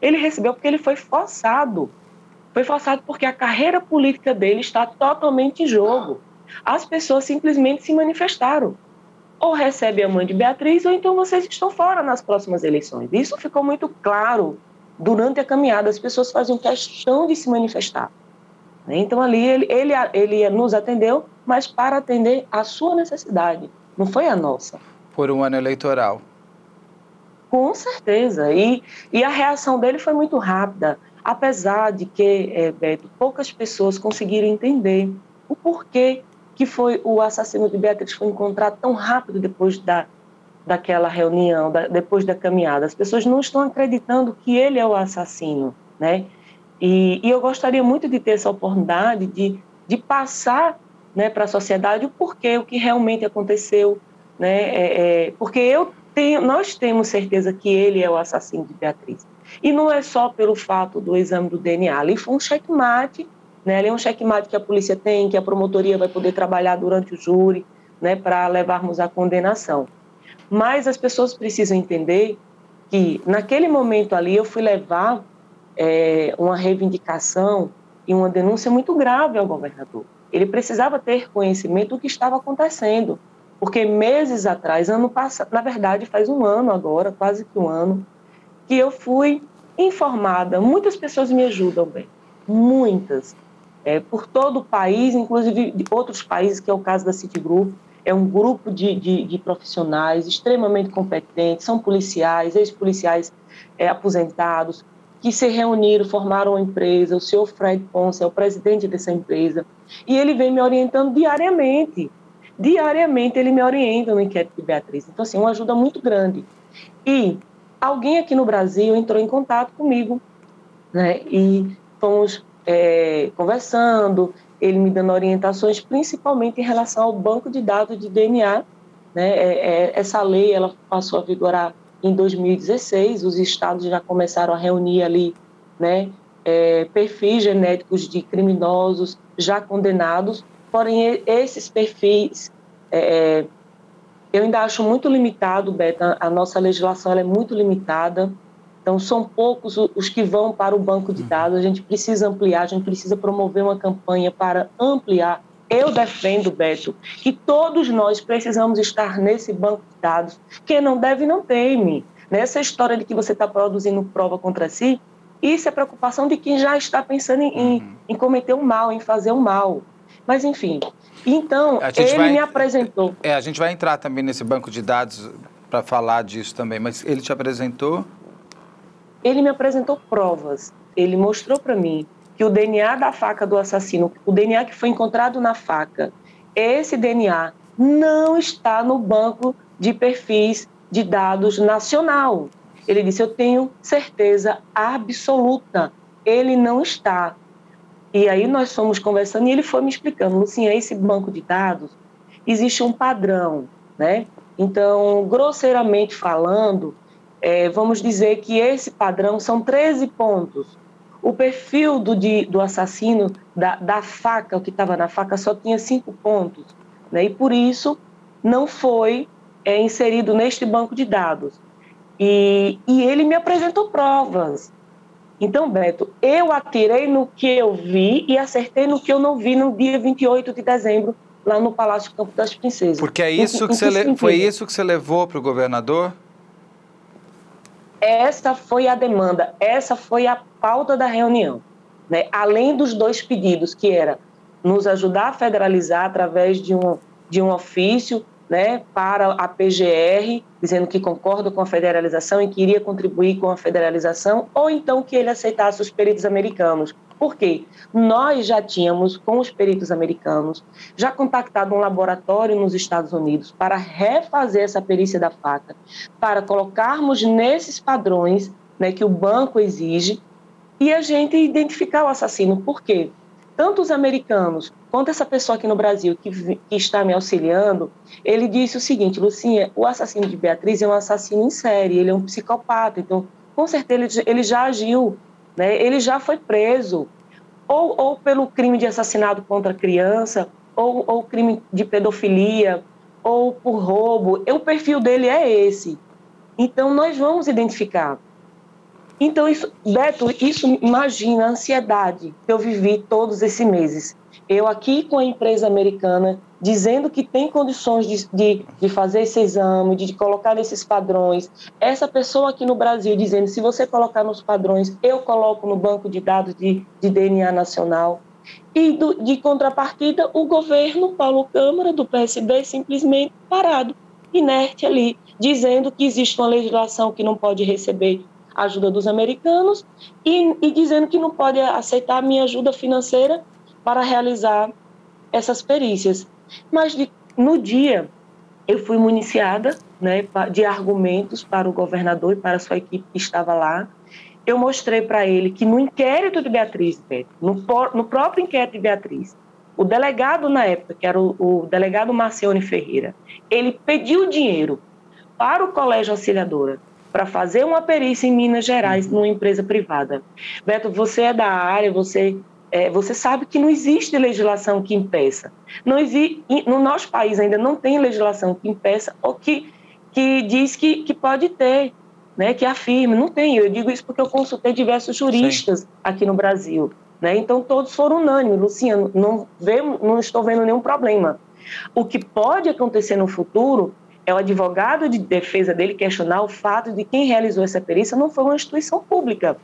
Ele recebeu porque ele foi forçado. Foi forçado porque a carreira política dele está totalmente em jogo. As pessoas simplesmente se manifestaram. Ou recebe a mãe de Beatriz, ou então vocês estão fora nas próximas eleições. Isso ficou muito claro durante a caminhada, as pessoas faziam questão de se manifestar. Né? Então, ali, ele, ele, ele nos atendeu, mas para atender a sua necessidade, não foi a nossa. Por um ano eleitoral. Com certeza. E, e a reação dele foi muito rápida, apesar de que, é, Beto, poucas pessoas conseguiram entender o porquê que foi o assassino de Beatriz foi encontrado tão rápido depois da, daquela reunião, da, depois da caminhada. As pessoas não estão acreditando que ele é o assassino, né? E, e eu gostaria muito de ter essa oportunidade de, de passar né, para a sociedade o porquê, o que realmente aconteceu, né? É, é, porque eu tenho, nós temos certeza que ele é o assassino de Beatriz. E não é só pelo fato do exame do DNA, ali foi um checkmate, né? ali é um checkmate que a polícia tem, que a promotoria vai poder trabalhar durante o júri, né, para levarmos à condenação. Mas as pessoas precisam entender que naquele momento ali eu fui levar é, uma reivindicação e uma denúncia muito grave ao governador. Ele precisava ter conhecimento do que estava acontecendo, porque meses atrás, ano passado, na verdade faz um ano agora, quase que um ano, que eu fui informada. Muitas pessoas me ajudam, bem, muitas, é, por todo o país, inclusive de outros países, que é o caso da Citigroup. É um grupo de, de, de profissionais extremamente competentes, são policiais, ex-policiais é, aposentados, que se reuniram, formaram uma empresa. O senhor Fred Ponce é o presidente dessa empresa. E ele vem me orientando diariamente. Diariamente ele me orienta no inquérito de Beatriz. Então, assim, uma ajuda muito grande. E alguém aqui no Brasil entrou em contato comigo, né? E fomos é, conversando, ele me dando orientações, principalmente em relação ao banco de dados de DNA. Né? É, é, essa lei ela passou a vigorar em 2016, os estados já começaram a reunir ali né, é, perfis genéticos de criminosos já condenados, porém esses perfis é, eu ainda acho muito limitado, Beta, a nossa legislação é muito limitada, então são poucos os que vão para o banco de dados, a gente precisa ampliar, a gente precisa promover uma campanha para ampliar eu defendo, Beto, que todos nós precisamos estar nesse banco de dados. Quem não deve, não teme. Nessa história de que você está produzindo prova contra si, isso é preocupação de quem já está pensando em, uhum. em cometer um mal, em fazer um mal. Mas, enfim. Então, ele vai, me apresentou. É, a gente vai entrar também nesse banco de dados para falar disso também, mas ele te apresentou? Ele me apresentou provas. Ele mostrou para mim que o DNA da faca do assassino, o DNA que foi encontrado na faca, esse DNA não está no banco de perfis de dados nacional. Ele disse: Eu tenho certeza absoluta, ele não está. E aí nós fomos conversando e ele foi me explicando: Lucinha, esse banco de dados existe um padrão, né? Então, grosseiramente falando, é, vamos dizer que esse padrão são 13 pontos o perfil do, de, do assassino, da, da faca, o que estava na faca, só tinha cinco pontos. Né? E por isso não foi é, inserido neste banco de dados. E, e ele me apresentou provas. Então, Beto, eu atirei no que eu vi e acertei no que eu não vi no dia 28 de dezembro, lá no Palácio Campo das Princesas. Porque é isso em, que, você le... foi isso que você levou para o governador? Essa foi a demanda, essa foi a pauta da reunião. Né? Além dos dois pedidos, que era nos ajudar a federalizar através de um, de um ofício né, para a PGR, dizendo que concorda com a federalização e que iria contribuir com a federalização, ou então que ele aceitasse os peritos americanos. Por quê? Nós já tínhamos, com os peritos americanos, já contactado um laboratório nos Estados Unidos para refazer essa perícia da faca, para colocarmos nesses padrões né, que o banco exige e a gente identificar o assassino. Por quê? Tanto os americanos quanto essa pessoa aqui no Brasil que, que, está me auxiliando, ele disse o seguinte, Lucinha, o assassino de Beatriz é um assassino em série, ele é um psicopata, então com certeza ele, ele já agiu, né? ele já foi preso, ou, ou pelo crime de assassinato contra criança, ou, ou crime de pedofilia, ou por roubo, o perfil dele é esse. Então nós vamos identificar. Então, isso, Beto, isso imagina a ansiedade que eu vivi todos esses meses. Eu aqui com a empresa americana dizendo que tem condições de, de, de, fazer esse exame, de, de colocar nesses padrões. Essa pessoa aqui no Brasil dizendo, se você colocar nos padrões, eu coloco no banco de dados de, de DNA nacional. E do, de contrapartida, o governo, Paulo Câmara, do PSB, simplesmente parado, inerte ali, dizendo que existe uma legislação que não pode receber ajuda dos americanos e, e dizendo que não pode aceitar minha ajuda financeira para realizar essas perícias. Mas de, no dia eu fui municiada né, de argumentos para o governador e para a sua equipe que estava lá. Eu mostrei para ele que no inquérito de Beatriz, no, no próprio inquérito de Beatriz, o delegado na época, que era o, o delegado Marcione Ferreira, ele pediu dinheiro para o Colégio Auxiliadora para fazer uma perícia em Minas Gerais, numa empresa privada. Beto, você é da área, você é, você sabe que não existe legislação que impeça. Não existe, no nosso país ainda não tem legislação que impeça ou que, que diz que, que pode ter, né, que afirme. Não tem. Eu digo isso porque eu consultei diversos juristas Sim. aqui no Brasil. Né? Então, todos foram unânimes. Luciano, não, vemos, não estou vendo nenhum problema. O que pode acontecer no futuro é o advogado de defesa dele questionar o fato de quem realizou essa perícia não foi uma instituição pública.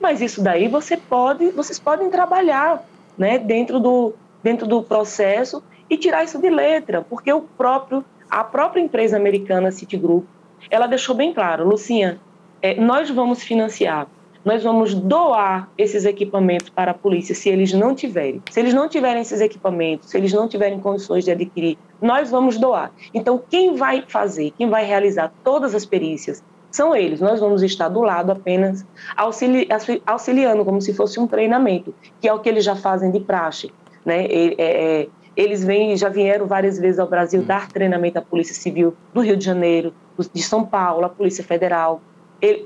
Mas isso daí você pode, vocês podem trabalhar né, dentro, do, dentro do processo e tirar isso de letra, porque o próprio, a própria empresa americana Citigroup, ela deixou bem claro, Lucinha, é, nós vamos financiar nós vamos doar esses equipamentos para a polícia se eles não tiverem. Se eles não tiverem esses equipamentos, se eles não tiverem condições de adquirir, nós vamos doar. Então, quem vai fazer, quem vai realizar todas as perícias são eles. Nós vamos estar do lado apenas auxili auxiliando, como se fosse um treinamento, que é o que eles já fazem de praxe. Né? É, é, eles vêm, já vieram várias vezes ao Brasil dar treinamento à Polícia Civil do Rio de Janeiro, de São Paulo, à Polícia Federal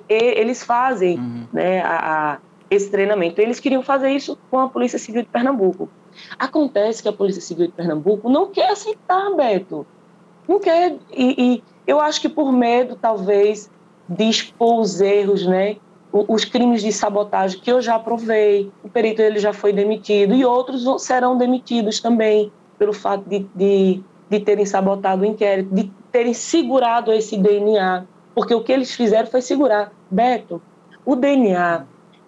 eles fazem uhum. né, a, a, esse treinamento. Eles queriam fazer isso com a Polícia Civil de Pernambuco. Acontece que a Polícia Civil de Pernambuco não quer aceitar, Beto. Não quer. E, e eu acho que por medo, talvez, de expor os erros, né? os crimes de sabotagem que eu já provei, o perito ele já foi demitido e outros serão demitidos também pelo fato de, de, de terem sabotado o inquérito, de terem segurado esse DNA porque o que eles fizeram foi segurar. Beto, o DNA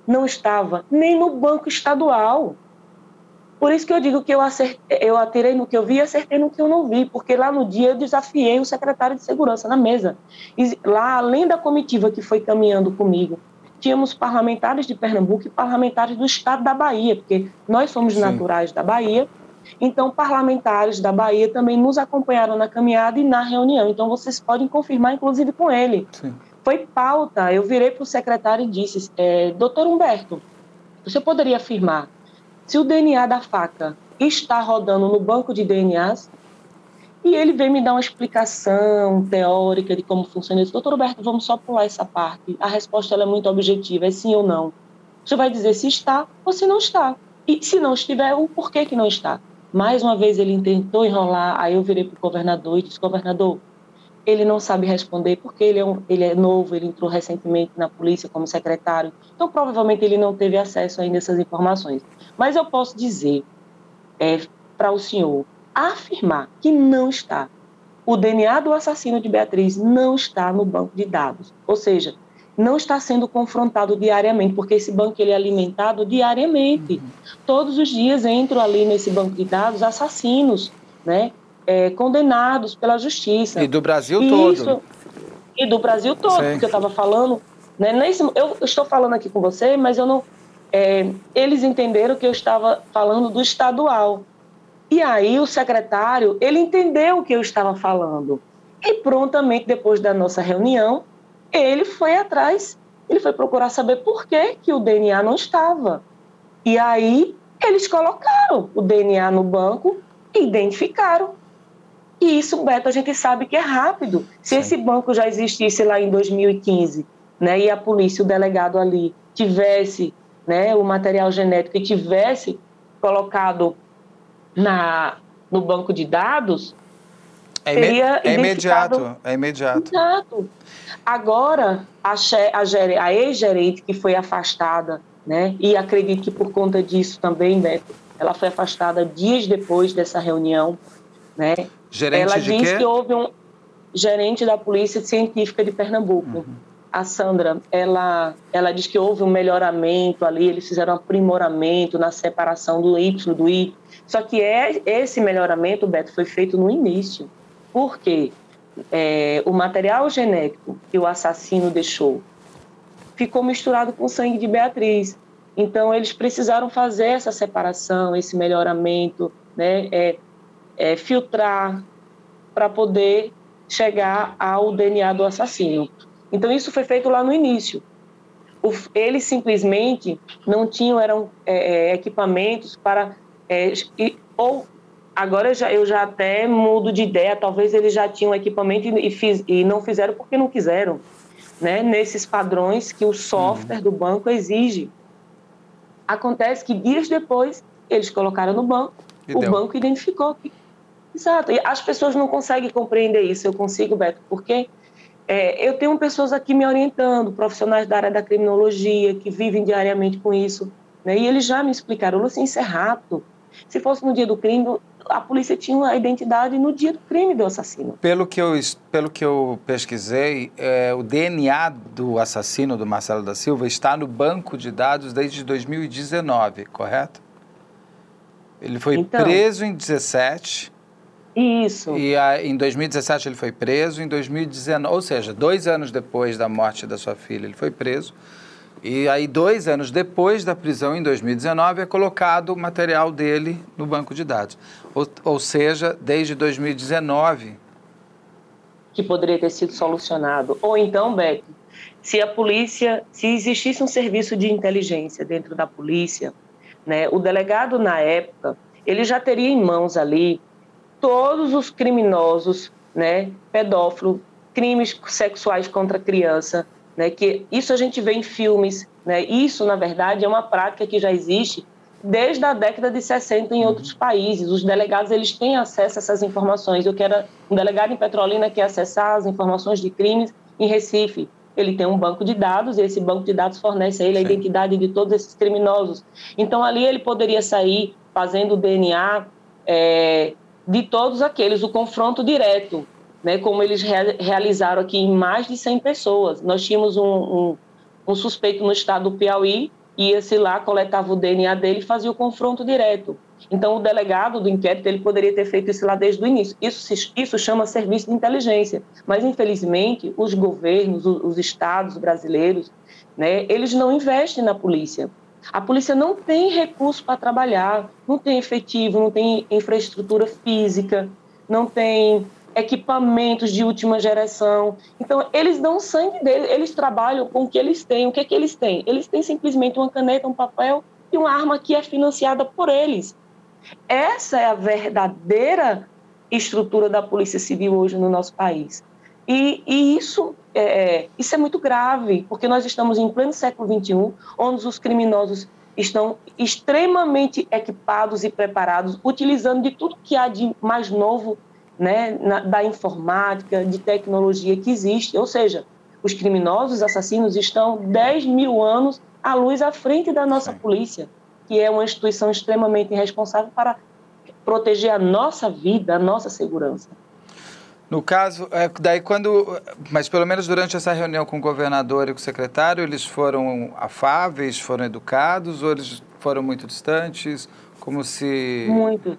não estava nem no banco estadual. Por isso que eu digo que eu, acertei, eu atirei no que eu vi e acertei no que eu não vi, porque lá no dia eu desafiei o secretário de segurança na mesa. E lá, além da comitiva que foi caminhando comigo, tínhamos parlamentares de Pernambuco e parlamentares do estado da Bahia, porque nós somos Sim. naturais da Bahia então, parlamentares da Bahia também nos acompanharam na caminhada e na reunião. Então, vocês podem confirmar, inclusive, com ele. Sim. Foi pauta. Eu virei para o secretário e disse: é, Doutor Humberto, você poderia afirmar se o DNA da faca está rodando no banco de DNAs? E ele veio me dar uma explicação teórica de como funciona isso. Doutor Humberto, vamos só pular essa parte. A resposta é muito objetiva, é sim ou não. Você vai dizer se está ou se não está. E se não estiver, o porquê que não está. Mais uma vez ele tentou enrolar, aí eu virei para o governador e disse, governador, ele não sabe responder porque ele é, um, ele é novo, ele entrou recentemente na polícia como secretário, então provavelmente ele não teve acesso ainda a essas informações. Mas eu posso dizer é, para o senhor afirmar que não está. O DNA do assassino de Beatriz não está no banco de dados. Ou seja, não está sendo confrontado diariamente, porque esse banco ele é alimentado diariamente. Uhum. Todos os dias entram ali nesse banco de dados assassinos, né, é, condenados pela justiça. E do Brasil e todo. Isso, e do Brasil todo, Sim. porque eu estava falando, né, nesse, eu estou falando aqui com você, mas eu não, é, eles entenderam que eu estava falando do estadual. E aí o secretário, ele entendeu o que eu estava falando. E prontamente depois da nossa reunião, ele foi atrás, ele foi procurar saber por que, que o DNA não estava. E aí eles colocaram o DNA no banco e identificaram. E isso, Beto, a gente sabe que é rápido. Se Sim. esse banco já existisse lá em 2015, né, e a polícia, o delegado ali, tivesse né, o material genético e tivesse colocado na, no banco de dados, é, seria é imediato, é imediato. Agora, a, a, a ex-gerente que foi afastada, né, e acredito que por conta disso também, Beto, ela foi afastada dias depois dessa reunião, né? Gerente ela de disse quê? que houve um gerente da Polícia Científica de Pernambuco. Uhum. A Sandra, ela, ela diz que houve um melhoramento ali, eles fizeram um aprimoramento na separação do Y do I. Só que é, esse melhoramento, Beto, foi feito no início. Por quê? é, o material genético que o assassino deixou ficou misturado com o sangue de Beatriz. Então, eles precisaram fazer essa separação, esse melhoramento, né, é, é, filtrar para poder chegar ao DNA do assassino. Então, isso foi feito lá no início. O, eles simplesmente não tinham eram é, é equipamentos para é, ou Agora eu já, eu já até mudo de ideia, talvez eles já tinham equipamento e, e, fiz, e não fizeram porque não quiseram. né, nesses padrões que o software uhum. do banco exige. Acontece que dias depois eles colocaram no banco, e o deu. banco identificou que. Exato. E as pessoas não conseguem compreender isso. Eu consigo, Beto, porque é, eu tenho pessoas aqui me orientando, profissionais da área da criminologia, que vivem diariamente com isso. Né? E eles já me explicaram, assim, isso é rápido. Se fosse no dia do crime, a polícia tinha a identidade no dia do crime do assassino. Pelo que eu, pelo que eu pesquisei, é, o DNA do assassino do Marcelo da Silva está no banco de dados desde 2019, correto? Ele foi então, preso em 17. Isso. E a, em 2017 ele foi preso, em 2019, ou seja, dois anos depois da morte da sua filha, ele foi preso. E aí, dois anos depois da prisão, em 2019, é colocado o material dele no banco de dados. Ou, ou seja, desde 2019. Que poderia ter sido solucionado. Ou então, Beck, se a polícia, se existisse um serviço de inteligência dentro da polícia, né, o delegado, na época, ele já teria em mãos ali todos os criminosos, né, pedófilo, crimes sexuais contra criança, né, que isso a gente vê em filmes, né, isso, na verdade, é uma prática que já existe desde a década de 60 em outros países. Os delegados eles têm acesso a essas informações. Eu quero um delegado em Petrolina que acessar as informações de crimes em Recife. Ele tem um banco de dados e esse banco de dados fornece a ele a identidade de todos esses criminosos. Então ali ele poderia sair fazendo o DNA é, de todos aqueles, o confronto direto né, como eles re realizaram aqui em mais de 100 pessoas. Nós tínhamos um, um, um suspeito no estado do Piauí, ia-se lá, coletava o DNA dele e fazia o confronto direto. Então, o delegado do inquérito ele poderia ter feito isso lá desde o início. Isso, isso chama serviço de inteligência. Mas, infelizmente, os governos, os, os estados brasileiros, né, eles não investem na polícia. A polícia não tem recurso para trabalhar, não tem efetivo, não tem infraestrutura física, não tem equipamentos de última geração. Então, eles dão sangue deles, eles trabalham com o que eles têm. O que é que eles têm? Eles têm simplesmente uma caneta, um papel e uma arma que é financiada por eles. Essa é a verdadeira estrutura da Polícia Civil hoje no nosso país. E, e isso, é, isso é muito grave, porque nós estamos em pleno século XXI, onde os criminosos estão extremamente equipados e preparados, utilizando de tudo que há de mais novo né, na, da informática, de tecnologia que existe. Ou seja, os criminosos, assassinos estão 10 mil anos à luz à frente da nossa Sim. polícia, que é uma instituição extremamente responsável para proteger a nossa vida, a nossa segurança. No caso, é, daí quando, mas pelo menos durante essa reunião com o governador e com o secretário, eles foram afáveis, foram educados ou eles foram muito distantes, como se muito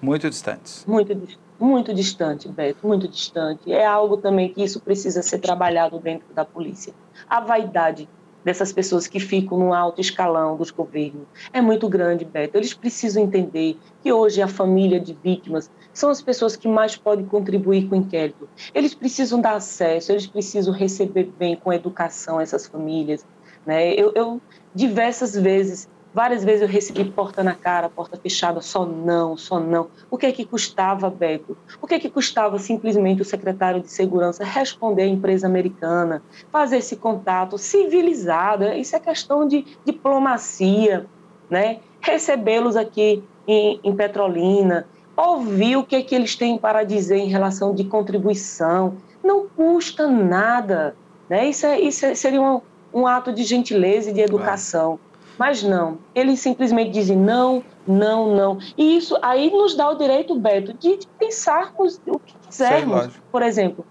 muito distantes. Muito muito distante, Beto, muito distante. É algo também que isso precisa ser trabalhado dentro da polícia. A vaidade dessas pessoas que ficam no alto escalão dos governos é muito grande, Beto. Eles precisam entender que hoje a família de vítimas são as pessoas que mais podem contribuir com o inquérito. Eles precisam dar acesso, eles precisam receber bem com educação essas famílias. Né? Eu, eu diversas vezes Várias vezes eu recebi porta na cara, porta fechada, só não, só não. O que é que custava, Beto? O que é que custava simplesmente o secretário de segurança responder à empresa americana, fazer esse contato civilizado? Isso é questão de diplomacia, né? Recebê-los aqui em, em Petrolina, ouvir o que é que eles têm para dizer em relação de contribuição. Não custa nada, né? Isso, é, isso é, seria um, um ato de gentileza e de educação. Mas não, eles simplesmente dizem não, não, não. E isso aí nos dá o direito, Beto, de pensarmos o que quisermos. Por exemplo,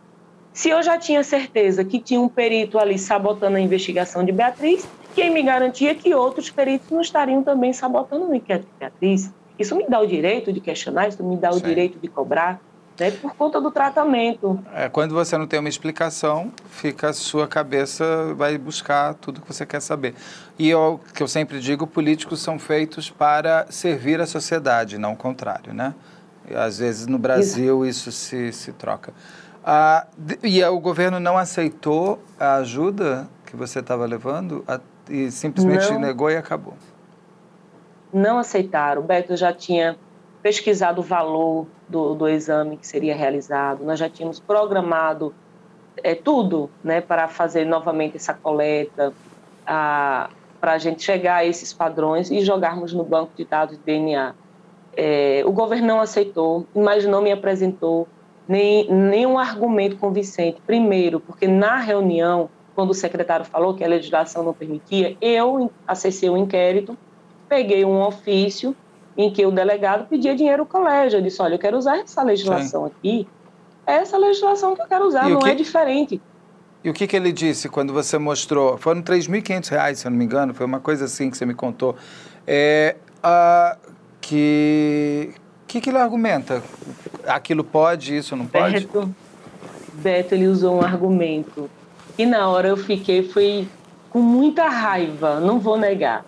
se eu já tinha certeza que tinha um perito ali sabotando a investigação de Beatriz, quem me garantia que outros peritos não estariam também sabotando o inquérito de Beatriz? Isso me dá o direito de questionar, isso me dá o Sim. direito de cobrar né, por conta do tratamento. É, quando você não tem uma explicação, fica a sua cabeça vai buscar tudo que você quer saber. E o que eu sempre digo, políticos são feitos para servir a sociedade, não o contrário, né? Às vezes no Brasil Exato. isso se, se troca. Ah, e o governo não aceitou a ajuda que você estava levando a, e simplesmente não, negou e acabou. Não aceitaram. O Beto já tinha pesquisado o valor do, do exame que seria realizado, nós já tínhamos programado é, tudo né, para fazer novamente essa coleta, para a gente chegar a esses padrões e jogarmos no banco de dados de DNA. É, o governo não aceitou, mas não me apresentou nem, nenhum argumento convincente. Primeiro, porque na reunião, quando o secretário falou que a legislação não permitia, eu acessei o inquérito, peguei um ofício em que o delegado pedia dinheiro ao colégio. Eu disse: olha, eu quero usar essa legislação Sim. aqui, é essa legislação que eu quero usar, não que... é diferente. E o que, que ele disse quando você mostrou? Foram R$ 3.500, se eu não me engano, foi uma coisa assim que você me contou. É, a, que que, que ele argumenta? Aquilo pode, isso não pode? Beto, Beto, ele usou um argumento. E na hora eu fiquei, foi com muita raiva, não vou negar.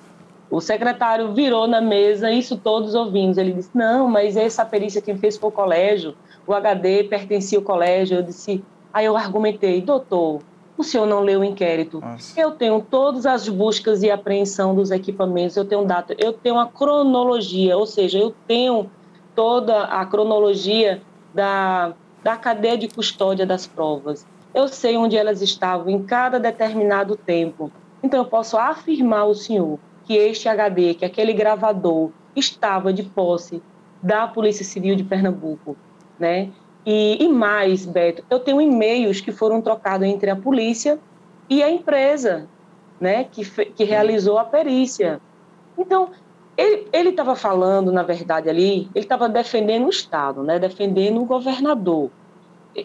O secretário virou na mesa, isso todos ouvimos. Ele disse: Não, mas essa perícia quem fez foi o colégio, o HD pertencia ao colégio. Eu disse: Aí eu argumentei, doutor, o senhor não leu o inquérito. Nossa. Eu tenho todas as buscas e apreensão dos equipamentos, eu tenho data, eu tenho a cronologia, ou seja, eu tenho toda a cronologia da, da cadeia de custódia das provas. Eu sei onde elas estavam em cada determinado tempo. Então, eu posso afirmar ao senhor que este HD, que aquele gravador, estava de posse da Polícia Civil de Pernambuco, né? E, e mais, Beto, eu tenho e-mails que foram trocados entre a polícia e a empresa, né, que, que realizou a perícia. Então, ele estava falando, na verdade, ali, ele estava defendendo o Estado, né? defendendo o governador.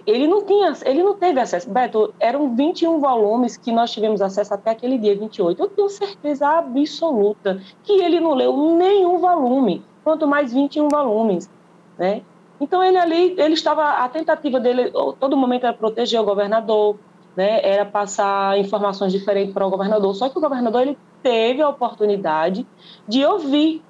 Ele não tinha, ele não teve acesso. Beto, eram 21 volumes que nós tivemos acesso até aquele dia 28. Eu tenho certeza absoluta que ele não leu nenhum volume, quanto mais 21 volumes, né? Então ele ali, ele estava a tentativa dele, todo momento era proteger o governador, né? Era passar informações diferentes para o governador. Só que o governador ele teve a oportunidade de ouvir,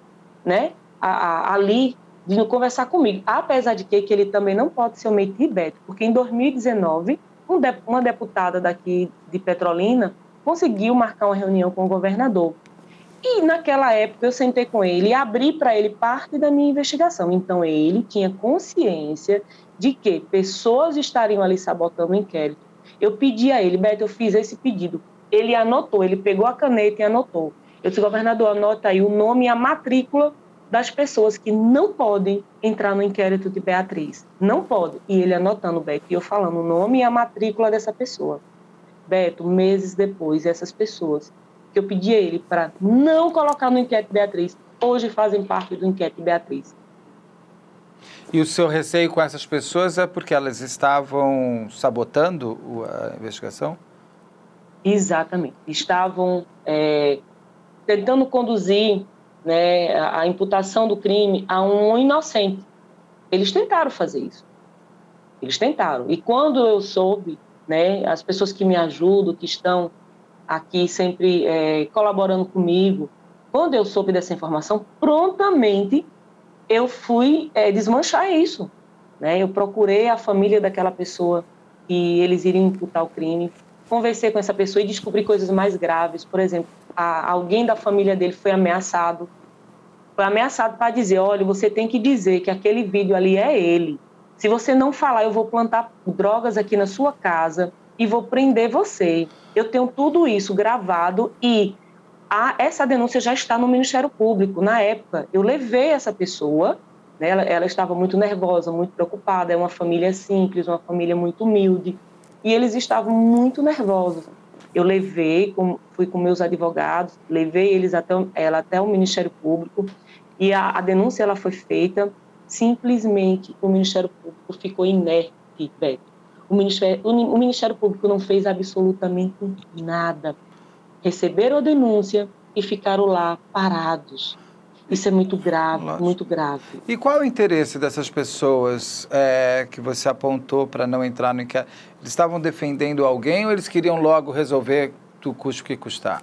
né, a, a, ali, de conversar comigo. Apesar de que, que ele também não pode se omitir, Beto, porque em 2019, um de, uma deputada daqui de Petrolina conseguiu marcar uma reunião com o governador. E naquela época eu sentei com ele e abri para ele parte da minha investigação. Então ele tinha consciência de que pessoas estariam ali sabotando o inquérito. Eu pedi a ele, Beto, eu fiz esse pedido ele anotou, ele pegou a caneta e anotou. Eu disse, governador, anota aí o nome e a matrícula das pessoas que não podem entrar no inquérito de Beatriz. Não pode. E ele anotando, Beto, e eu falando o nome e a matrícula dessa pessoa. Beto, meses depois, essas pessoas que eu pedi a ele para não colocar no inquérito Beatriz, hoje fazem parte do inquérito Beatriz. E o seu receio com essas pessoas é porque elas estavam sabotando a investigação? Exatamente. Estavam é, tentando conduzir né, a imputação do crime a um inocente. Eles tentaram fazer isso. Eles tentaram. E quando eu soube, né, as pessoas que me ajudam, que estão aqui sempre é, colaborando comigo, quando eu soube dessa informação, prontamente eu fui é, desmanchar isso. Né? Eu procurei a família daquela pessoa que eles iriam imputar o crime, conversei com essa pessoa e descobri coisas mais graves. Por exemplo, a, alguém da família dele foi ameaçado. Foi ameaçado para dizer: olha, você tem que dizer que aquele vídeo ali é ele. Se você não falar, eu vou plantar drogas aqui na sua casa e vou prender você. Eu tenho tudo isso gravado e a, essa denúncia já está no Ministério Público. Na época, eu levei essa pessoa, né, ela, ela estava muito nervosa, muito preocupada. É uma família simples, uma família muito humilde e eles estavam muito nervosos. Eu levei, fui com meus advogados, levei eles até ela até o Ministério Público e a, a denúncia ela foi feita simplesmente o Ministério Público ficou inerte, Beto. O Ministério, o Ministério Público não fez absolutamente nada. Receberam a denúncia e ficaram lá parados. Isso é muito grave, Lógico. muito grave. E qual é o interesse dessas pessoas é, que você apontou para não entrar no inquérito? Eles estavam defendendo alguém ou eles queriam logo resolver do custo que custar?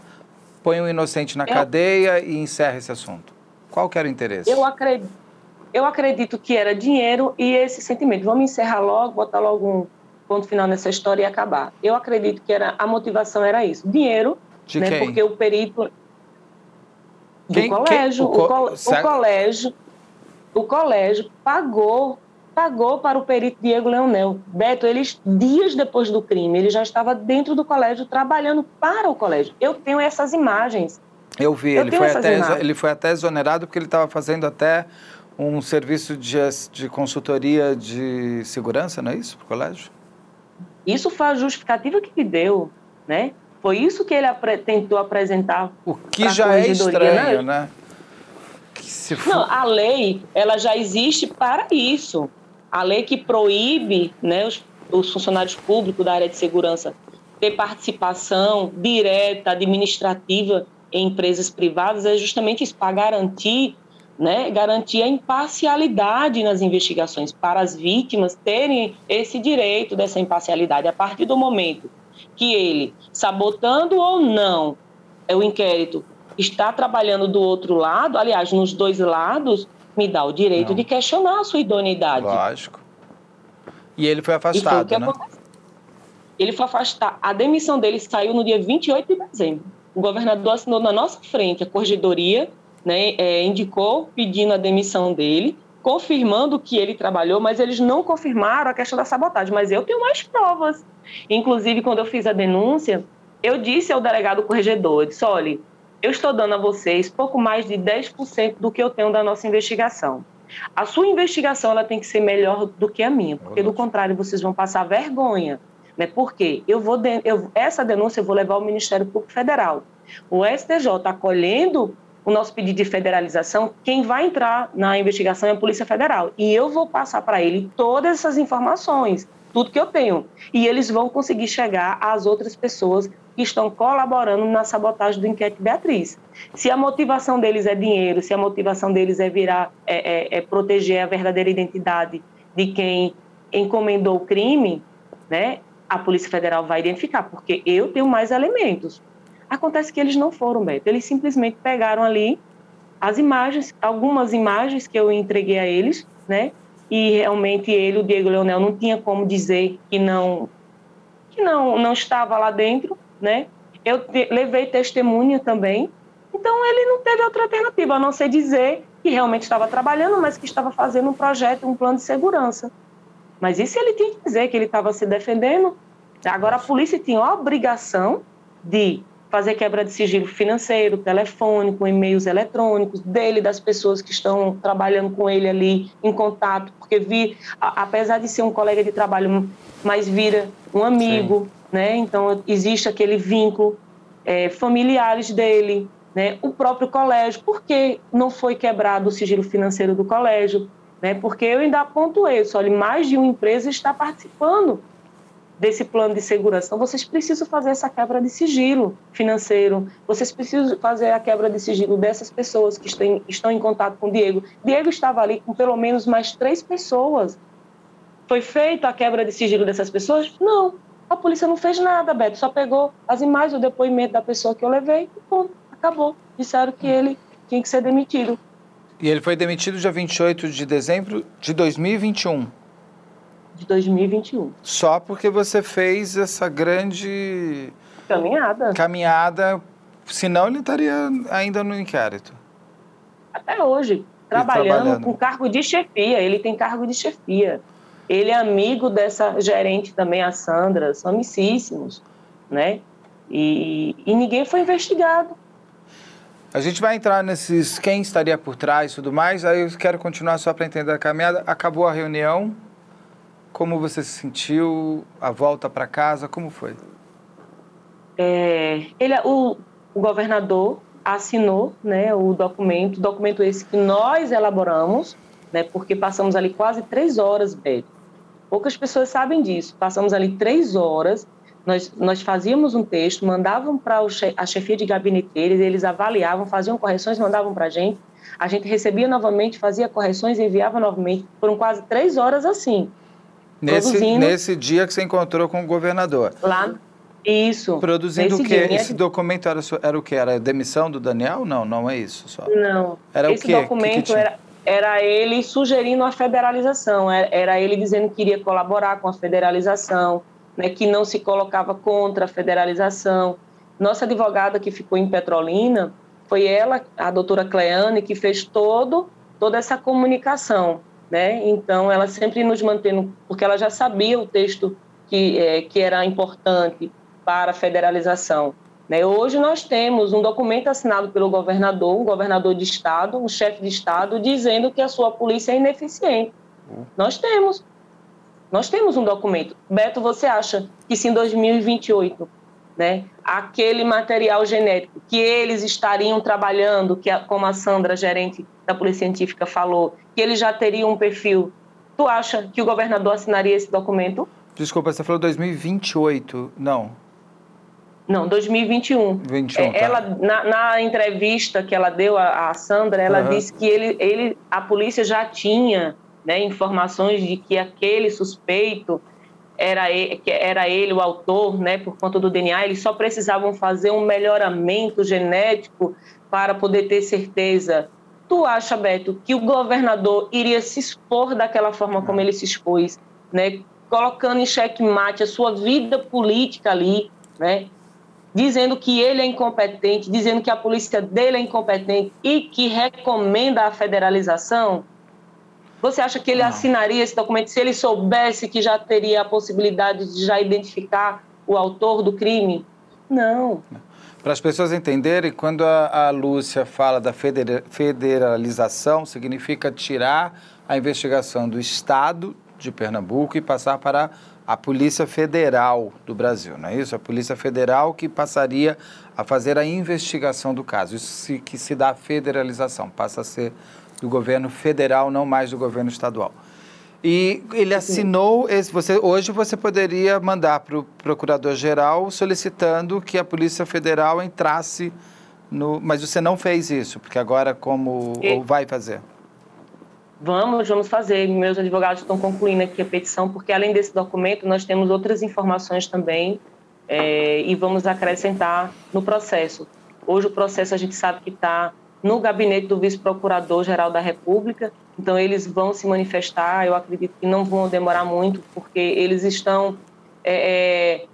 Põe um inocente na eu, cadeia e encerra esse assunto. Qual que era o interesse? Eu acredito, eu acredito que era dinheiro e esse sentimento. Vamos encerrar logo, botar logo um ponto final nessa história e acabar. Eu acredito que era a motivação era isso, dinheiro, né? Porque o perito quem, colégio. Quem? O, co o, o colégio o colégio pagou pagou para o perito Diego Leonel. Beto, eles, dias depois do crime, ele já estava dentro do colégio, trabalhando para o colégio. Eu tenho essas imagens. Eu vi, Eu ele, foi até, ele foi até exonerado porque ele estava fazendo até um serviço de, de consultoria de segurança, não é isso, para o colégio? Isso foi a justificativa que ele deu, né? Foi isso que ele apre tentou apresentar. O que já é estranho, né? For... Não, a lei, ela já existe para isso. A lei que proíbe né, os, os funcionários públicos da área de segurança ter participação direta, administrativa em empresas privadas é justamente isso, para garantir, né, garantir a imparcialidade nas investigações, para as vítimas terem esse direito dessa imparcialidade. A partir do momento que ele, sabotando ou não é o inquérito, está trabalhando do outro lado, aliás, nos dois lados, me dá o direito não. de questionar a sua idoneidade. Lógico. E ele foi afastado, foi né? Aconteceu. Ele foi afastado. A demissão dele saiu no dia 28 de dezembro. O governador assinou na nossa frente a corregedoria, né, é, indicou pedindo a demissão dele, confirmando que ele trabalhou, mas eles não confirmaram a questão da sabotagem. Mas eu tenho mais provas. Inclusive, quando eu fiz a denúncia, eu disse ao delegado corregedor, eu disse, olha, eu estou dando a vocês pouco mais de 10% do que eu tenho da nossa investigação. A sua investigação ela tem que ser melhor do que a minha, porque do contrário vocês vão passar vergonha. Né? Por quê? Eu vou de... eu... essa denúncia eu vou levar ao Ministério Público Federal. O STJ acolhendo o nosso pedido de federalização, quem vai entrar na investigação é a Polícia Federal. E eu vou passar para ele todas essas informações, tudo que eu tenho. E eles vão conseguir chegar às outras pessoas que estão colaborando na sabotagem do inquérito Beatriz. Se a motivação deles é dinheiro, se a motivação deles é virar, é, é, é proteger a verdadeira identidade de quem encomendou o crime, né, a Polícia Federal vai identificar, porque eu tenho mais elementos. Acontece que eles não foram, Beto. Eles simplesmente pegaram ali as imagens, algumas imagens que eu entreguei a eles, né? E realmente ele, o Diego Leonel, não tinha como dizer que não que não não estava lá dentro né? Eu te, levei testemunha também. Então ele não teve outra alternativa a não ser dizer que realmente estava trabalhando, mas que estava fazendo um projeto, um plano de segurança. Mas isso ele tinha que dizer que ele estava se defendendo. Agora a polícia tinha a obrigação de fazer quebra de sigilo financeiro, telefônico, e-mails eletrônicos dele, das pessoas que estão trabalhando com ele ali em contato, porque vi, apesar de ser um colega de trabalho, mas vira um amigo, né? Então existe aquele vínculo é, familiares dele, né? O próprio colégio, por que não foi quebrado o sigilo financeiro do colégio? Né? Porque eu ainda pontuei, só mais de uma empresa está participando desse plano de segurança. Então, vocês precisam fazer essa quebra de sigilo financeiro, vocês precisam fazer a quebra de sigilo dessas pessoas que estão, estão em contato com o Diego. Diego estava ali com pelo menos mais três pessoas. Foi feita a quebra de sigilo dessas pessoas? Não. A polícia não fez nada, Beto, só pegou as imagens, o depoimento da pessoa que eu levei e ponto, acabou. Disseram que ele tinha que ser demitido. E ele foi demitido dia 28 de dezembro de 2021? De 2021. Só porque você fez essa grande... Caminhada. Caminhada, senão ele estaria ainda no inquérito. Até hoje, trabalhando, trabalhando. com cargo de chefia, ele tem cargo de chefia. Ele é amigo dessa gerente também, a Sandra, são amicíssimos, né? E, e ninguém foi investigado. A gente vai entrar nesses quem estaria por trás e tudo mais, aí eu quero continuar só para entender a caminhada. Acabou a reunião, como você se sentiu? A volta para casa, como foi? É, ele, o, o governador assinou né, o documento, documento esse que nós elaboramos, né, porque passamos ali quase três horas, Beto, Poucas pessoas sabem disso. Passamos ali três horas, nós, nós fazíamos um texto, mandavam para a chefia de gabinete deles, eles avaliavam, faziam correções, mandavam para a gente. A gente recebia novamente, fazia correções enviava novamente. Foram quase três horas assim. Nesse, nesse dia que você encontrou com o governador. Lá, isso. Produzindo o quê? Esse documento era, era o quê? Era a demissão do Daniel? Não, não é isso só. Não. Era Esse o quê? documento que que era era ele sugerindo a federalização, é, era ele dizendo que iria colaborar com a federalização, né, que não se colocava contra a federalização. Nossa advogada que ficou em Petrolina, foi ela, a doutora Cleane, que fez todo, toda essa comunicação. Né? Então, ela sempre nos mantém, porque ela já sabia o texto que, é, que era importante para a federalização. Né? Hoje nós temos um documento assinado pelo governador, um governador de estado, um chefe de estado, dizendo que a sua polícia é ineficiente. Nós temos. Nós temos um documento. Beto, você acha que se em 2028 né, aquele material genético que eles estariam trabalhando, que como a Sandra, gerente da Polícia Científica, falou, que eles já teriam um perfil, tu acha que o governador assinaria esse documento? Desculpa, você falou 2028, não. Não, 2021. 21, é, tá. Ela na, na, entrevista que ela deu a, a Sandra, ela uhum. disse que ele, ele, a polícia já tinha né, informações de que aquele suspeito era ele, que era ele o autor, né, por conta do DNA. Eles só precisavam fazer um melhoramento genético para poder ter certeza. Tu acha, Beto, que o governador iria se expor daquela forma como ele se expôs, né, colocando em xeque-mate a sua vida política ali, né? dizendo que ele é incompetente, dizendo que a polícia dele é incompetente e que recomenda a federalização, você acha que ele Não. assinaria esse documento se ele soubesse que já teria a possibilidade de já identificar o autor do crime? Não. Para as pessoas entenderem, quando a, a Lúcia fala da federalização, significa tirar a investigação do Estado de Pernambuco e passar para a Polícia Federal do Brasil, não é isso? A Polícia Federal que passaria a fazer a investigação do caso. Isso que se dá a federalização, passa a ser do governo federal, não mais do governo estadual. E ele assinou esse. Você, hoje você poderia mandar para o procurador-geral solicitando que a Polícia Federal entrasse no. Mas você não fez isso, porque agora como. E... Ou vai fazer? Vamos, vamos fazer. Meus advogados estão concluindo aqui a petição, porque além desse documento, nós temos outras informações também é, e vamos acrescentar no processo. Hoje o processo a gente sabe que está no gabinete do vice-procurador-geral da República, então eles vão se manifestar, eu acredito que não vão demorar muito, porque eles estão, é,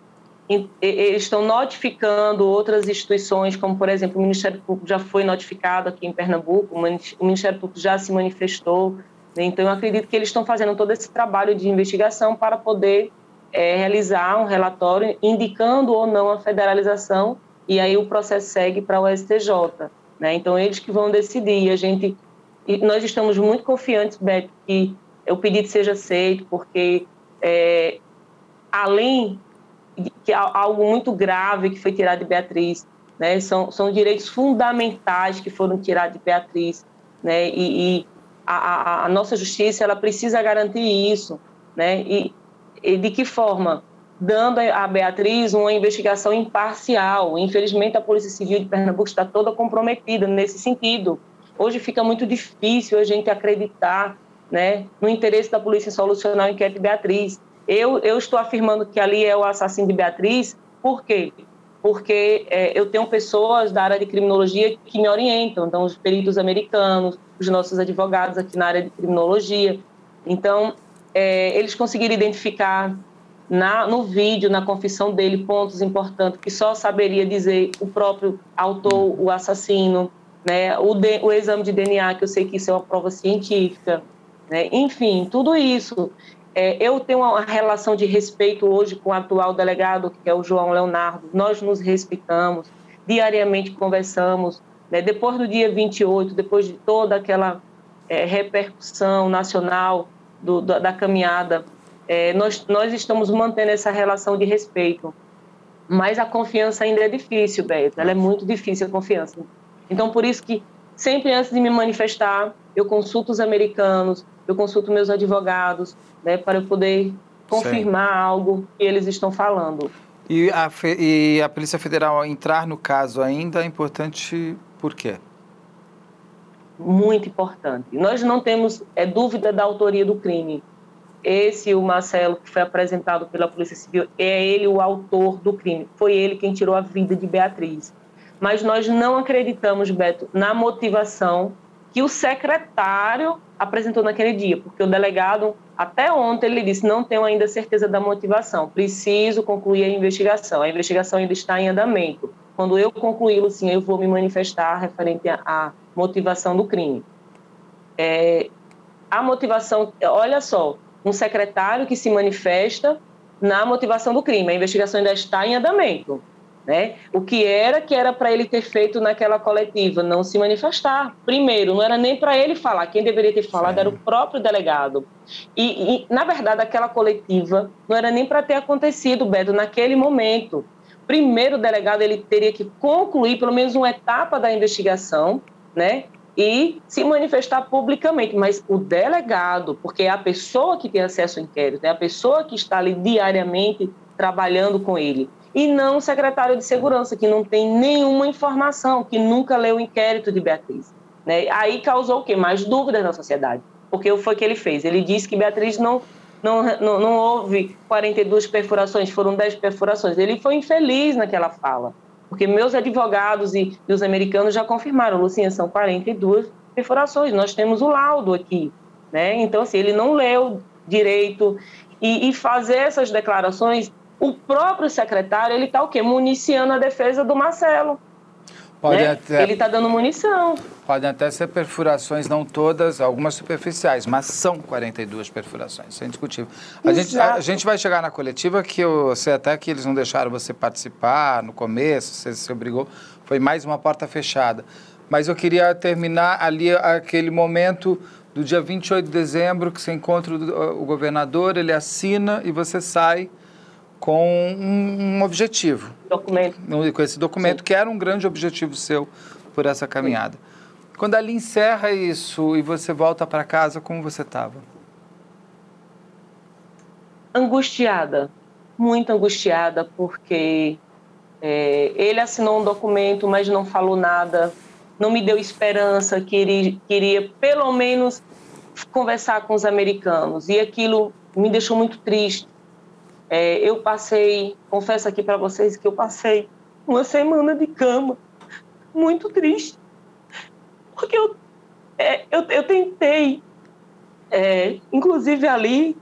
é, eles estão notificando outras instituições, como por exemplo o Ministério Público já foi notificado aqui em Pernambuco, o Ministério Público já se manifestou, né? então eu acredito que eles estão fazendo todo esse trabalho de investigação para poder é, realizar um relatório indicando ou não a federalização, e aí o processo segue para o STJ. Né? Então, eles que vão decidir. A gente, e nós estamos muito confiantes, Beto, que o pedido seja aceito, porque é, além de que algo muito grave que foi tirado de Beatriz, né? São, são direitos fundamentais que foram tirados de Beatriz, né? E, e a, a, a, nossa justiça ela precisa garantir isso, né? E, e de que forma? dando a Beatriz uma investigação imparcial. Infelizmente, a Polícia Civil de Pernambuco está toda comprometida nesse sentido. Hoje fica muito difícil a gente acreditar né, no interesse da polícia em solucionar o inquérito de Beatriz. Eu, eu estou afirmando que ali é o assassino de Beatriz, por quê? Porque é, eu tenho pessoas da área de criminologia que me orientam, então os peritos americanos, os nossos advogados aqui na área de criminologia. Então, é, eles conseguiram identificar na, no vídeo, na confissão dele, pontos importantes que só saberia dizer o próprio autor, o assassino, né? o, de, o exame de DNA, que eu sei que isso é uma prova científica. Né? Enfim, tudo isso. É, eu tenho uma relação de respeito hoje com o atual delegado, que é o João Leonardo. Nós nos respeitamos, diariamente conversamos. Né? Depois do dia 28, depois de toda aquela é, repercussão nacional do, da, da caminhada é, nós, nós estamos mantendo essa relação de respeito. Mas a confiança ainda é difícil, Beto. Ela é muito difícil a confiança. Então, por isso que sempre antes de me manifestar, eu consulto os americanos, eu consulto meus advogados, né, para eu poder confirmar Sim. algo que eles estão falando. E a, e a Polícia Federal entrar no caso ainda é importante por quê? Muito importante. Nós não temos é, dúvida da autoria do crime esse o Marcelo que foi apresentado pela Polícia Civil é ele o autor do crime. Foi ele quem tirou a vida de Beatriz. Mas nós não acreditamos, Beto, na motivação que o secretário apresentou naquele dia, porque o delegado até ontem ele disse não tenho ainda certeza da motivação, preciso concluir a investigação. A investigação ainda está em andamento. Quando eu concluí-lo, sim, eu vou me manifestar referente à motivação do crime. É, a motivação, olha só, um secretário que se manifesta na motivação do crime. A investigação ainda está em andamento. Né? O que era que era para ele ter feito naquela coletiva? Não se manifestar. Primeiro, não era nem para ele falar, quem deveria ter falado Sim. era o próprio delegado. E, e, na verdade, aquela coletiva não era nem para ter acontecido, Beto, naquele momento. Primeiro, o delegado ele teria que concluir pelo menos uma etapa da investigação, né? E se manifestar publicamente, mas o delegado, porque é a pessoa que tem acesso ao inquérito, é a pessoa que está ali diariamente trabalhando com ele e não o secretário de segurança, que não tem nenhuma informação, que nunca leu o inquérito de Beatriz. Né? Aí causou o quê? Mais dúvidas na sociedade. Porque o foi que ele fez? Ele disse que Beatriz não, não, não, não houve 42 perfurações, foram 10 perfurações. Ele foi infeliz naquela fala. Porque meus advogados e, e os americanos já confirmaram, Lucinha, são 42 perfurações. Nós temos o laudo aqui. Né? Então, assim, ele não leu direito. E, e fazer essas declarações o próprio secretário, ele está o quê? Municiando a defesa do Marcelo. Pode né? até, ele está dando munição. Podem até ser perfurações, não todas, algumas superficiais, mas são 42 perfurações, isso é indiscutível. A gente, a, a, gente vai chegar na coletiva que eu sei até que eles não deixaram você participar no começo, você se obrigou, foi mais uma porta fechada. Mas eu queria terminar ali aquele momento do dia 28 de dezembro que você encontra o, o governador, ele assina e você sai com um, um objetivo. Documento. Com esse documento, Sim. que era um grande objetivo seu por essa caminhada. Sim. Quando ali encerra isso e você volta para casa, como você estava? Angustiada, muito angustiada, porque é, ele assinou um documento, mas não falou nada, não me deu esperança, queria, queria pelo menos conversar com os americanos. E aquilo me deixou muito triste, é, eu passei, confesso aqui para vocês que eu passei uma semana de cama, muito triste, porque eu, é, eu, eu, tentei, é, inclusive ali,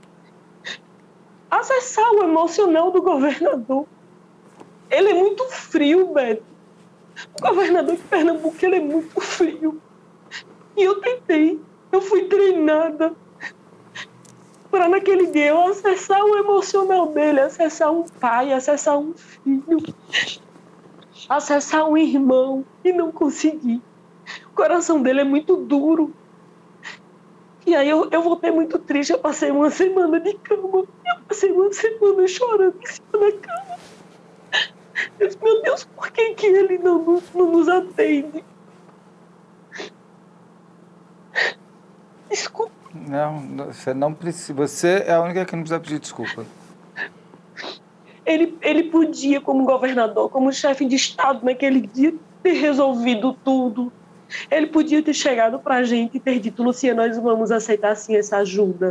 acessar o emocional do governador. Ele é muito frio, Beto. O governador de Pernambuco ele é muito frio. E eu tentei, eu fui treinada para naquele dia eu acessar o emocional dele, acessar um pai, acessar um filho, acessar um irmão e não consegui. O coração dele é muito duro. E aí eu, eu voltei muito triste, eu passei uma semana de cama. Eu passei uma semana chorando em cima da cama. Eu disse, meu Deus, por que, que ele não, não, não nos atende? Desculpa não, você não precisa. Você é a única que não precisa pedir desculpa. Ele, ele podia, como governador, como chefe de Estado naquele dia, ter resolvido tudo. Ele podia ter chegado para a gente e ter dito: Luciana, nós vamos aceitar sim essa ajuda.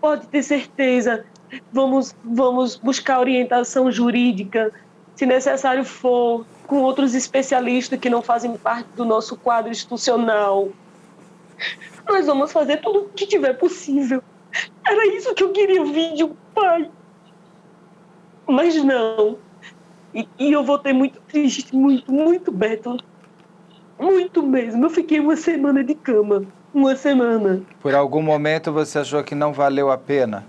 Pode ter certeza, vamos, vamos buscar orientação jurídica, se necessário for, com outros especialistas que não fazem parte do nosso quadro institucional. Nós vamos fazer tudo o que tiver possível. Era isso que eu queria ouvir de um pai. Mas não. E, e eu voltei muito triste, muito, muito, Beto. Muito mesmo. Eu fiquei uma semana de cama. Uma semana. Por algum momento você achou que não valeu a pena?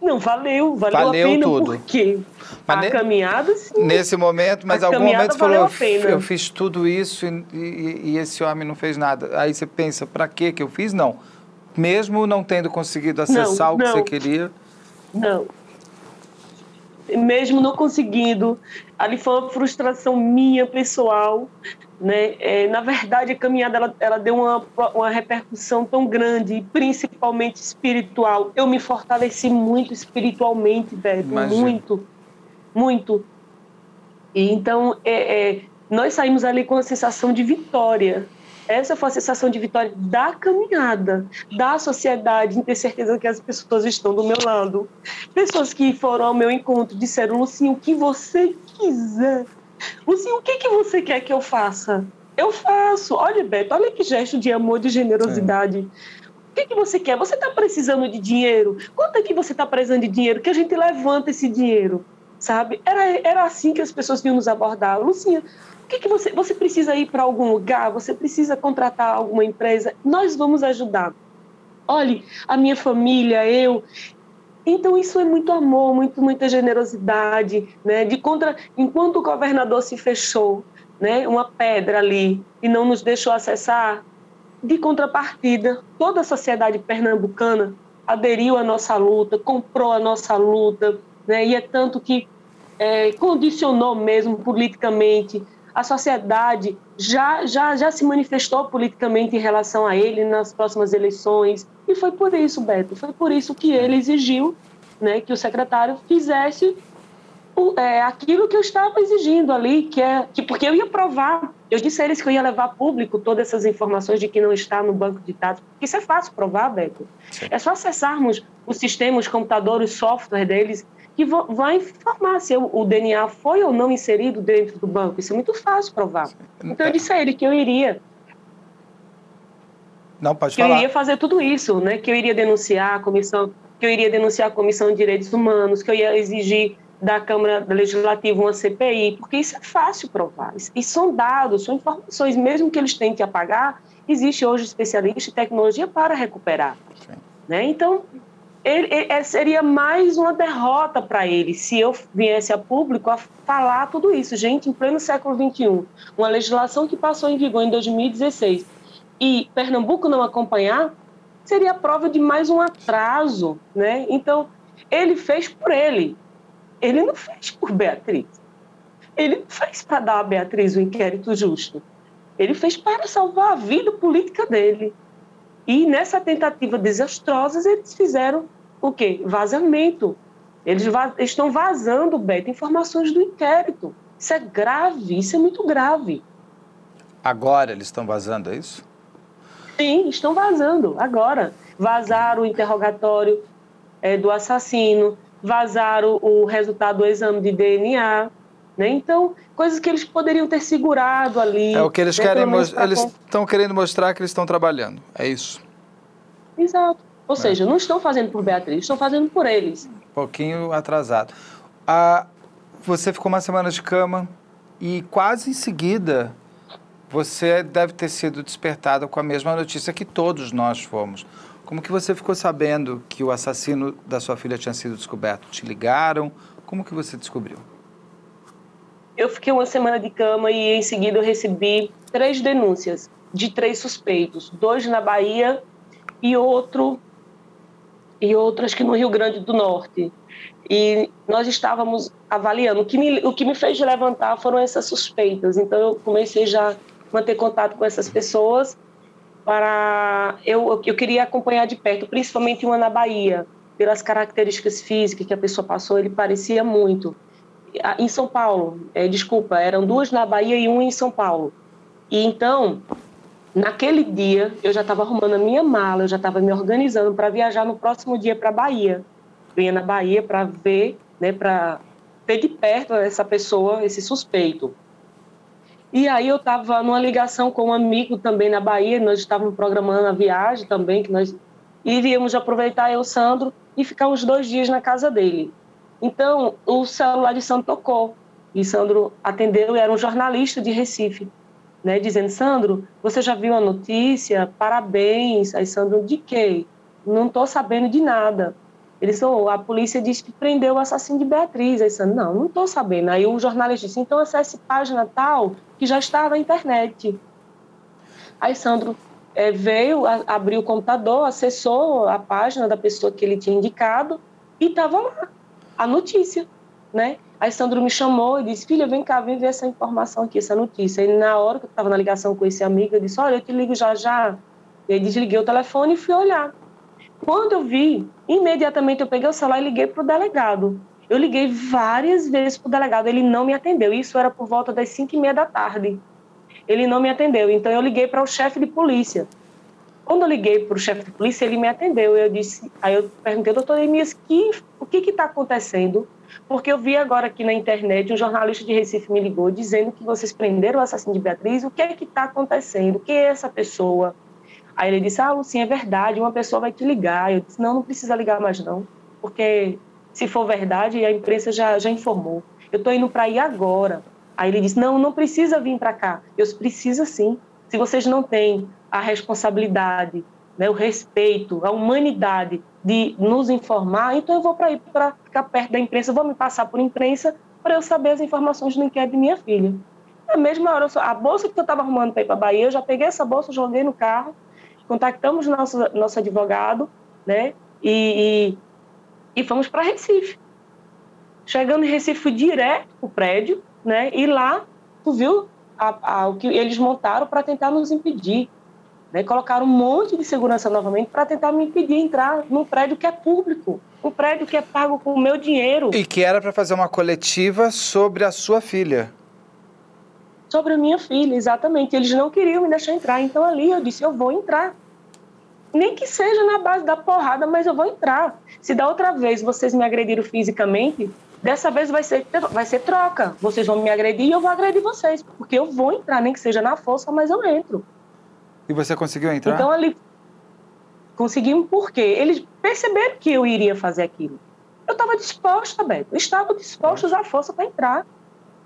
Não, valeu, valeu, valeu a pena tudo. por quê? Mas a ne caminhada, sim. Nesse momento, mas algum momento falou, eu fiz tudo isso e, e, e, esse homem não fez nada. Aí você pensa, para que que eu fiz? Não. Mesmo não tendo conseguido acessar não, o que não. você queria? Não. Mesmo não conseguindo, ali foi uma frustração minha, pessoal, né? É, na verdade, a caminhada ela, ela deu uma, uma repercussão tão grande, principalmente espiritual. Eu me fortaleci muito espiritualmente, velho, muito, muito. E então, é, é, nós saímos ali com a sensação de vitória. Essa foi a sensação de vitória da caminhada, da sociedade, em ter certeza que as pessoas estão do meu lado. Pessoas que foram ao meu encontro disseram, Lucinho, o que você quiser Lucinho, o que, que você quer que eu faça? Eu faço. Olha, Beto, olha que gesto de amor, de generosidade. É. O que, que você quer? Você está precisando de dinheiro? Quanto é que você está precisando de dinheiro? Que a gente levanta esse dinheiro. sabe? Era, era assim que as pessoas vinham nos abordar. Lucinha, o que, que você, você precisa ir para algum lugar? Você precisa contratar alguma empresa? Nós vamos ajudar. Olhe, a minha família, eu. Então isso é muito amor, muito muita generosidade, né? De contra, enquanto o governador se fechou, né, uma pedra ali e não nos deixou acessar, de contrapartida, toda a sociedade pernambucana aderiu à nossa luta, comprou a nossa luta, né? E é tanto que é, condicionou mesmo politicamente a sociedade já, já, já se manifestou politicamente em relação a ele nas próximas eleições. E foi por isso, Beto, foi por isso que ele exigiu né, que o secretário fizesse o, é, aquilo que eu estava exigindo ali, que é que porque eu ia provar. Eu disse a eles que eu ia levar público todas essas informações de que não está no banco de dados. Porque isso é fácil provar, Beto. Sim. É só acessarmos o sistema, os computadores, o software deles que vai informar se o DNA foi ou não inserido dentro do banco. Isso é muito fácil provar. Então eu disse a ele que eu iria. Não, pode que falar. eu iria fazer tudo isso, né? Que eu iria denunciar a comissão, que eu iria denunciar a comissão de direitos humanos, que eu ia exigir da Câmara Legislativa uma CPI, porque isso é fácil provar. E são dados, são informações, mesmo que eles tenham que apagar, existe hoje especialista em tecnologia para recuperar. Né? Então, ele, ele, é, seria mais uma derrota para ele se eu viesse a público a falar tudo isso. Gente, em pleno século XXI, uma legislação que passou em vigor em 2016 e Pernambuco não acompanhar, seria prova de mais um atraso. Né? Então, ele fez por ele, ele não fez por Beatriz. Ele não fez para dar a Beatriz o um inquérito justo. Ele fez para salvar a vida política dele. E nessa tentativa desastrosa, eles fizeram o quê? Vazamento. Eles va estão vazando, Beto, informações do inquérito. Isso é grave, isso é muito grave. Agora eles estão vazando, é isso? Sim, estão vazando, agora. Vazaram o interrogatório é, do assassino, vazaram o, o resultado do exame de DNA. Né? Então, coisas que eles poderiam ter segurado ali. É o que eles né? querem mostrar. Eles estão querendo mostrar que eles estão trabalhando. É isso. Exato. Ou é. seja, não estão fazendo por Beatriz, estão fazendo por eles. Um pouquinho atrasado. Ah, você ficou uma semana de cama e quase em seguida você deve ter sido despertada com a mesma notícia que todos nós fomos. Como que você ficou sabendo que o assassino da sua filha tinha sido descoberto? Te ligaram? Como que você descobriu? Eu fiquei uma semana de cama e em seguida eu recebi três denúncias de três suspeitos, dois na Bahia e outro e outras que no Rio Grande do Norte. E nós estávamos avaliando. O que me, o que me fez levantar foram essas suspeitas. Então eu comecei já a manter contato com essas pessoas para eu, eu queria acompanhar de perto, principalmente uma na Bahia, pelas características físicas que a pessoa passou, ele parecia muito. Em São Paulo, é, desculpa, eram duas na Bahia e uma em São Paulo. E então, naquele dia, eu já estava arrumando a minha mala, eu já estava me organizando para viajar no próximo dia para a Bahia. Ia na Bahia para ver, né, para ter de perto essa pessoa, esse suspeito. E aí eu estava numa ligação com um amigo também na Bahia, nós estávamos programando a viagem também, que nós iríamos aproveitar eu, Sandro, e ficar uns dois dias na casa dele. Então, o celular de Sandro tocou, e Sandro atendeu, e era um jornalista de Recife, né, dizendo, Sandro, você já viu a notícia? Parabéns. Aí Sandro, de quê? Não estou sabendo de nada. Ele disse, oh, a polícia disse que prendeu o assassino de Beatriz. Aí Sandro, não, não estou sabendo. Aí o jornalista disse, então acesse página tal que já está na internet. Aí Sandro é, veio, a, abriu o computador, acessou a página da pessoa que ele tinha indicado e estava lá a notícia, né? Aí Sandro me chamou e disse, filha, vem cá, vem ver essa informação aqui, essa notícia. E na hora que eu estava na ligação com esse amigo, eu disse, olha, eu te ligo já já. E aí desliguei o telefone e fui olhar. Quando eu vi, imediatamente eu peguei o celular e liguei para o delegado. Eu liguei várias vezes para o delegado, ele não me atendeu. Isso era por volta das 5 e meia da tarde. Ele não me atendeu. Então eu liguei para o chefe de polícia. Quando eu liguei para o chefe de polícia, ele me atendeu. Eu disse, aí eu perguntei, doutor Emias, que, o que está acontecendo? Porque eu vi agora aqui na internet um jornalista de Recife me ligou dizendo que vocês prenderam o assassino de Beatriz. O que é que está acontecendo? Quem é essa pessoa? Aí ele disse, ah, Lucinha, é verdade, uma pessoa vai te ligar. Eu disse, não, não precisa ligar mais não, porque se for verdade, a imprensa já, já informou. Eu estou indo para ir agora. Aí ele disse: Não, não precisa vir para cá. Eu disse: Precisa sim. Se vocês não têm a responsabilidade, né, o respeito, a humanidade de nos informar, então eu vou para ir para ficar perto da imprensa, vou me passar por imprensa para eu saber as informações do inquérito de minha filha. Na mesma hora, a bolsa que eu estava arrumando para ir para Bahia, eu já peguei essa bolsa, joguei no carro, contactamos nosso, nosso advogado, né? E, e, e fomos para Recife. Chegando em Recife, fui direto para o prédio, né? E lá, tu viu a, a, o que eles montaram para tentar nos impedir. Né? Colocaram um monte de segurança novamente para tentar me impedir entrar num prédio que é público, um prédio que é pago com o meu dinheiro. E que era para fazer uma coletiva sobre a sua filha sobre a minha filha, exatamente. Eles não queriam me deixar entrar, então ali eu disse: eu vou entrar. Nem que seja na base da porrada, mas eu vou entrar. Se da outra vez vocês me agrediram fisicamente, dessa vez vai ser, vai ser troca. Vocês vão me agredir e eu vou agredir vocês, porque eu vou entrar, nem que seja na força, mas eu entro. E você conseguiu entrar? Então ali conseguimos porque eles perceberam que eu iria fazer aquilo. Eu estava disposta, Beto. Estava disposta a usar força para entrar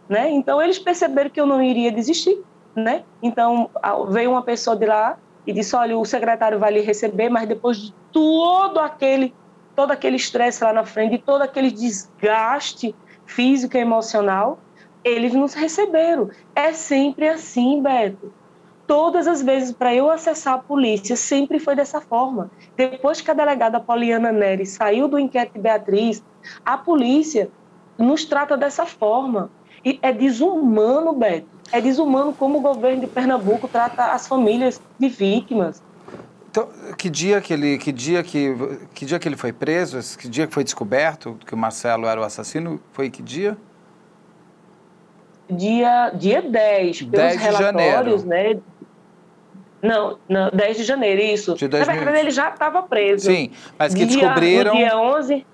né? Então eles perceberam que eu não iria desistir, né? Então veio uma pessoa de lá e disse: "Olha, o secretário vai lhe receber, mas depois de todo aquele todo aquele estresse lá na frente, de todo aquele desgaste físico e emocional, eles nos receberam. É sempre assim, Beto. Todas as vezes para eu acessar a polícia, sempre foi dessa forma. Depois que a delegada Poliana Neri saiu do inquérito de Beatriz, a polícia nos trata dessa forma. E é desumano, Beto. É desumano como o governo de Pernambuco trata as famílias de vítimas. Então, que dia que ele, que dia que, que dia que ele foi preso? Que dia que foi descoberto que o Marcelo era o assassino? Foi que dia? Dia, dia 10, pelos 10 de relatórios, janeiro. né? Não, não, 10 de janeiro, isso. De 2000... Na verdade, ele já estava preso. Sim, mas que dia, descobriram... No dia 11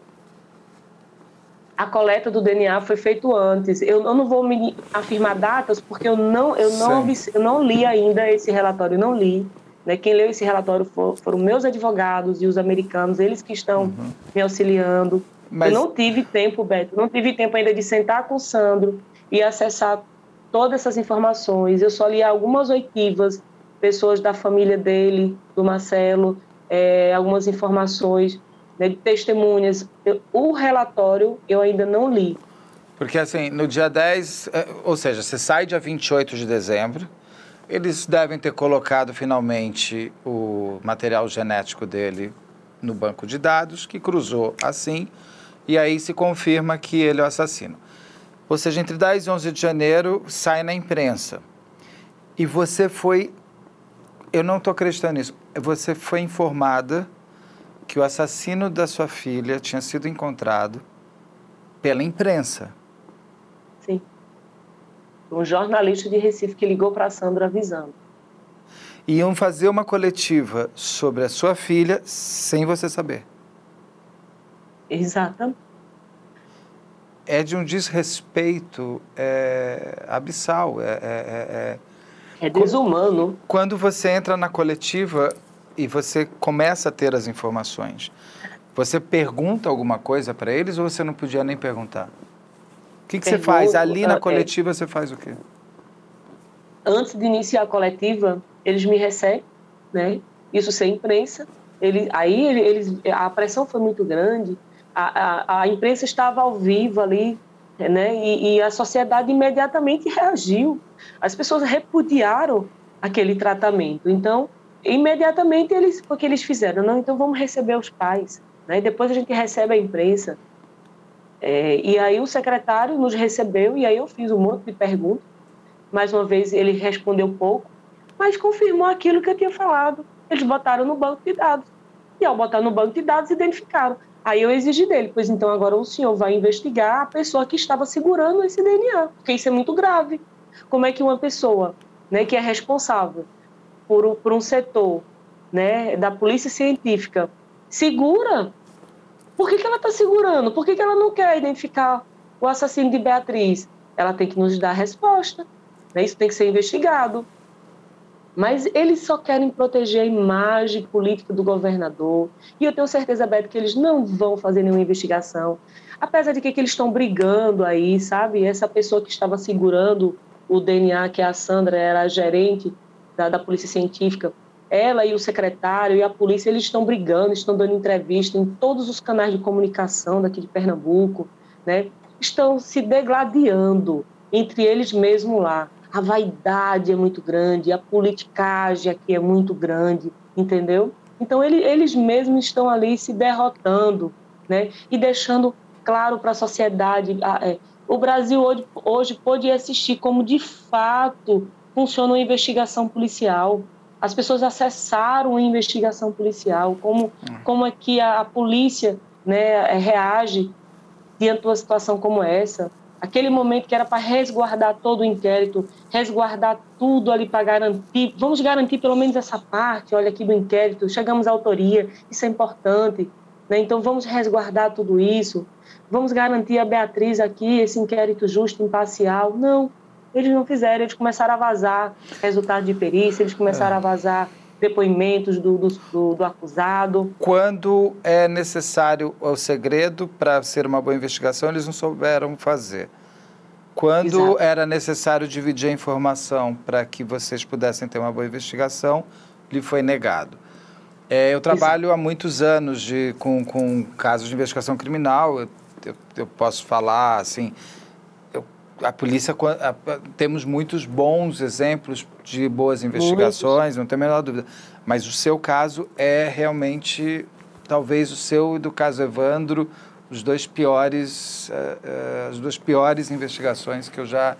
a coleta do DNA foi feito antes. Eu, eu não vou me afirmar datas porque eu não, eu não, eu não li ainda esse relatório, não li. Né? Quem leu esse relatório for, foram meus advogados e os americanos, eles que estão uhum. me auxiliando. Mas... Eu não tive tempo, Beto, não tive tempo ainda de sentar com o Sandro e acessar todas essas informações. Eu só li algumas oitivas, pessoas da família dele, do Marcelo, é, algumas informações né, de testemunhas. Eu, o relatório eu ainda não li. Porque assim, no dia 10, é, ou seja, você sai dia 28 de dezembro, eles devem ter colocado finalmente o material genético dele no banco de dados, que cruzou assim, e aí se confirma que ele é o assassino. Ou seja, entre 10 e 11 de janeiro sai na imprensa. E você foi. Eu não estou acreditando nisso. Você foi informada que o assassino da sua filha tinha sido encontrado pela imprensa. Sim. Um jornalista de Recife que ligou para a Sandra avisando. Iam fazer uma coletiva sobre a sua filha sem você saber. Exatamente. É de um desrespeito é, abissal. É, é, é, é, é desumano. Quando você entra na coletiva, e você começa a ter as informações. Você pergunta alguma coisa para eles ou você não podia nem perguntar? O que, que você faz? Ali na é, coletiva você faz o quê? Antes de iniciar a coletiva, eles me recebem, né? Isso sem imprensa. Ele, aí eles, a pressão foi muito grande, a, a, a imprensa estava ao vivo ali, né? E, e, a sociedade imediatamente reagiu. As pessoas repudiaram aquele tratamento. Então, imediatamente eles, o que eles fizeram? Não, então vamos receber os pais. Né? Depois a gente recebe a imprensa. É, e aí o secretário nos recebeu e aí eu fiz um monte de perguntas. Mais uma vez ele respondeu pouco, mas confirmou aquilo que eu tinha falado. Eles botaram no banco de dados. E ao botar no banco de dados, identificaram. Aí eu exigi dele, pois então agora o senhor vai investigar a pessoa que estava segurando esse DNA, porque isso é muito grave. Como é que uma pessoa né, que é responsável por, por um setor né, da polícia científica segura, por que, que ela está segurando? Por que, que ela não quer identificar o assassino de Beatriz? Ela tem que nos dar a resposta. Né? Isso tem que ser investigado. Mas eles só querem proteger a imagem política do governador. E eu tenho certeza, Beto, que eles não vão fazer nenhuma investigação. Apesar de que, que eles estão brigando aí, sabe? Essa pessoa que estava segurando o DNA, que é a Sandra, era a gerente da, da Polícia Científica, ela e o secretário e a polícia, eles estão brigando, estão dando entrevista em todos os canais de comunicação daqui de Pernambuco, né? Estão se degladiando entre eles mesmos lá. A vaidade é muito grande, a politicagem aqui é muito grande, entendeu? Então ele, eles mesmos estão ali se derrotando, né? E deixando claro para a sociedade. É, o Brasil hoje, hoje pode assistir como de fato funciona uma investigação policial. As pessoas acessaram a investigação policial, como, hum. como é que a, a polícia né, reage diante de uma situação como essa. Aquele momento que era para resguardar todo o inquérito, resguardar tudo ali para garantir, vamos garantir pelo menos essa parte, olha aqui do inquérito, chegamos à autoria, isso é importante, né? então vamos resguardar tudo isso, vamos garantir a Beatriz aqui, esse inquérito justo, imparcial. Não, eles não fizeram, eles começaram a vazar resultados de perícia, eles começaram é. a vazar depoimentos do, do, do, do, acusado. Quando é necessário o segredo para ser uma boa investigação, eles não souberam fazer. Quando Exato. era necessário dividir a informação para que vocês pudessem ter uma boa investigação, lhe foi negado. É, eu trabalho Exato. há muitos anos de, com, com casos de investigação criminal. Eu, eu, eu posso falar assim, a polícia a, temos muitos bons exemplos de boas investigações, não tem a menor dúvida. Mas o seu caso é realmente, talvez o seu e do caso Evandro, os dois piores, uh, uh, as duas piores investigações que eu já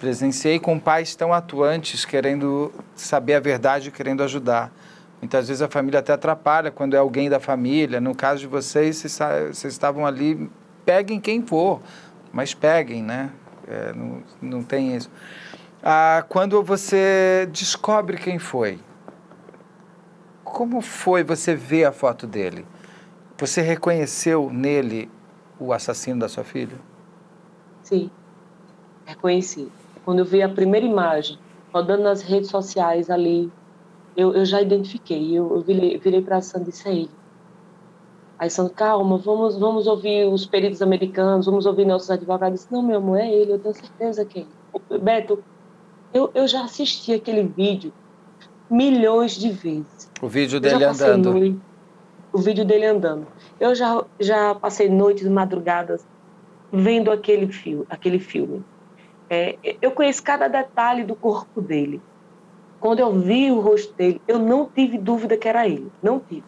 presenciei com pais tão atuantes, querendo saber a verdade, querendo ajudar. Muitas vezes a família até atrapalha quando é alguém da família. No caso de vocês, vocês, vocês estavam ali, peguem quem for, mas peguem, né? É, não, não tem isso. Ah, quando você descobre quem foi, como foi você ver a foto dele? Você reconheceu nele o assassino da sua filha? Sim, reconheci. Quando eu vi a primeira imagem rodando nas redes sociais ali, eu, eu já identifiquei. Eu, eu virei, virei para a Sandra e disse: ele. Aí Sandro, calma, vamos, vamos ouvir os peritos americanos, vamos ouvir nossos advogados. Disse, não, meu amor, é ele, eu tenho certeza que é ele. Beto, eu, eu já assisti aquele vídeo milhões de vezes. O vídeo dele andando. Noite, o vídeo dele andando. Eu já, já passei noites, madrugadas, vendo aquele, fio, aquele filme. É, eu conheço cada detalhe do corpo dele. Quando eu vi o rosto dele, eu não tive dúvida que era ele. Não tive.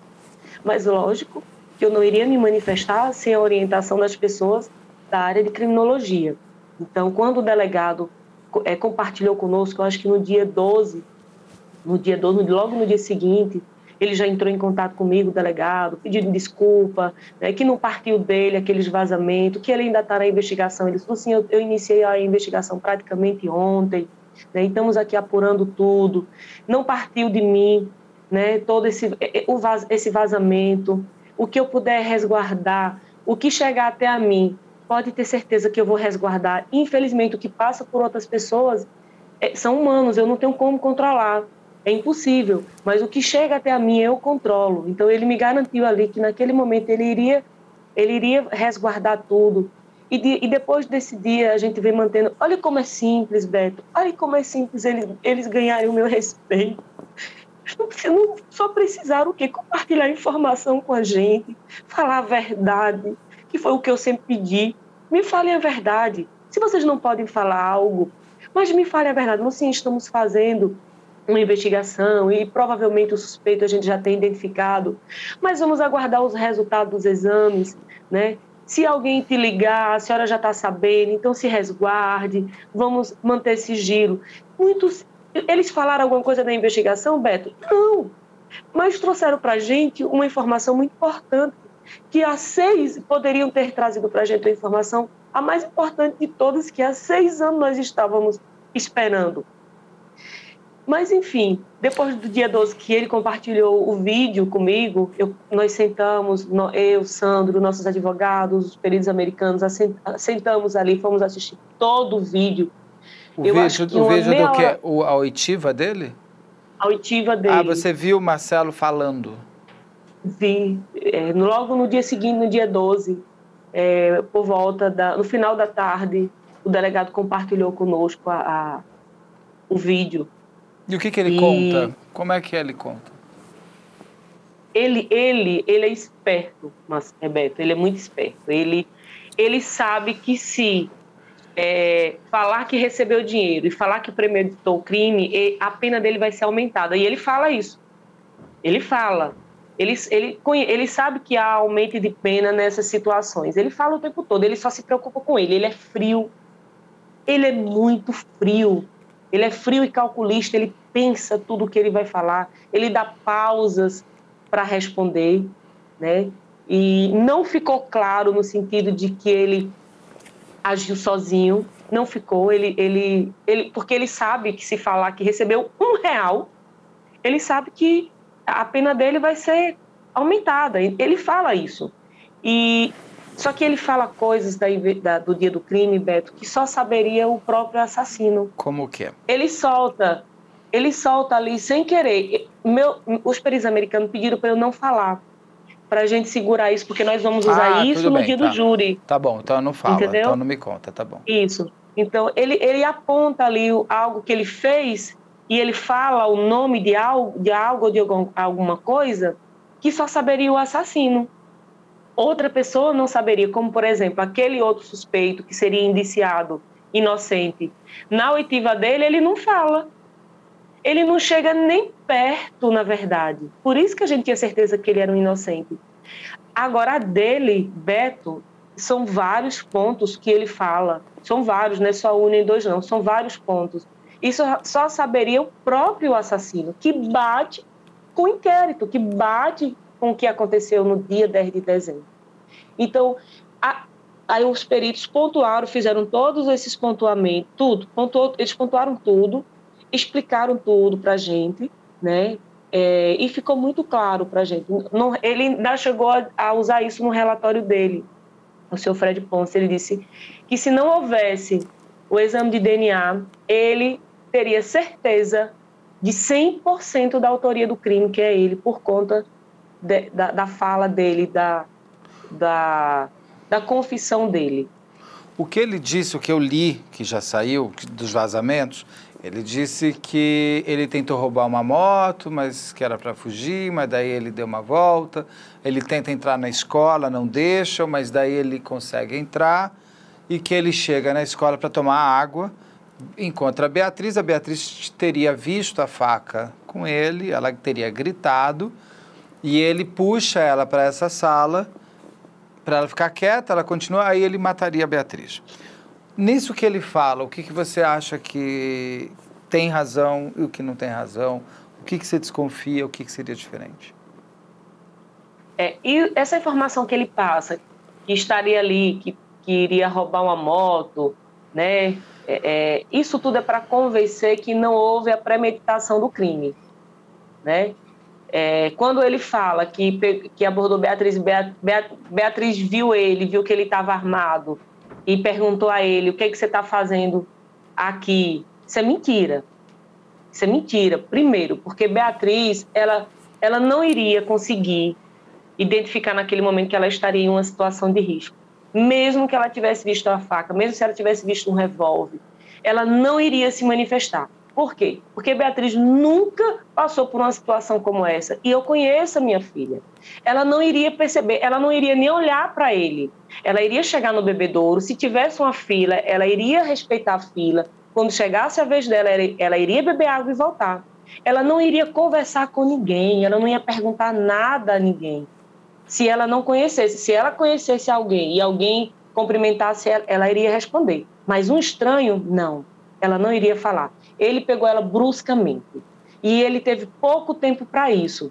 Mas, lógico, que eu não iria me manifestar sem a orientação das pessoas da área de criminologia. Então, quando o delegado é, compartilhou conosco, eu acho que no dia 12, no dia 12, logo no dia seguinte, ele já entrou em contato comigo, delegado, pedindo desculpa, né, que não partiu dele aqueles vazamentos, que ele ainda está na investigação. Ele falou assim, eu, eu iniciei a investigação praticamente ontem, né, estamos aqui apurando tudo, não partiu de mim né, todo esse, o vaz, esse vazamento, o que eu puder resguardar, o que chegar até a mim, pode ter certeza que eu vou resguardar. Infelizmente, o que passa por outras pessoas é, são humanos, eu não tenho como controlar. É impossível, mas o que chega até a mim eu controlo. Então ele me garantiu ali que naquele momento ele iria, ele iria resguardar tudo. E, de, e depois desse dia a gente vem mantendo. Olha como é simples, Beto. Olha como é simples eles, eles ganharem o meu respeito não, só precisaram o quê? Compartilhar informação com a gente, falar a verdade, que foi o que eu sempre pedi. Me falem a verdade. Se vocês não podem falar algo, mas me falem a verdade. Nós sim estamos fazendo uma investigação e provavelmente o suspeito a gente já tem identificado, mas vamos aguardar os resultados dos exames, né? Se alguém te ligar, a senhora já está sabendo, então se resguarde, vamos manter sigilo. Muitos eles falaram alguma coisa da investigação, Beto? Não. Mas trouxeram para a gente uma informação muito importante, que há seis poderiam ter trazido para a gente a informação, a mais importante de todas, que há seis anos nós estávamos esperando. Mas, enfim, depois do dia 12 que ele compartilhou o vídeo comigo, eu, nós sentamos, eu, Sandro, nossos advogados, os peritos americanos, sentamos ali, fomos assistir todo o vídeo o eu vídeo, o vídeo do que? O, a oitiva dele? A oitiva dele. Ah, você viu o Marcelo falando? Vi. É, logo no dia seguinte, no dia 12. é, por volta da, no final da tarde, o delegado compartilhou conosco a, a o vídeo. E o que, que ele e... conta? Como é que ele conta? Ele, ele, ele é esperto, mas Rebeto, ele é muito esperto. Ele, ele sabe que se é, falar que recebeu dinheiro e falar que premeditou o crime, a pena dele vai ser aumentada. E ele fala isso. Ele fala. Ele, ele, ele sabe que há aumento de pena nessas situações. Ele fala o tempo todo, ele só se preocupa com ele. Ele é frio. Ele é muito frio. Ele é frio e calculista, ele pensa tudo o que ele vai falar, ele dá pausas para responder, né? E não ficou claro no sentido de que ele agiu sozinho, não ficou. Ele, ele, ele, porque ele sabe que se falar que recebeu um real, ele sabe que a pena dele vai ser aumentada. Ele fala isso. E só que ele fala coisas da, da, do dia do crime, Beto, que só saberia o próprio assassino. Como que é? Ele solta, ele solta ali sem querer. Meu, os peritos americanos pediram para eu não falar, para a gente segurar isso, porque nós vamos usar ah, isso no bem, dia tá. do júri. Tá bom, então não fala, Entendeu? então não me conta, tá bom. Isso. Então ele, ele aponta ali algo que ele fez e ele fala o nome de algo, de algo ou de alguma coisa que só saberia o assassino outra pessoa não saberia, como por exemplo, aquele outro suspeito que seria indiciado inocente. Na oitiva dele, ele não fala. Ele não chega nem perto, na verdade. Por isso que a gente tinha certeza que ele era um inocente. Agora, a dele, Beto, são vários pontos que ele fala. São vários, não é só um nem dois, não. São vários pontos. Isso só saberia o próprio assassino, que bate com o inquérito, que bate com o que aconteceu no dia 10 de dezembro. Então, a, aí os peritos pontuaram, fizeram todos esses pontuamentos, tudo, pontuou, eles pontuaram tudo, explicaram tudo para a gente, né? É, e ficou muito claro para a gente. Ele ainda chegou a, a, usar isso no relatório dele, o senhor Fred Ponce. Ele disse que se não houvesse o exame de DNA, ele teria certeza de 100% da autoria do crime, que é ele, por conta de, da, da fala dele, da, da, da confissão dele. O que ele disse, o que eu li, que já saiu dos vazamentos, ele disse que ele tentou roubar uma moto, mas que era para fugir, mas daí ele deu uma volta. Ele tenta entrar na escola, não deixa, mas daí ele consegue entrar. E que ele chega na escola para tomar água, encontra a Beatriz. A Beatriz teria visto a faca com ele, ela teria gritado, e ele puxa ela para essa sala para ela ficar quieta, ela continua, aí ele mataria a Beatriz. Nisso que ele fala, o que, que você acha que tem razão e o que não tem razão? O que, que você desconfia, o que, que seria diferente? É, e essa informação que ele passa, que estaria ali, que, que iria roubar uma moto, né? É, é, isso tudo é para convencer que não houve a premeditação do crime, né? É, quando ele fala que, que abordou Beatriz, Beatriz viu ele, viu que ele estava armado e perguntou a ele: o que, é que você está fazendo aqui? Isso é mentira. Isso é mentira. Primeiro, porque Beatriz, ela, ela não iria conseguir identificar naquele momento que ela estaria em uma situação de risco. Mesmo que ela tivesse visto a faca, mesmo se ela tivesse visto um revólver, ela não iria se manifestar. Por quê? Porque Beatriz nunca passou por uma situação como essa. E eu conheço a minha filha. Ela não iria perceber, ela não iria nem olhar para ele. Ela iria chegar no bebedouro, se tivesse uma fila, ela iria respeitar a fila. Quando chegasse a vez dela, ela iria beber água e voltar. Ela não iria conversar com ninguém, ela não ia perguntar nada a ninguém. Se ela não conhecesse, se ela conhecesse alguém e alguém cumprimentasse ela, ela iria responder. Mas um estranho, não. Ela não iria falar ele pegou ela bruscamente. E ele teve pouco tempo para isso.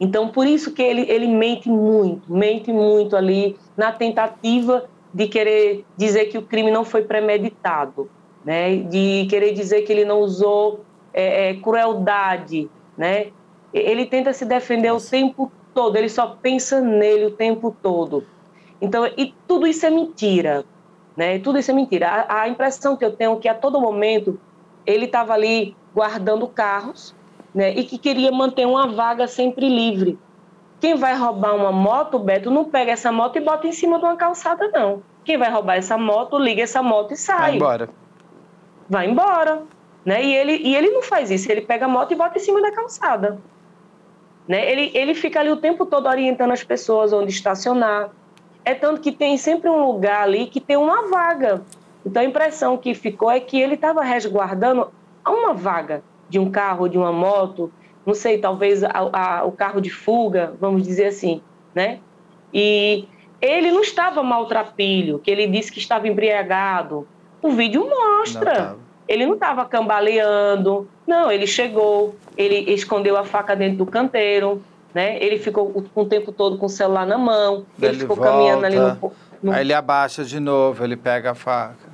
Então, por isso que ele, ele mente muito, mente muito ali na tentativa de querer dizer que o crime não foi premeditado, né? de querer dizer que ele não usou é, é, crueldade. Né? Ele tenta se defender o tempo todo, ele só pensa nele o tempo todo. Então, e tudo isso é mentira. Né? Tudo isso é mentira. A, a impressão que eu tenho é que a todo momento ele estava ali guardando carros né, e que queria manter uma vaga sempre livre. Quem vai roubar uma moto, Beto, não pega essa moto e bota em cima de uma calçada, não. Quem vai roubar essa moto, liga essa moto e sai. Vai embora. Vai embora. Né? E, ele, e ele não faz isso, ele pega a moto e bota em cima da calçada. Né? Ele, ele fica ali o tempo todo orientando as pessoas onde estacionar. É tanto que tem sempre um lugar ali que tem uma vaga. Então a impressão que ficou é que ele estava resguardando uma vaga de um carro, de uma moto, não sei, talvez a, a, o carro de fuga, vamos dizer assim, né? E ele não estava maltrapilho, que ele disse que estava embriagado. O vídeo mostra. Não ele não estava cambaleando, não, ele chegou, ele escondeu a faca dentro do canteiro, né? Ele ficou o, tempo todo com o celular na mão, ele, ele ficou volta, caminhando ali no, no... Aí ele abaixa de novo, ele pega a faca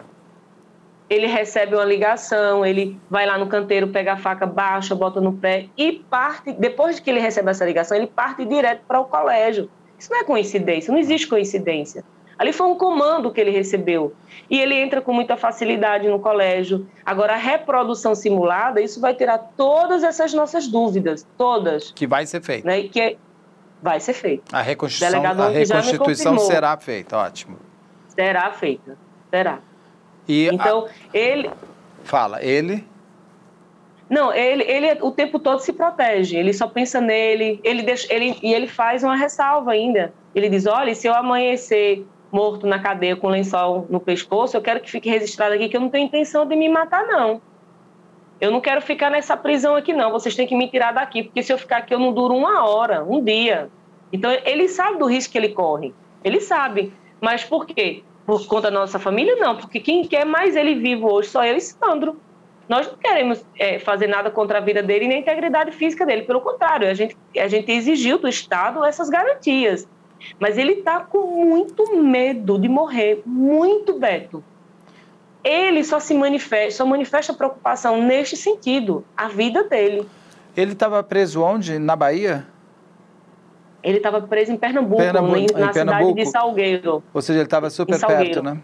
ele recebe uma ligação, ele vai lá no canteiro, pega a faca, baixa, bota no pé e parte. Depois de que ele recebe essa ligação, ele parte direto para o colégio. Isso não é coincidência, não existe coincidência. Ali foi um comando que ele recebeu. E ele entra com muita facilidade no colégio. Agora, a reprodução simulada, isso vai tirar todas essas nossas dúvidas, todas. Que vai ser feito. Né? Que é... vai ser feito. A reconstituição, a reconstituição será feita, ótimo. Será feita, será. E então, a... ele. Fala, ele. Não, ele, ele o tempo todo se protege, ele só pensa nele, ele deixa, ele, e ele faz uma ressalva ainda. Ele diz: olha, se eu amanhecer morto na cadeia com lençol no pescoço, eu quero que fique registrado aqui que eu não tenho intenção de me matar, não. Eu não quero ficar nessa prisão aqui, não. Vocês têm que me tirar daqui, porque se eu ficar aqui, eu não duro uma hora, um dia. Então, ele sabe do risco que ele corre. Ele sabe. Mas por quê? Por conta da nossa família, não, porque quem quer mais ele vivo hoje só eu e Sandro. Nós não queremos é, fazer nada contra a vida dele e nem a integridade física dele, pelo contrário, a gente, a gente exigiu do Estado essas garantias. Mas ele está com muito medo de morrer, muito, Beto. Ele só se manifesta, só manifesta preocupação neste sentido, a vida dele. Ele estava preso onde? Na Bahia? Ele estava preso em Pernambuco, Pernambuco em, na em cidade de Salgueiro. Ou seja, ele estava super perto, né?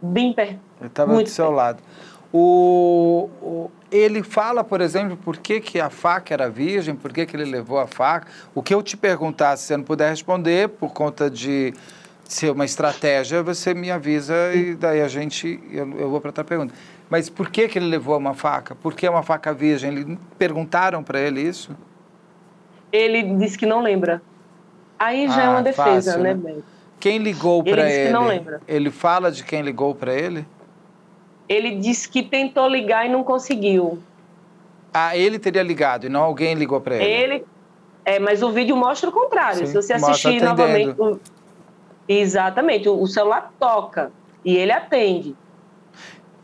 Bem perto. Ele estava do seu perto. lado. O, o, ele fala, por exemplo, por que, que a faca era virgem, por que, que ele levou a faca. O que eu te perguntar, se você não puder responder, por conta de ser uma estratégia, você me avisa e daí a gente, eu, eu vou para outra pergunta. Mas por que, que ele levou uma faca? Por que uma faca virgem? Ele, perguntaram para ele isso? Ele disse que não lembra. Aí já ah, é uma defesa, fácil, né, né? Quem ligou para ele? Ele que não lembra. Ele fala de quem ligou para ele? Ele disse que tentou ligar e não conseguiu. Ah, ele teria ligado e não alguém ligou para ele? Ele. É, mas o vídeo mostra o contrário. Sim, Se você assistir novamente. O... Exatamente, o celular toca e ele atende.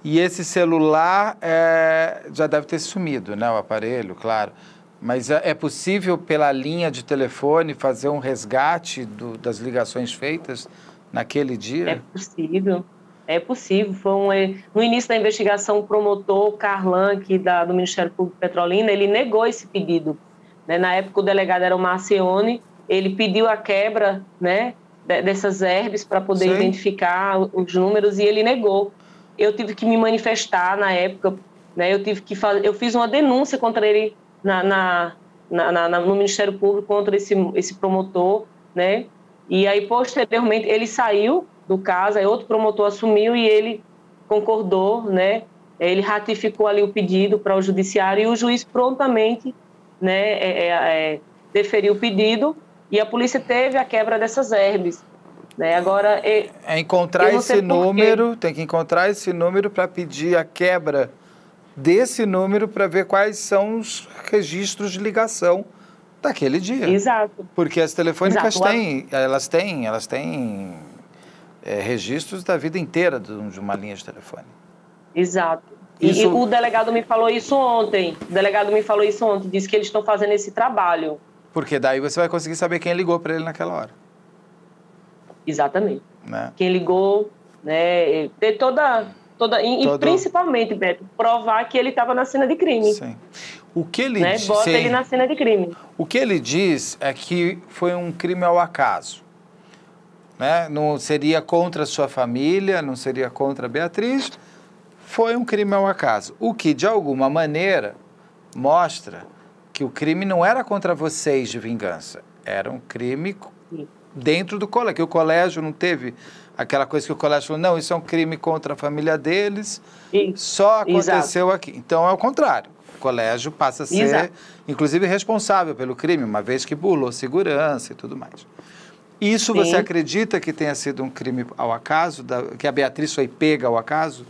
E esse celular é, já deve ter sumido, né? O aparelho, claro. Mas é, é possível, pela linha de telefone, fazer um resgate do, das ligações feitas naquele dia? É possível. É possível. Foi um, é, no início da investigação, o promotor Carlan, que da, do Ministério Público Petrolina, ele negou esse pedido. Né? Na época, o delegado era o Marcione, ele pediu a quebra né, dessas herbes para poder Sim. identificar os números e ele negou. Eu tive que me manifestar na época, né? eu, tive que fazer, eu fiz uma denúncia contra ele na, na, na, na, no Ministério Público contra esse, esse promotor, né? E aí, posteriormente, ele saiu do caso, aí outro promotor assumiu e ele concordou, né? Ele ratificou ali o pedido para o judiciário e o juiz prontamente, né, é, é, é, deferiu o pedido e a polícia teve a quebra dessas herbes. Né? Agora, é, é encontrar esse número, tem que encontrar esse número para pedir a quebra desse número para ver quais são os registros de ligação daquele dia. Exato. Porque as telefônicas Exato. têm, elas têm, elas têm é, registros da vida inteira de uma linha de telefone. Exato. Isso... E, o delegado me falou isso ontem. O delegado me falou isso ontem, disse que eles estão fazendo esse trabalho. Porque daí você vai conseguir saber quem ligou para ele naquela hora. Exatamente. Né? Quem ligou, né? Ter toda Toda, e, Todo... e principalmente, Beto, provar que ele estava na cena de crime. Sim. O que ele né? Bota Sim. ele na cena de crime. O que ele diz é que foi um crime ao acaso. Né? Não seria contra a sua família, não seria contra a Beatriz, foi um crime ao acaso. O que, de alguma maneira, mostra que o crime não era contra vocês de vingança, Era um crime dentro do colégio, que o colégio não teve aquela coisa que o colégio falou, não, isso é um crime contra a família deles, só aconteceu Exato. aqui. Então é o contrário. O colégio passa a ser, Exato. inclusive, responsável pelo crime, uma vez que burlou segurança e tudo mais. Isso Sim. você acredita que tenha sido um crime ao acaso, da, que a Beatriz foi pega ao acaso?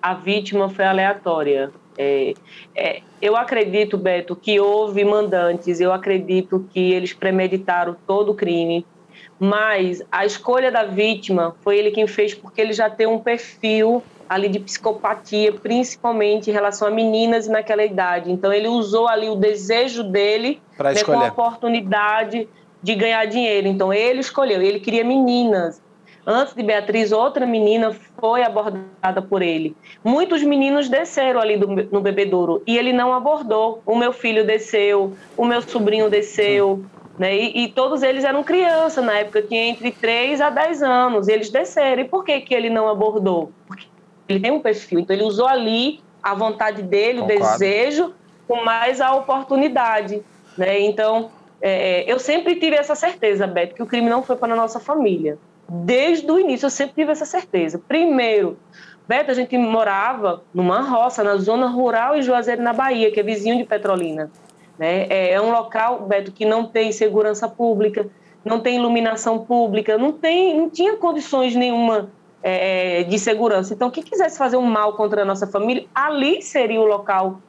A vítima foi aleatória. É, é, eu acredito, Beto, que houve mandantes, eu acredito que eles premeditaram todo o crime, mas a escolha da vítima foi ele quem fez, porque ele já tem um perfil ali de psicopatia, principalmente em relação a meninas naquela idade. Então ele usou ali o desejo dele né, com a oportunidade de ganhar dinheiro. Então ele escolheu, ele queria meninas. Antes de Beatriz, outra menina foi abordada por ele. Muitos meninos desceram ali do, no bebedouro e ele não abordou. O meu filho desceu, o meu sobrinho desceu, né? E, e, todos eles eram crianças na época, tinha entre 3 a 10 anos. Eles desceram. E por que, que ele não abordou? Porque ele tem um perfil. Então ele usou ali a vontade dele, Concordo. o desejo, com mais a oportunidade. Né? Então, é, eu sempre tive essa certeza, Beto, que o crime não foi para a nossa família desde o início eu sempre tive essa certeza. Primeiro, Beto, a gente morava numa roça, na zona rural em Juazeiro, na Bahia, que é vizinho de Petrolina. Né? É, é um local, Beto, que não tem segurança pública, não tem iluminação pública, não, tem, não tinha condições nenhuma é, de segurança. Então, quem quisesse fazer um mal contra a nossa família, ali seria o local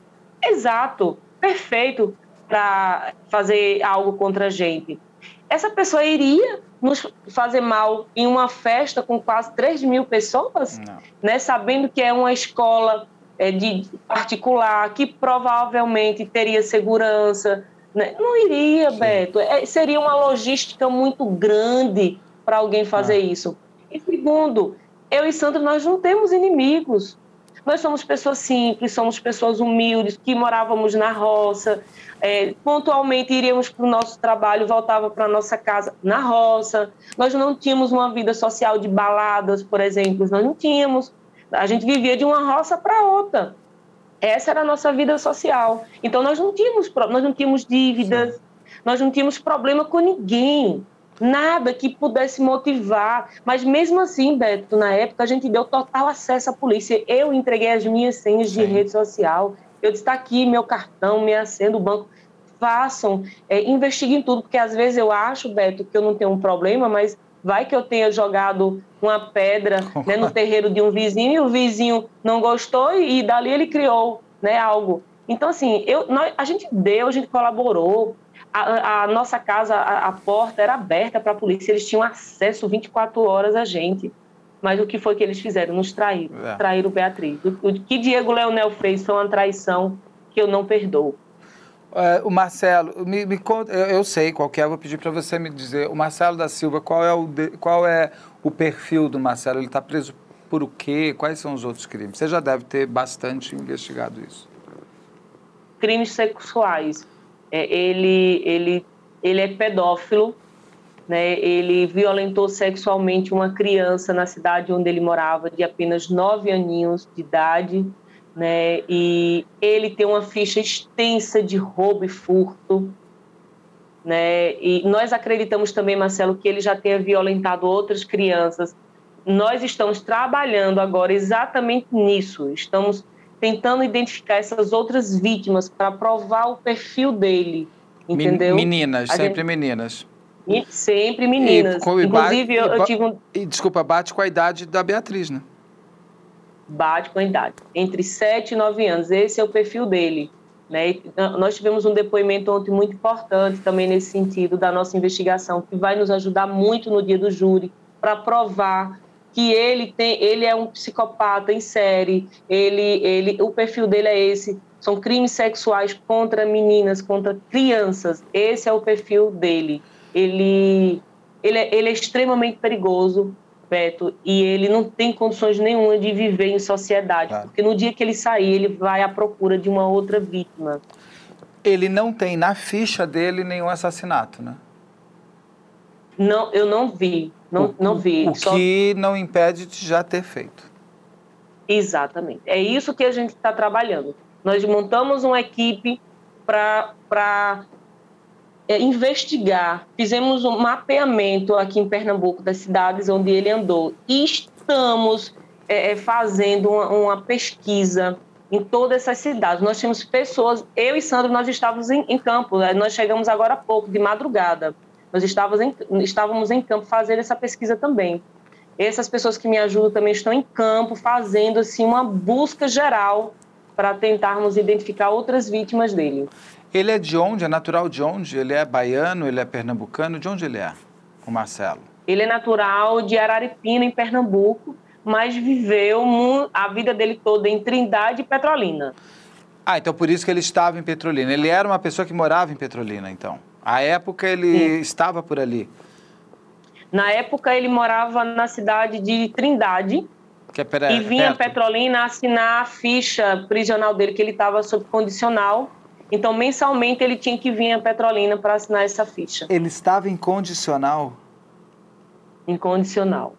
exato, perfeito para fazer algo contra a gente. Essa pessoa iria nos fazer mal em uma festa com quase 3 mil pessoas, né, sabendo que é uma escola é, de particular, que provavelmente teria segurança. Né? Não iria, Sim. Beto. É, seria uma logística muito grande para alguém fazer ah. isso. E segundo, eu e Sandro, nós não temos inimigos. Nós somos pessoas simples, somos pessoas humildes, que morávamos na roça, é, pontualmente iríamos para o nosso trabalho, voltava para a nossa casa na roça. Nós não tínhamos uma vida social de baladas, por exemplo, nós não tínhamos. A gente vivia de uma roça para outra. Essa era a nossa vida social. Então nós não tínhamos, nós não tínhamos dívidas, Sim. nós não tínhamos problema com ninguém. Nada que pudesse motivar. Mas mesmo assim, Beto, na época a gente deu total acesso à polícia. Eu entreguei as minhas senhas de Sim. rede social, eu disse, está aqui meu cartão, minha senha do banco. Façam, é, investiguem tudo, porque às vezes eu acho, Beto, que eu não tenho um problema, mas vai que eu tenha jogado uma pedra né, no terreiro de um vizinho e o vizinho não gostou e, e dali ele criou né, algo. Então, assim, eu, nós, a gente deu, a gente colaborou, a, a nossa casa, a, a porta era aberta para a polícia, eles tinham acesso 24 horas a gente. Mas o que foi que eles fizeram? Nos traíram. É. Traíram Beatriz. O, o que Diego Leonel fez foi uma traição que eu não perdoo. É, o Marcelo, me, me conta, eu, eu, sei qual é, vou pedir para você me dizer. O Marcelo da Silva, qual é o, de, qual é o perfil do Marcelo? Ele está preso por o quê? Quais são os outros crimes? Você já deve ter bastante investigado isso. Crimes sexuais. É, ele, ele, ele é pedófilo, né? Ele violentou sexualmente uma criança na cidade onde ele morava, de apenas nove aninhos de idade. Né? E ele tem uma ficha extensa de roubo e furto. Né? E nós acreditamos também, Marcelo, que ele já tenha violentado outras crianças. Nós estamos trabalhando agora exatamente nisso. Estamos tentando identificar essas outras vítimas para provar o perfil dele. Entendeu? Meninas, A sempre gente... meninas. Sempre meninas. E, Inclusive, eu, eu tive um... E, desculpa, bate com a idade da Beatriz, né? Bate com a idade. Entre 7 e 9 anos. Esse é o perfil dele. Né? Nós tivemos um depoimento ontem muito importante também nesse sentido da nossa investigação, que vai nos ajudar muito no dia do júri para provar que ele tem, ele é um psicopata em série, ele, ele, o perfil dele é esse, são crimes sexuais contra meninas, contra crianças. Esse é o perfil dele ele, ele, é, ele é extremamente perigoso, E ele não tem condições nenhuma de viver em sociedade, claro. porque no dia que ele sair, ele vai à procura de uma outra vítima. Ele não tem na ficha dele nenhum assassinato, né? Não, eu não vi, não, o, não vi. O só... que não impede de já ter feito. Exatamente. É isso que a gente está trabalhando. Nós montamos uma equipe para é, investigar. Fizemos um mapeamento aqui em Pernambuco das cidades onde ele andou e estamos é, é fazendo uma, uma, pesquisa em todas essas cidades. Nós temos pessoas, eu e Sandro, nós estávamos em, em campo, né? nós chegamos agora há pouco, de madrugada. Nós estávamos em, estávamos em campo fazendo essa pesquisa também. Essas pessoas que me ajudam também estão em campo fazendo assim uma busca geral para tentarmos identificar outras vítimas dele. Ele é de onde? É natural de onde? Ele é baiano? Ele é pernambucano? De onde ele é, o Marcelo? Ele é natural de Araripina, em Pernambuco, mas viveu a vida dele toda em Trindade e Petrolina. Ah, então por isso que ele estava em Petrolina. Ele era uma pessoa que morava em Petrolina, então. À época ele Sim. estava por ali. Na época ele morava na cidade de Trindade. Que é pera, e vinha perto. Petrolina assinar a ficha prisional dele, que ele estava sob condicional. Então, mensalmente, ele tinha que vir a Petrolina para assinar essa ficha. Ele estava em condicional? Incondicional.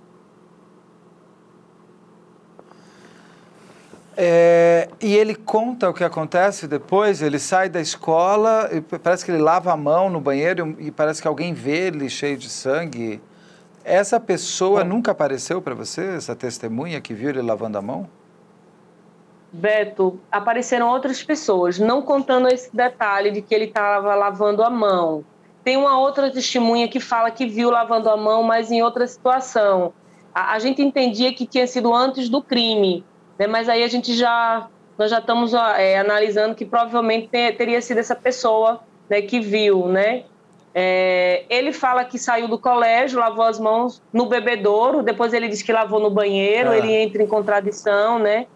É, e ele conta o que acontece depois, ele sai da escola, parece que ele lava a mão no banheiro e parece que alguém vê ele cheio de sangue. Essa pessoa Bom, nunca apareceu para você, essa testemunha que viu ele lavando a mão? Beto, apareceram outras pessoas, não contando esse detalhe de que ele estava lavando a mão. Tem uma outra testemunha que fala que viu lavando a mão, mas em outra situação. A, a gente entendia que tinha sido antes do crime, né? mas aí a gente já nós já estamos é, analisando que provavelmente ter, teria sido essa pessoa né, que viu, né? É, ele fala que saiu do colégio, lavou as mãos no bebedouro, depois ele diz que lavou no banheiro, ah. ele entra em contradição, né?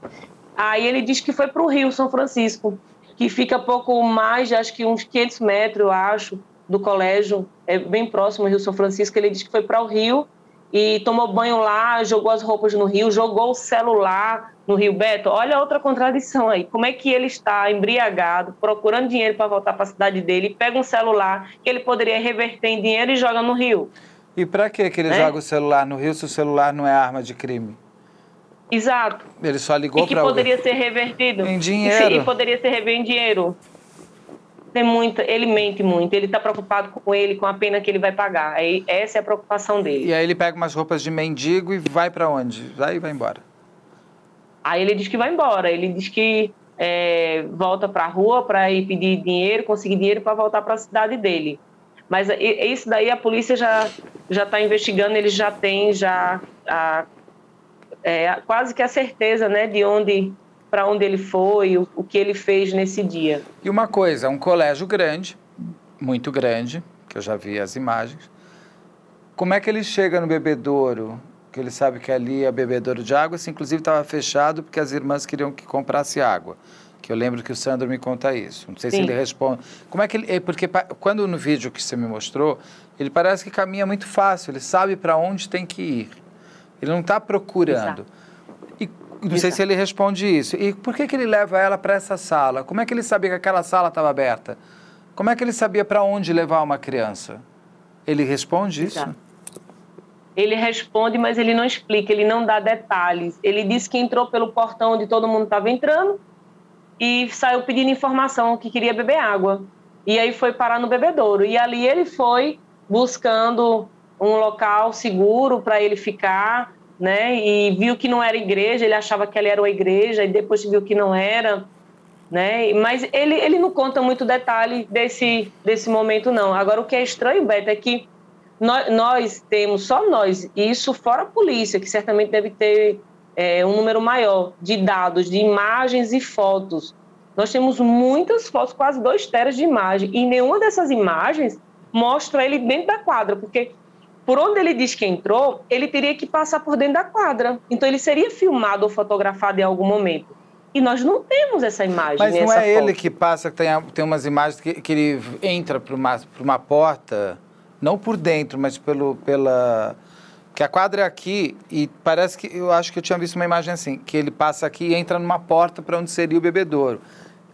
Aí ele diz que foi para o Rio São Francisco, que fica pouco mais, acho que uns 500 metros, eu acho, do colégio, é bem próximo ao Rio São Francisco. Ele diz que foi para o Rio e tomou banho lá, jogou as roupas no Rio, jogou o celular no Rio Beto. Olha outra contradição aí. Como é que ele está embriagado, procurando dinheiro para voltar para a cidade dele, pega um celular que ele poderia reverter em dinheiro e joga no Rio? E para que ele é? joga o celular no Rio se o celular não é arma de crime? Exato. Ele só ligou para E que poderia ser revertido. Em dinheiro. E poderia ser revertido em dinheiro. Tem muita, ele mente muito, ele está preocupado com ele, com a pena que ele vai pagar. Aí, essa é a preocupação dele. E aí ele pega umas roupas de mendigo e vai para onde? Vai e vai embora. Aí ele diz que vai embora. Ele diz que é, volta para a rua para ir pedir dinheiro, conseguir dinheiro para voltar para a cidade dele. Mas isso daí a polícia já já está investigando. Ele já tem já a é, quase que a certeza né, de onde para onde ele foi, o, o, que ele fez nesse dia. E uma coisa, um colégio grande, muito grande, que eu já vi as imagens. Como é que ele chega no bebedouro? Que ele sabe que ali é bebedouro de água, se inclusive estava fechado porque as irmãs queriam que comprasse água. Que eu lembro que o Sandro me conta isso. Não sei Sim. se ele responde. Como é que ele. É, porque quando no vídeo que você me mostrou, ele parece que caminha muito fácil, ele sabe para onde tem que ir. Ele não está procurando. Exato. E não Exato. sei se ele responde isso. E por que, que ele leva ela para essa sala? Como é que ele sabia que aquela sala estava aberta? Como é que ele sabia para onde levar uma criança? Ele responde isso? Exato. Ele responde, mas ele não explica, ele não dá detalhes. Ele disse que entrou pelo portão onde todo mundo estava entrando e saiu pedindo informação que queria beber água. E aí foi parar no bebedouro. E ali ele foi buscando um local seguro para ele ficar, né? E viu que não era igreja, ele achava que ali era uma igreja e depois viu que não era, né? Mas ele, ele não conta muito detalhe desse, desse momento, não. Agora, o que é estranho, Beto, é que nós, nós temos, só nós, isso fora a polícia, que certamente deve ter é, um número maior de dados, de imagens e fotos. Nós temos muitas fotos, quase dois teras de imagem, e nenhuma dessas imagens mostra ele dentro da quadra, porque por onde ele diz que entrou, ele teria que passar por dentro da quadra. Então ele seria filmado ou fotografado em algum momento. E nós não temos essa imagem. Mas não é foto. ele que passa, tem, tem umas imagens que, que ele entra por uma, por uma porta, não por dentro, mas pelo, pela. Que a quadra é aqui e parece que. Eu acho que eu tinha visto uma imagem assim, que ele passa aqui e entra numa porta para onde seria o bebedouro.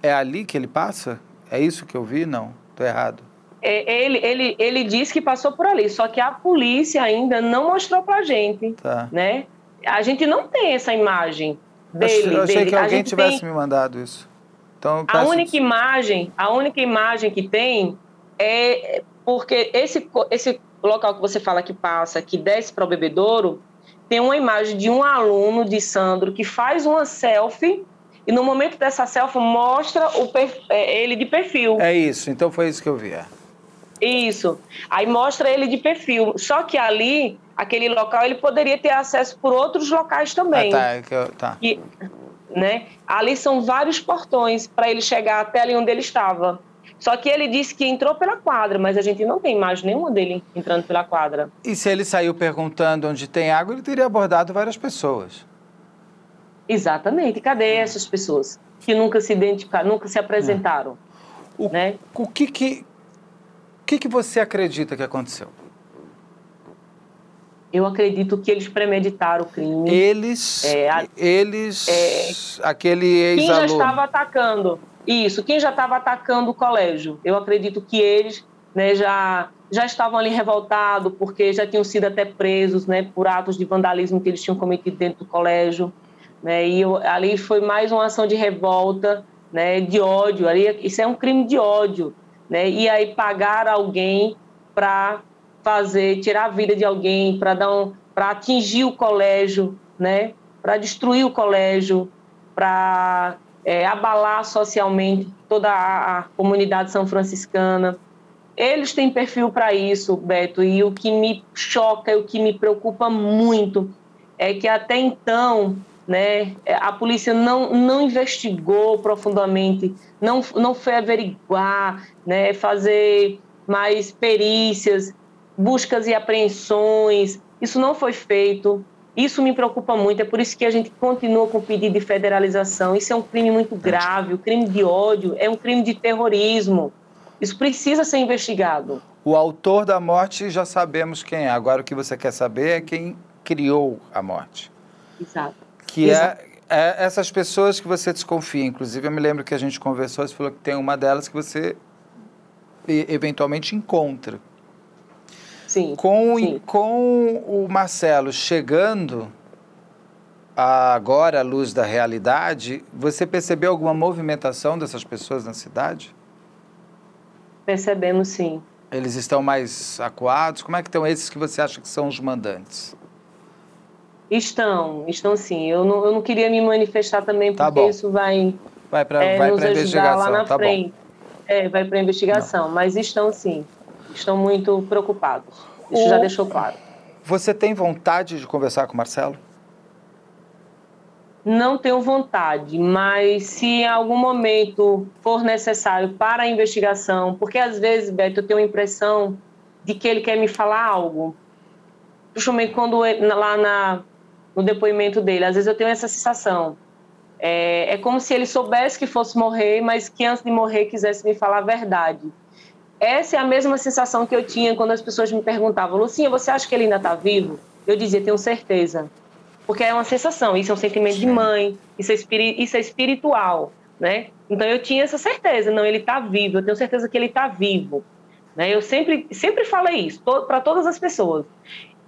É ali que ele passa? É isso que eu vi? Não, estou errado. É, ele, ele, ele disse que passou por ali, só que a polícia ainda não mostrou pra gente, tá. né? A gente não tem essa imagem dele. Eu achei dele. que alguém tivesse tem... me mandado isso. Então, a única isso. imagem, a única imagem que tem é porque esse, esse local que você fala que passa, que desce para o bebedouro, tem uma imagem de um aluno de Sandro que faz uma selfie e no momento dessa selfie mostra o é, ele de perfil. É isso, então foi isso que eu vi. Isso. Aí mostra ele de perfil. Só que ali, aquele local, ele poderia ter acesso por outros locais também. Ah, tá. É que eu, tá. E, né? Ali são vários portões para ele chegar até ali onde ele estava. Só que ele disse que entrou pela quadra, mas a gente não tem imagem nenhuma dele entrando pela quadra. E se ele saiu perguntando onde tem água, ele teria abordado várias pessoas. Exatamente. Cadê essas pessoas que nunca se identificaram, nunca se apresentaram? O, né? o que que, que que você acredita que aconteceu? Eu acredito que eles premeditaram o crime. Eles, é, a, eles, é, aquele ex-aluno. Quem já estava atacando? Isso, quem já estava atacando o colégio. Eu acredito que eles né, já, já estavam ali revoltados, porque já tinham sido até presos né, por atos de vandalismo que eles tinham cometido dentro do colégio. Né, e eu, ali foi mais uma ação de revolta, né, de ódio. Ali, isso é um crime de ódio. Né, e aí pagar alguém para fazer, tirar a vida de alguém, para dar um, para atingir o colégio, né, para destruir o colégio, para é, abalar socialmente toda a, a comunidade são franciscana. Eles têm perfil para isso, Beto, e o que me choca o que me preocupa muito é que até então né, a polícia não, não investigou profundamente, não, não foi averiguar, né, fazer mais perícias, buscas e apreensões. Isso não foi feito. Isso me preocupa muito, é por isso que a gente continua com o pedido de federalização. Isso é um crime muito grave, o crime de ódio é um crime de terrorismo. Isso precisa ser investigado. O autor da morte já sabemos quem é. Agora o que você quer saber é quem criou a morte. Exato. Que é, Exato. É, é essas pessoas que você desconfia. Inclusive, eu me lembro que a gente conversou, você falou que tem uma delas que você eventualmente encontra. Sim, com, sim. com o Marcelo chegando agora à luz da realidade, você percebeu alguma movimentação dessas pessoas na cidade? Percebemos sim. Eles estão mais acuados? Como é que estão esses que você acha que são os mandantes? Estão, estão sim. Eu não, eu não queria me manifestar também tá porque isso vai, vai para é, vai nos a investigação. lá na tá frente. Bom. É, vai para a investigação, não. mas estão sim estão muito preocupados. Isso o... já deixou claro. Você tem vontade de conversar com o Marcelo? Não tenho vontade, mas se em algum momento for necessário para a investigação, porque às vezes, Beto, eu tenho a impressão de que ele quer me falar algo. Principalmente quando ele, lá na, no depoimento dele, às vezes eu tenho essa sensação. É, é como se ele soubesse que fosse morrer, mas que antes de morrer quisesse me falar a verdade. Essa é a mesma sensação que eu tinha quando as pessoas me perguntavam, Lucinha, você acha que ele ainda está vivo? Eu dizia, tenho certeza. Porque é uma sensação, isso é um sentimento de mãe, isso é, isso é espiritual, né? Então eu tinha essa certeza, não, ele está vivo, eu tenho certeza que ele está vivo. Né? Eu sempre, sempre falei isso to, para todas as pessoas.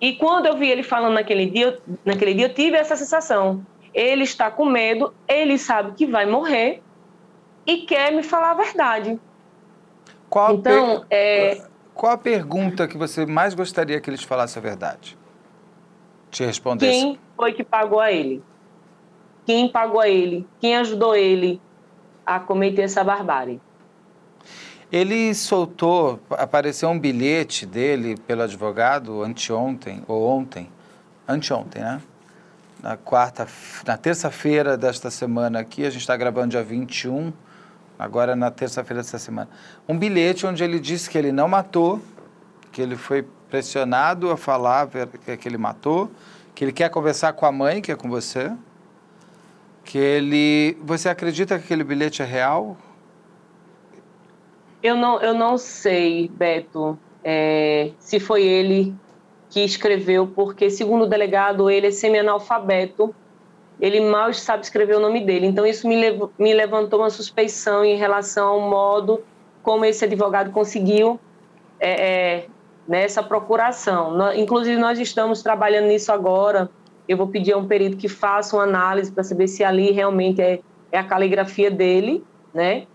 E quando eu vi ele falando naquele dia, eu, naquele dia eu tive essa sensação. Ele está com medo, ele sabe que vai morrer e quer me falar a verdade. Qual então, per... é... qual a pergunta que você mais gostaria que eles falassem a verdade? Te respondesse. Quem foi que pagou a ele? Quem pagou a ele? Quem ajudou ele a cometer essa barbárie? Ele soltou, apareceu um bilhete dele pelo advogado anteontem, ou ontem, anteontem, né? Na quarta, na terça-feira desta semana aqui, a gente está gravando dia 21, agora na terça-feira dessa semana, um bilhete onde ele disse que ele não matou, que ele foi pressionado a falar que ele matou, que ele quer conversar com a mãe, que é com você, que ele... Você acredita que aquele bilhete é real? Eu não, eu não sei, Beto, é, se foi ele que escreveu, porque, segundo o delegado, ele é semi-analfabeto ele mal sabe escrever o nome dele. Então, isso me, lev me levantou uma suspeição em relação ao modo como esse advogado conseguiu é, é, nessa procuração. No, inclusive, nós estamos trabalhando nisso agora. Eu vou pedir a um perito que faça uma análise para saber se ali realmente é, é a caligrafia dele, né?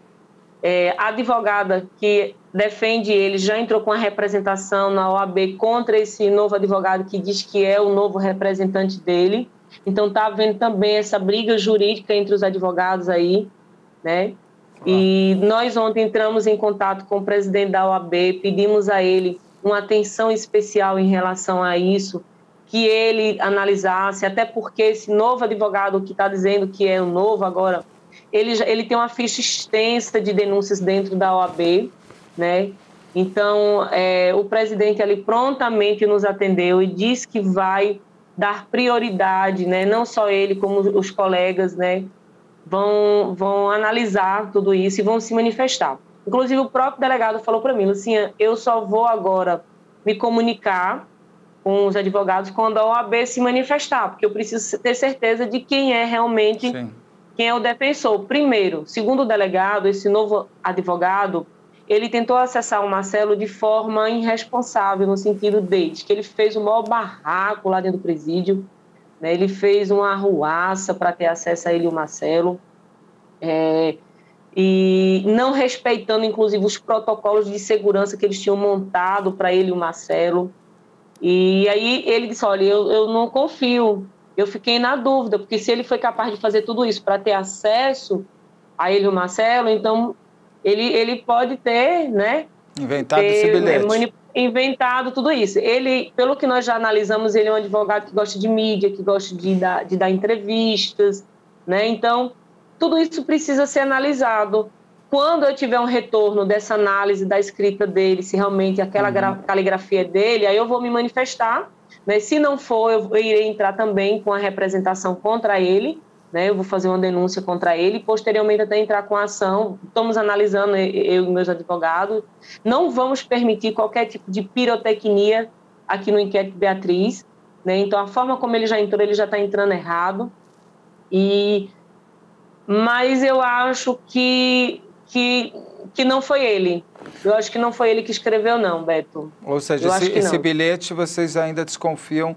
É, a advogada que defende ele já entrou com a representação na OAB contra esse novo advogado que diz que é o novo representante dele. Então está havendo também essa briga jurídica entre os advogados aí, né? E nós ontem entramos em contato com o presidente da OAB, pedimos a ele uma atenção especial em relação a isso, que ele analisasse, até porque esse novo advogado que está dizendo que é o novo agora, ele, ele tem uma ficha extensa de denúncias dentro da OAB, né? Então, é, o presidente ali prontamente nos atendeu e disse que vai dar prioridade, né? Não só ele, como os colegas, né? Vão, vão analisar tudo isso e vão se manifestar. Inclusive, o próprio delegado falou para mim, Lucinha, eu só vou agora me comunicar com os advogados quando a OAB se manifestar, porque eu preciso ter certeza de quem é realmente, Sim. Quem é o defensor. Primeiro, segundo o delegado, esse novo advogado, ele tentou acessar o Marcelo de forma irresponsável, no sentido de que ele fez o maior barraco lá dentro do presídio, né? ele fez uma arruaça para ter acesso a ele e o Marcelo. É, e não respeitando, inclusive, os protocolos de segurança que eles tinham montado para ele e o Marcelo. E aí ele disse: Olha, eu, eu não confio. Eu fiquei na dúvida, porque se ele foi capaz de fazer tudo isso para ter acesso a ele o Marcelo, então ele, ele pode ter, né? Inventado ter, esse bilhete. inventado tudo isso. Ele, pelo que nós já analisamos, ele é um advogado que gosta de mídia, que gosta de dar, de dar entrevistas, né? Então, tudo isso precisa ser analisado. Quando eu tiver um retorno dessa análise da escrita dele, se realmente aquela uhum. caligrafia é dele, aí eu vou me manifestar. Né? Se não for, eu irei entrar também com a representação contra ele. Né? Eu vou fazer uma denúncia contra ele e posteriormente até entrar com a ação. Estamos analisando, eu e meus advogados. Não vamos permitir qualquer tipo de pirotecnia aqui no inquérito Beatriz. Né? Então, a forma como ele já entrou, ele já está entrando errado. E mas eu acho que, que, que não foi ele. Eu acho que não foi ele que escreveu, não, Beto. Ou seja, esse, esse bilhete vocês ainda desconfiam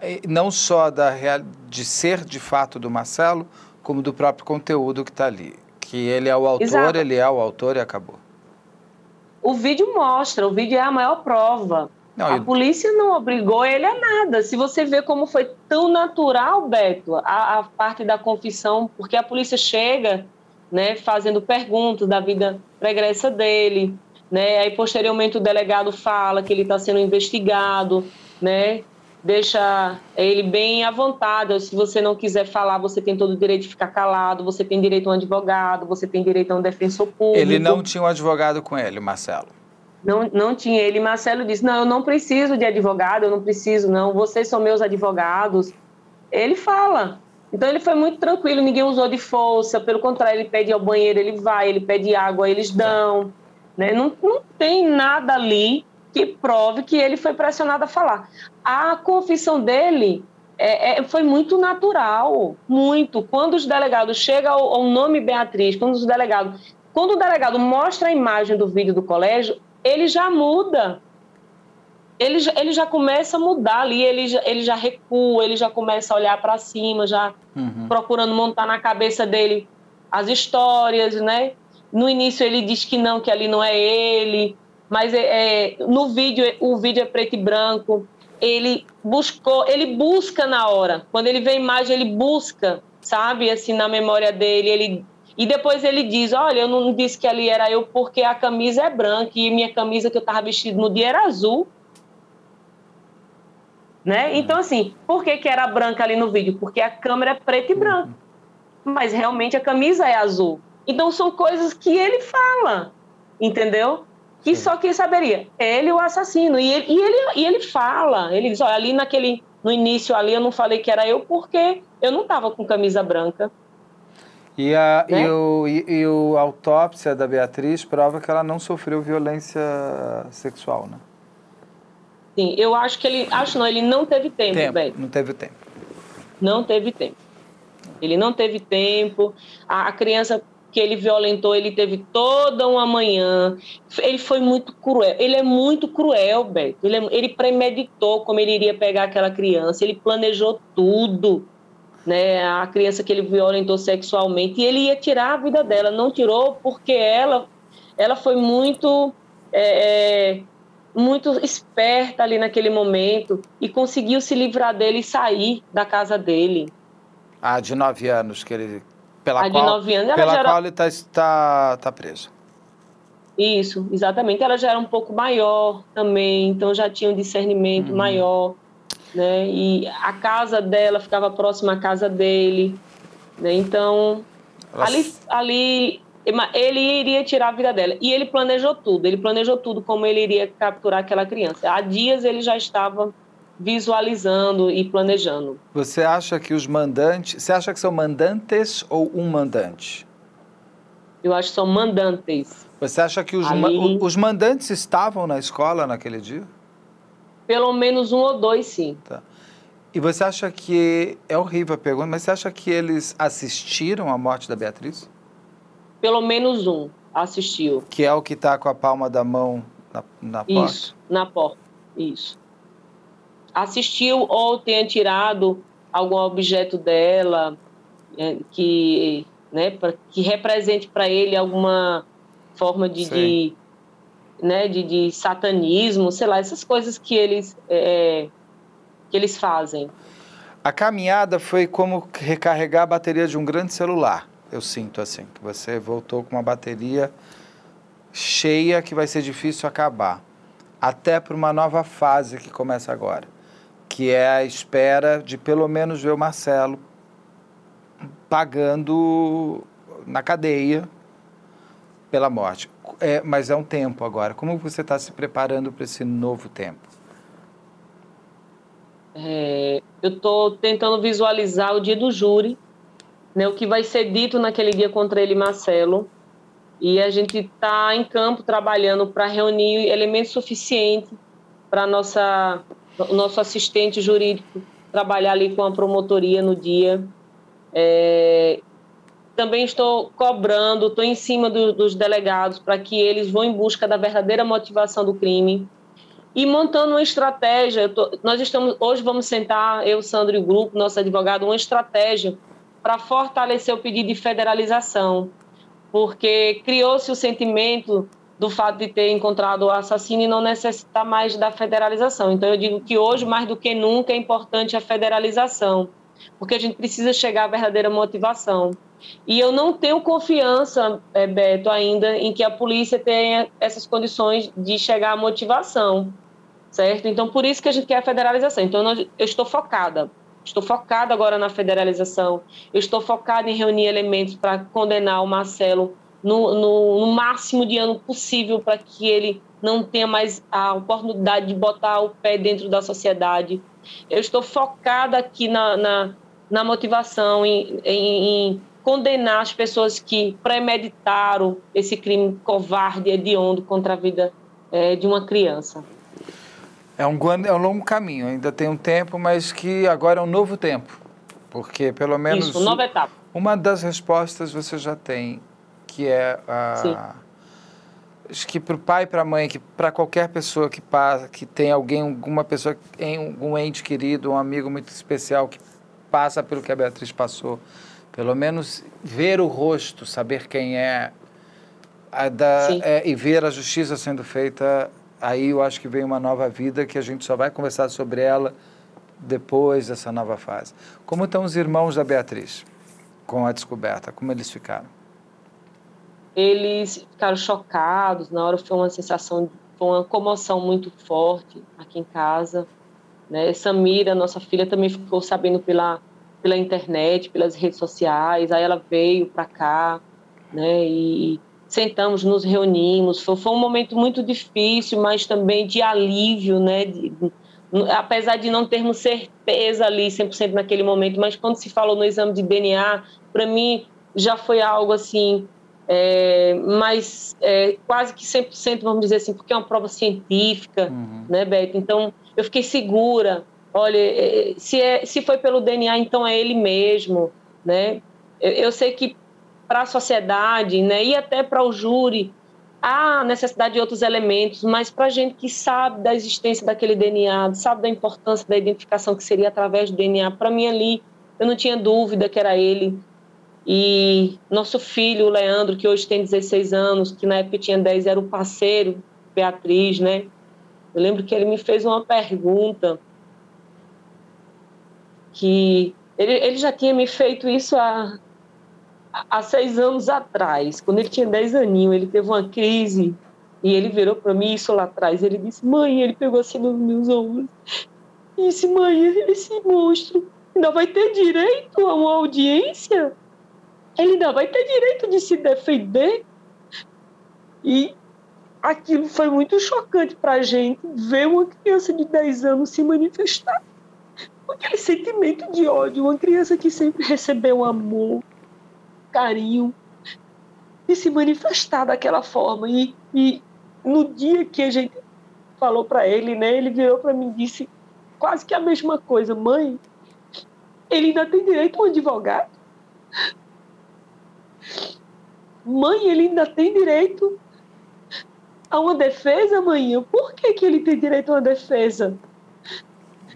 eh, não só da real, de ser de fato do Marcelo, como do próprio conteúdo que está ali. Que ele é o autor, Exato. ele é o autor e acabou. O vídeo mostra, o vídeo é a maior prova. Não, a eu... polícia não obrigou ele a nada. Se você vê como foi tão natural, Beto, a, a, parte da confissão, porque a polícia chega, né, fazendo perguntas da vida pregressa dele, né, aí posteriormente o delegado fala que ele está sendo investigado, né, deixa ele bem à vontade. Se você não quiser falar, você tem todo o direito de ficar calado, você tem direito a um advogado, você tem direito a um defensor público. Ele não tinha um advogado com ele, Marcelo. Não, não tinha ele. Marcelo disse: Não, eu não preciso de advogado, eu não preciso, não. Vocês são meus advogados. Ele fala. Então ele foi muito tranquilo, ninguém usou de força. Pelo contrário, ele pede ao banheiro, ele vai, ele pede água, eles dão. Né? Não, não tem nada ali que prove que ele foi pressionado a falar. A confissão dele é, é, foi muito natural, muito. Quando os delegados chegam ao, ao, nome Beatriz, quando os delegados, quando o delegado mostra a imagem do vídeo do colégio, ele já muda. Ele, ele já começa a mudar ali, ele já, ele já recua, ele já começa a olhar para cima, já uhum. procurando montar na cabeça dele as histórias, né? No início ele diz que não, que ali não é ele, mas é, é, no vídeo o vídeo é preto e branco. Ele buscou, ele busca na hora. Quando ele vê a imagem, ele busca, sabe? Assim na memória dele, ele e depois ele diz: Olha, eu não disse que ali era eu porque a camisa é branca e minha camisa que eu estava vestido no dia era azul. Né? Então, assim, por que, que era branca ali no vídeo? Porque a câmera é preta e branca. Mas realmente a camisa é azul. Então, são coisas que ele fala, entendeu? Que só quem saberia? Ele, o assassino. E ele, e ele, e ele fala: ele diz, olha, ali naquele, no início ali eu não falei que era eu porque eu não estava com camisa branca. E a, né? e, o, e, e o autópsia da Beatriz prova que ela não sofreu violência sexual, né? Sim, eu acho que ele. Acho não, ele não teve tempo, tempo velho. Não teve tempo. Não teve tempo. Ele não teve tempo. A, a criança que ele violentou, ele teve toda uma manhã. Ele foi muito cruel. Ele é muito cruel, Beto. Ele, é, ele premeditou como ele iria pegar aquela criança. Ele planejou tudo né, a criança que ele violentou sexualmente, e ele ia tirar a vida dela, não tirou porque ela ela foi muito, é, é, muito esperta ali naquele momento e conseguiu se livrar dele e sair da casa dele. Ah, de nove anos que ele, pela de qual, nove anos, ela pela já era- qual ele está tá, tá preso. Isso, exatamente. Ela já era um pouco maior também, então já tinha um discernimento maior, né? E a casa dela ficava próxima à casa dele, né? Então, Ela- ali, ali ele iria tirar a vida dela. E ele planejou tudo, ele planejou tudo como ele iria capturar aquela criança. Há dias ele já estava visualizando e planejando. Você acha que os mandantes. Você acha que são mandantes ou um mandante? Eu acho que são mandantes. Você acha que os, Ali- os mandantes estavam na escola naquele dia? Pelo menos um ou dois, sim. E você acha que. É horrível a pergunta, mas você acha que eles assistiram à morte da Beatriz? Pelo menos um assistiu. Que é o que está com a palma da mão na, na porta? Isso, na porta. Isso. Assistiu ou tenha tirado algum objeto dela é, que, né, pra- que represente para ele alguma forma de, de, né, de, de satanismo, sei lá, essas coisas que eles, é, que eles fazem. A caminhada foi como recarregar a bateria de um grande celular. Eu sinto assim, que você voltou com uma bateria cheia que vai ser difícil acabar. Até para uma nova fase que começa agora, que é a espera de pelo menos ver o Marcelo pagando na cadeia pela morte. É, mas é um tempo agora. Como você está se preparando para esse novo tempo? É, eu estou tentando visualizar o dia do júri, né, o que vai ser dito naquele dia contra ele Marcelo. E a gente está em campo trabalhando para reunir elementos suficientes para nossa o nosso assistente jurídico trabalhar ali com a promotoria no dia. É, também estou cobrando, estou em cima do- dos delegados para que eles vão em busca da verdadeira motivação do crime e montando uma estratégia. tô- nós estamos hoje vamos sentar eu, Sandro e o grupo, nosso advogado, uma estratégia para fortalecer o pedido de federalização, porque criou-se o sentimento do fato de ter encontrado o assassino e não necessitar mais da federalização. Então eu digo que hoje mais do que nunca é importante a federalização, porque a gente precisa chegar à verdadeira motivação. E eu não tenho confiança, eh, Beto, ainda em que a polícia tenha essas condições de chegar à motivação, certo? Então, por isso que a gente quer a federalização. Então, eu estou focada. Estou focada agora na federalização. Eu estou focada em reunir elementos para condenar o Marcelo no, no- no máximo de ano possível para que ele não tenha mais a oportunidade de botar o pé dentro da sociedade. Eu estou focada aqui na, na, na motivação, em, em- em condenar as pessoas que premeditaram esse crime covarde e hediondo contra a vida eh, de uma criança. É um, é um longo caminho, ainda tem um tempo, mas que agora é um novo tempo. Porque pelo menos Isso, nova etapa. uma das respostas você já tem, que é Sim. a. Acho que para o pai e para a mãe, que para qualquer pessoa que passa, que tem alguém, alguma pessoa, em um ente querido, um amigo muito especial que passa pelo que a Beatriz passou, pelo menos ver o rosto, saber quem é, a da- Sim. é, e ver a justiça sendo feita, aí eu acho que vem uma nova vida que a gente só vai conversar sobre ela depois dessa nova fase. Como estão os irmãos da Beatriz com a descoberta? Como eles ficaram? Eles ficaram chocados, na hora foi uma sensação, foi uma comoção muito forte aqui em casa. Né? Samira, nossa filha, também ficou sabendo pela, pela internet, pelas redes sociais, aí ela veio para cá, né? E sentamos, nos reunimos. Foi, foi um momento muito difícil, mas também de alívio, né? De- apesar de não termos certeza ali 100% naquele momento, mas quando se falou no exame de DNA, para mim já foi algo assim, é, mas é, quase que 100%, vamos dizer assim, porque é uma prova científica, né, Beto? Então, eu fiquei segura. Olha, é, se, é, se foi pelo DNA, então é ele mesmo, né? Eu, eu sei que para a sociedade, né, e até para o júri, há necessidade de outros elementos, mas para a gente que sabe da existência daquele DNA, sabe da importância da identificação que seria através do DNA, para mim ali, eu não tinha dúvida que era ele. E nosso filho, o Leandro, que hoje tem 16 anos, que na época tinha 10, era o parceiro, Beatriz, né? Eu lembro que ele me fez uma pergunta que ele, ele já tinha me feito isso há, há seis anos atrás, quando ele tinha 10 aninhos, ele teve uma crise e ele virou para mim isso lá atrás. Ele disse: Mãe, ele pegou assim nos meus ombros e disse: Mãe, esse monstro ainda vai ter direito a uma audiência? Ele ainda vai ter direito de se defender? E aquilo foi muito chocante para a gente ver uma criança de 10 anos se manifestar com aquele sentimento de ódio. Uma criança que sempre recebeu amor, carinho, e se manifestar daquela forma. E, e no dia que a gente falou para ele, né, ele virou para mim e disse quase que a mesma coisa: Mãe, ele ainda tem direito a um advogado? Mãe, ele ainda tem direito a uma defesa, mãe? Por que, que ele tem direito a uma defesa?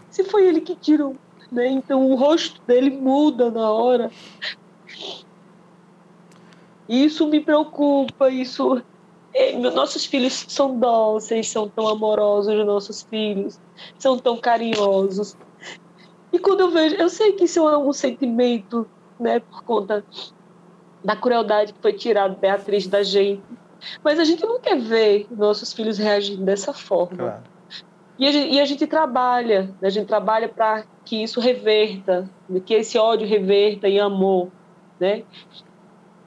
Se foi ele que tirou, né? Então o rosto dele muda na hora. Isso me preocupa, isso. Nossos filhos são dóceis, são tão amorosos, nossos filhos são tão carinhosos. E quando eu vejo, eu sei que isso é um sentimento, né, por conta da crueldade que foi tirada Beatriz da gente, mas a gente não quer ver nossos filhos reagindo dessa forma. Claro. E, a gente, e a gente trabalha, né? a gente trabalha para que isso reverta, que esse ódio reverta em amor, né?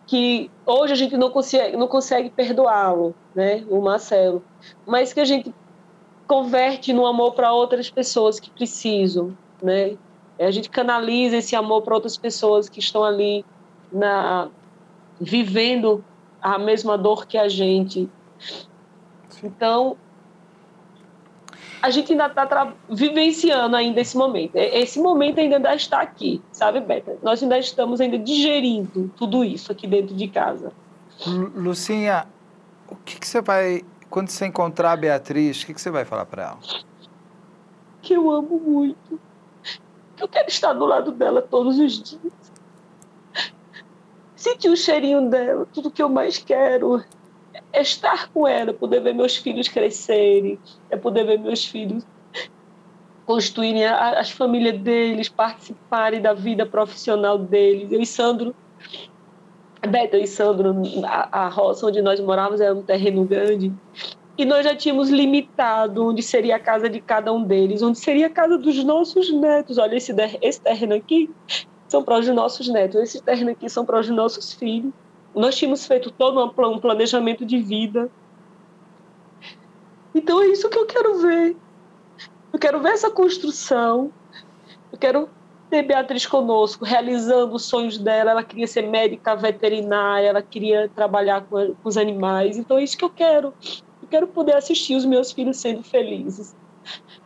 Que hoje a gente não consegue, não consegue perdoá-lo, né? O Marcelo, mas que a gente converte no amor para outras pessoas que precisam, né? A gente canaliza esse amor para outras pessoas que estão ali na vivendo a mesma dor que a gente. Então, a gente ainda está vivenciando ainda esse momento. Esse momento ainda está aqui, sabe, Beta? Nós ainda estamos ainda digerindo tudo isso aqui dentro de casa. Lucinha, o que, que você vai... Quando você encontrar a Beatriz, o que, que você vai falar para ela? Que eu amo muito. Que eu quero estar do lado dela todos os dias sentir o cheirinho dela, tudo que eu mais quero é estar com ela, poder ver meus filhos crescerem, é poder ver meus filhos construírem as famílias deles, participarem da vida profissional deles. Eu e Sandro, Beto e Sandro, a, a roça onde nós morávamos era um terreno grande, e nós já tínhamos limitado onde seria a casa de cada um deles, onde seria a casa dos nossos netos. Olha, esse, esse terreno aqui são para os nossos netos, esse terreno aqui são para os nossos filhos. Nós tínhamos feito todo um planejamento de vida. Então é isso que eu quero ver. Eu quero ver essa construção. Eu quero ter Beatriz conosco, realizando os sonhos dela. Ela queria ser médica veterinária, ela queria trabalhar com, com os animais. Então é isso que eu quero. Eu quero poder assistir os meus filhos sendo felizes.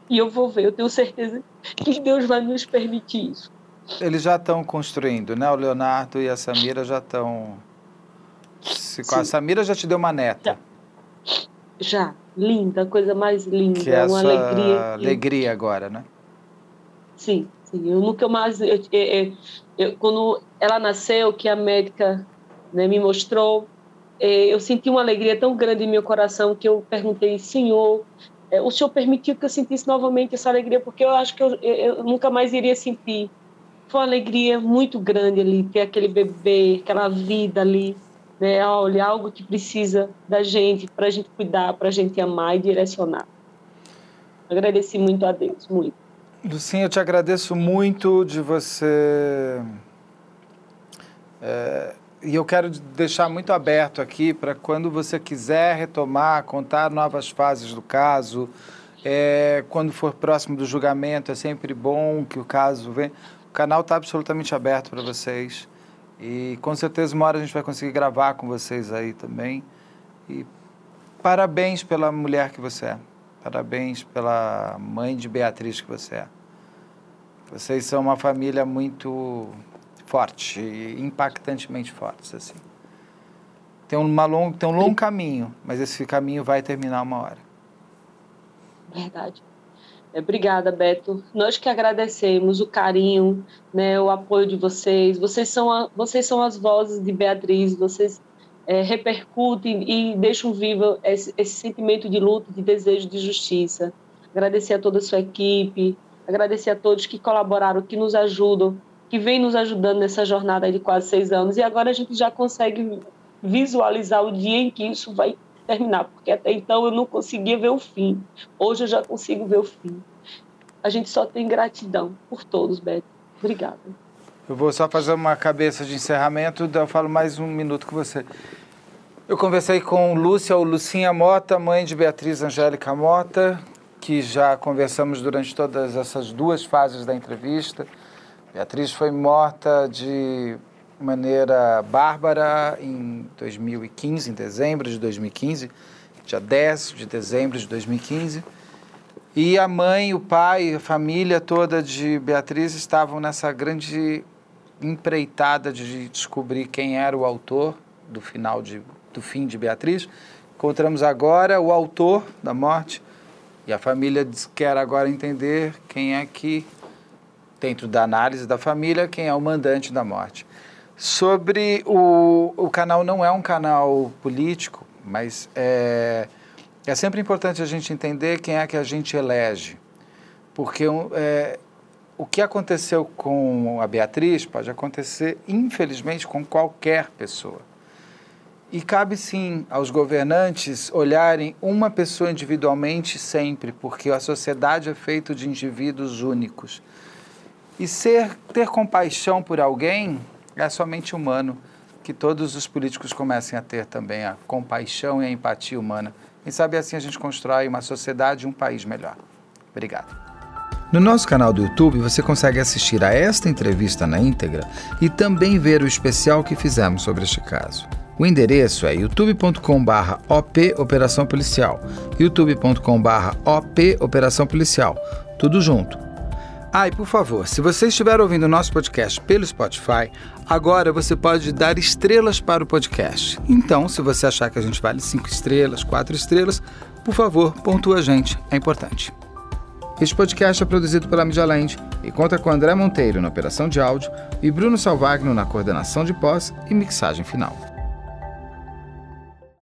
E eu vou ver, eu tenho certeza que Deus vai nos permitir isso. Eles já estão construindo, né? O Leonardo e a Samira já estão. A Samira já te deu uma neta. Já. já. Linda, coisa mais linda. Que é uma alegria. alegria agora, né? Sim, sim. Eu nunca mais. Eu, eu, eu, quando ela nasceu, que a médica né, me mostrou, é, eu senti uma alegria tão grande em meu coração que eu perguntei, Senhor, é, o Senhor permitiu que eu sentisse novamente essa alegria, porque eu acho que eu, eu nunca mais iria sentir foi uma alegria muito grande ali, ter aquele bebê, aquela vida ali, né? Olha, algo que precisa da gente, para a gente cuidar, para a gente amar e direcionar. Agradeci muito a Deus, muito. Lucinha, eu te agradeço muito de você. É, e eu quero deixar muito aberto aqui para quando você quiser retomar, contar novas fases do caso. É, quando for próximo do julgamento, é sempre bom que o caso venha. O canal está absolutamente aberto para vocês. E com certeza uma hora a gente vai conseguir gravar com vocês aí também. E parabéns pela mulher que você é. Parabéns pela mãe de Beatriz que você é. Vocês são uma família muito forte, impactantemente forte, assim. Tem, uma long, tem um longo caminho, mas esse caminho vai terminar uma hora. Verdade. Obrigada, Beto. Nós que agradecemos o carinho, né, o apoio de vocês. Vocês são, a, vocês são as vozes de Beatriz, vocês é, repercutem e deixam vivo esse, esse, sentimento de luta, de desejo de justiça. Agradecer a toda a sua equipe, agradecer a todos que colaboraram, que nos ajudam, que vem nos ajudando nessa jornada de quase seis anos. E agora a gente já consegue visualizar o dia em que isso vai terminar, porque até então eu não conseguia ver o fim. Hoje eu já consigo ver o fim. A gente só tem gratidão por todos, Beto. Obrigada. Eu vou só fazer uma cabeça de encerramento, eu falo mais um minuto com você. Eu conversei com Lúcia ou Lucinha Mota, mãe de Beatriz Angélica Mota, que já conversamos durante todas essas duas fases da entrevista. Beatriz foi morta de maneira bárbara em 2015, em dezembro de 2015, dia 10 de dezembro de 2015. E a mãe, o pai, a família toda de Beatriz estavam nessa grande empreitada de descobrir quem era o autor do final de, do fim de Beatriz. Encontramos agora o autor da morte e a família quer agora entender quem é que, dentro da análise da família, quem é o mandante da morte. Sobre o, o canal, não é um canal político, mas é, é sempre importante a gente entender quem é que a gente elege. Porque é, o que aconteceu com a Beatriz pode acontecer, infelizmente, com qualquer pessoa. E cabe sim aos governantes olharem uma pessoa individualmente sempre, porque a sociedade é feita de indivíduos únicos. E ser, ter compaixão por alguém é somente humano que todos os políticos comecem a ter também a compaixão e a empatia humana. E sabe assim a gente constrói uma sociedade e um país melhor. Obrigado. No nosso canal do YouTube você consegue assistir a esta entrevista na íntegra e também ver o especial que fizemos sobre este caso. O endereço é youtube.com/op Operação Policial, youtube.com/op Operação Policial, tudo junto. Ah, e por favor, se você estiver ouvindo o nosso podcast pelo Spotify, agora você pode dar estrelas para o podcast. Então, se você achar que a gente vale cinco estrelas, quatro estrelas, por favor, pontua a gente, é importante. Este podcast é produzido pela Media Land e conta com André Monteiro na operação de áudio e Bruno Salvagno na coordenação de pós e mixagem final.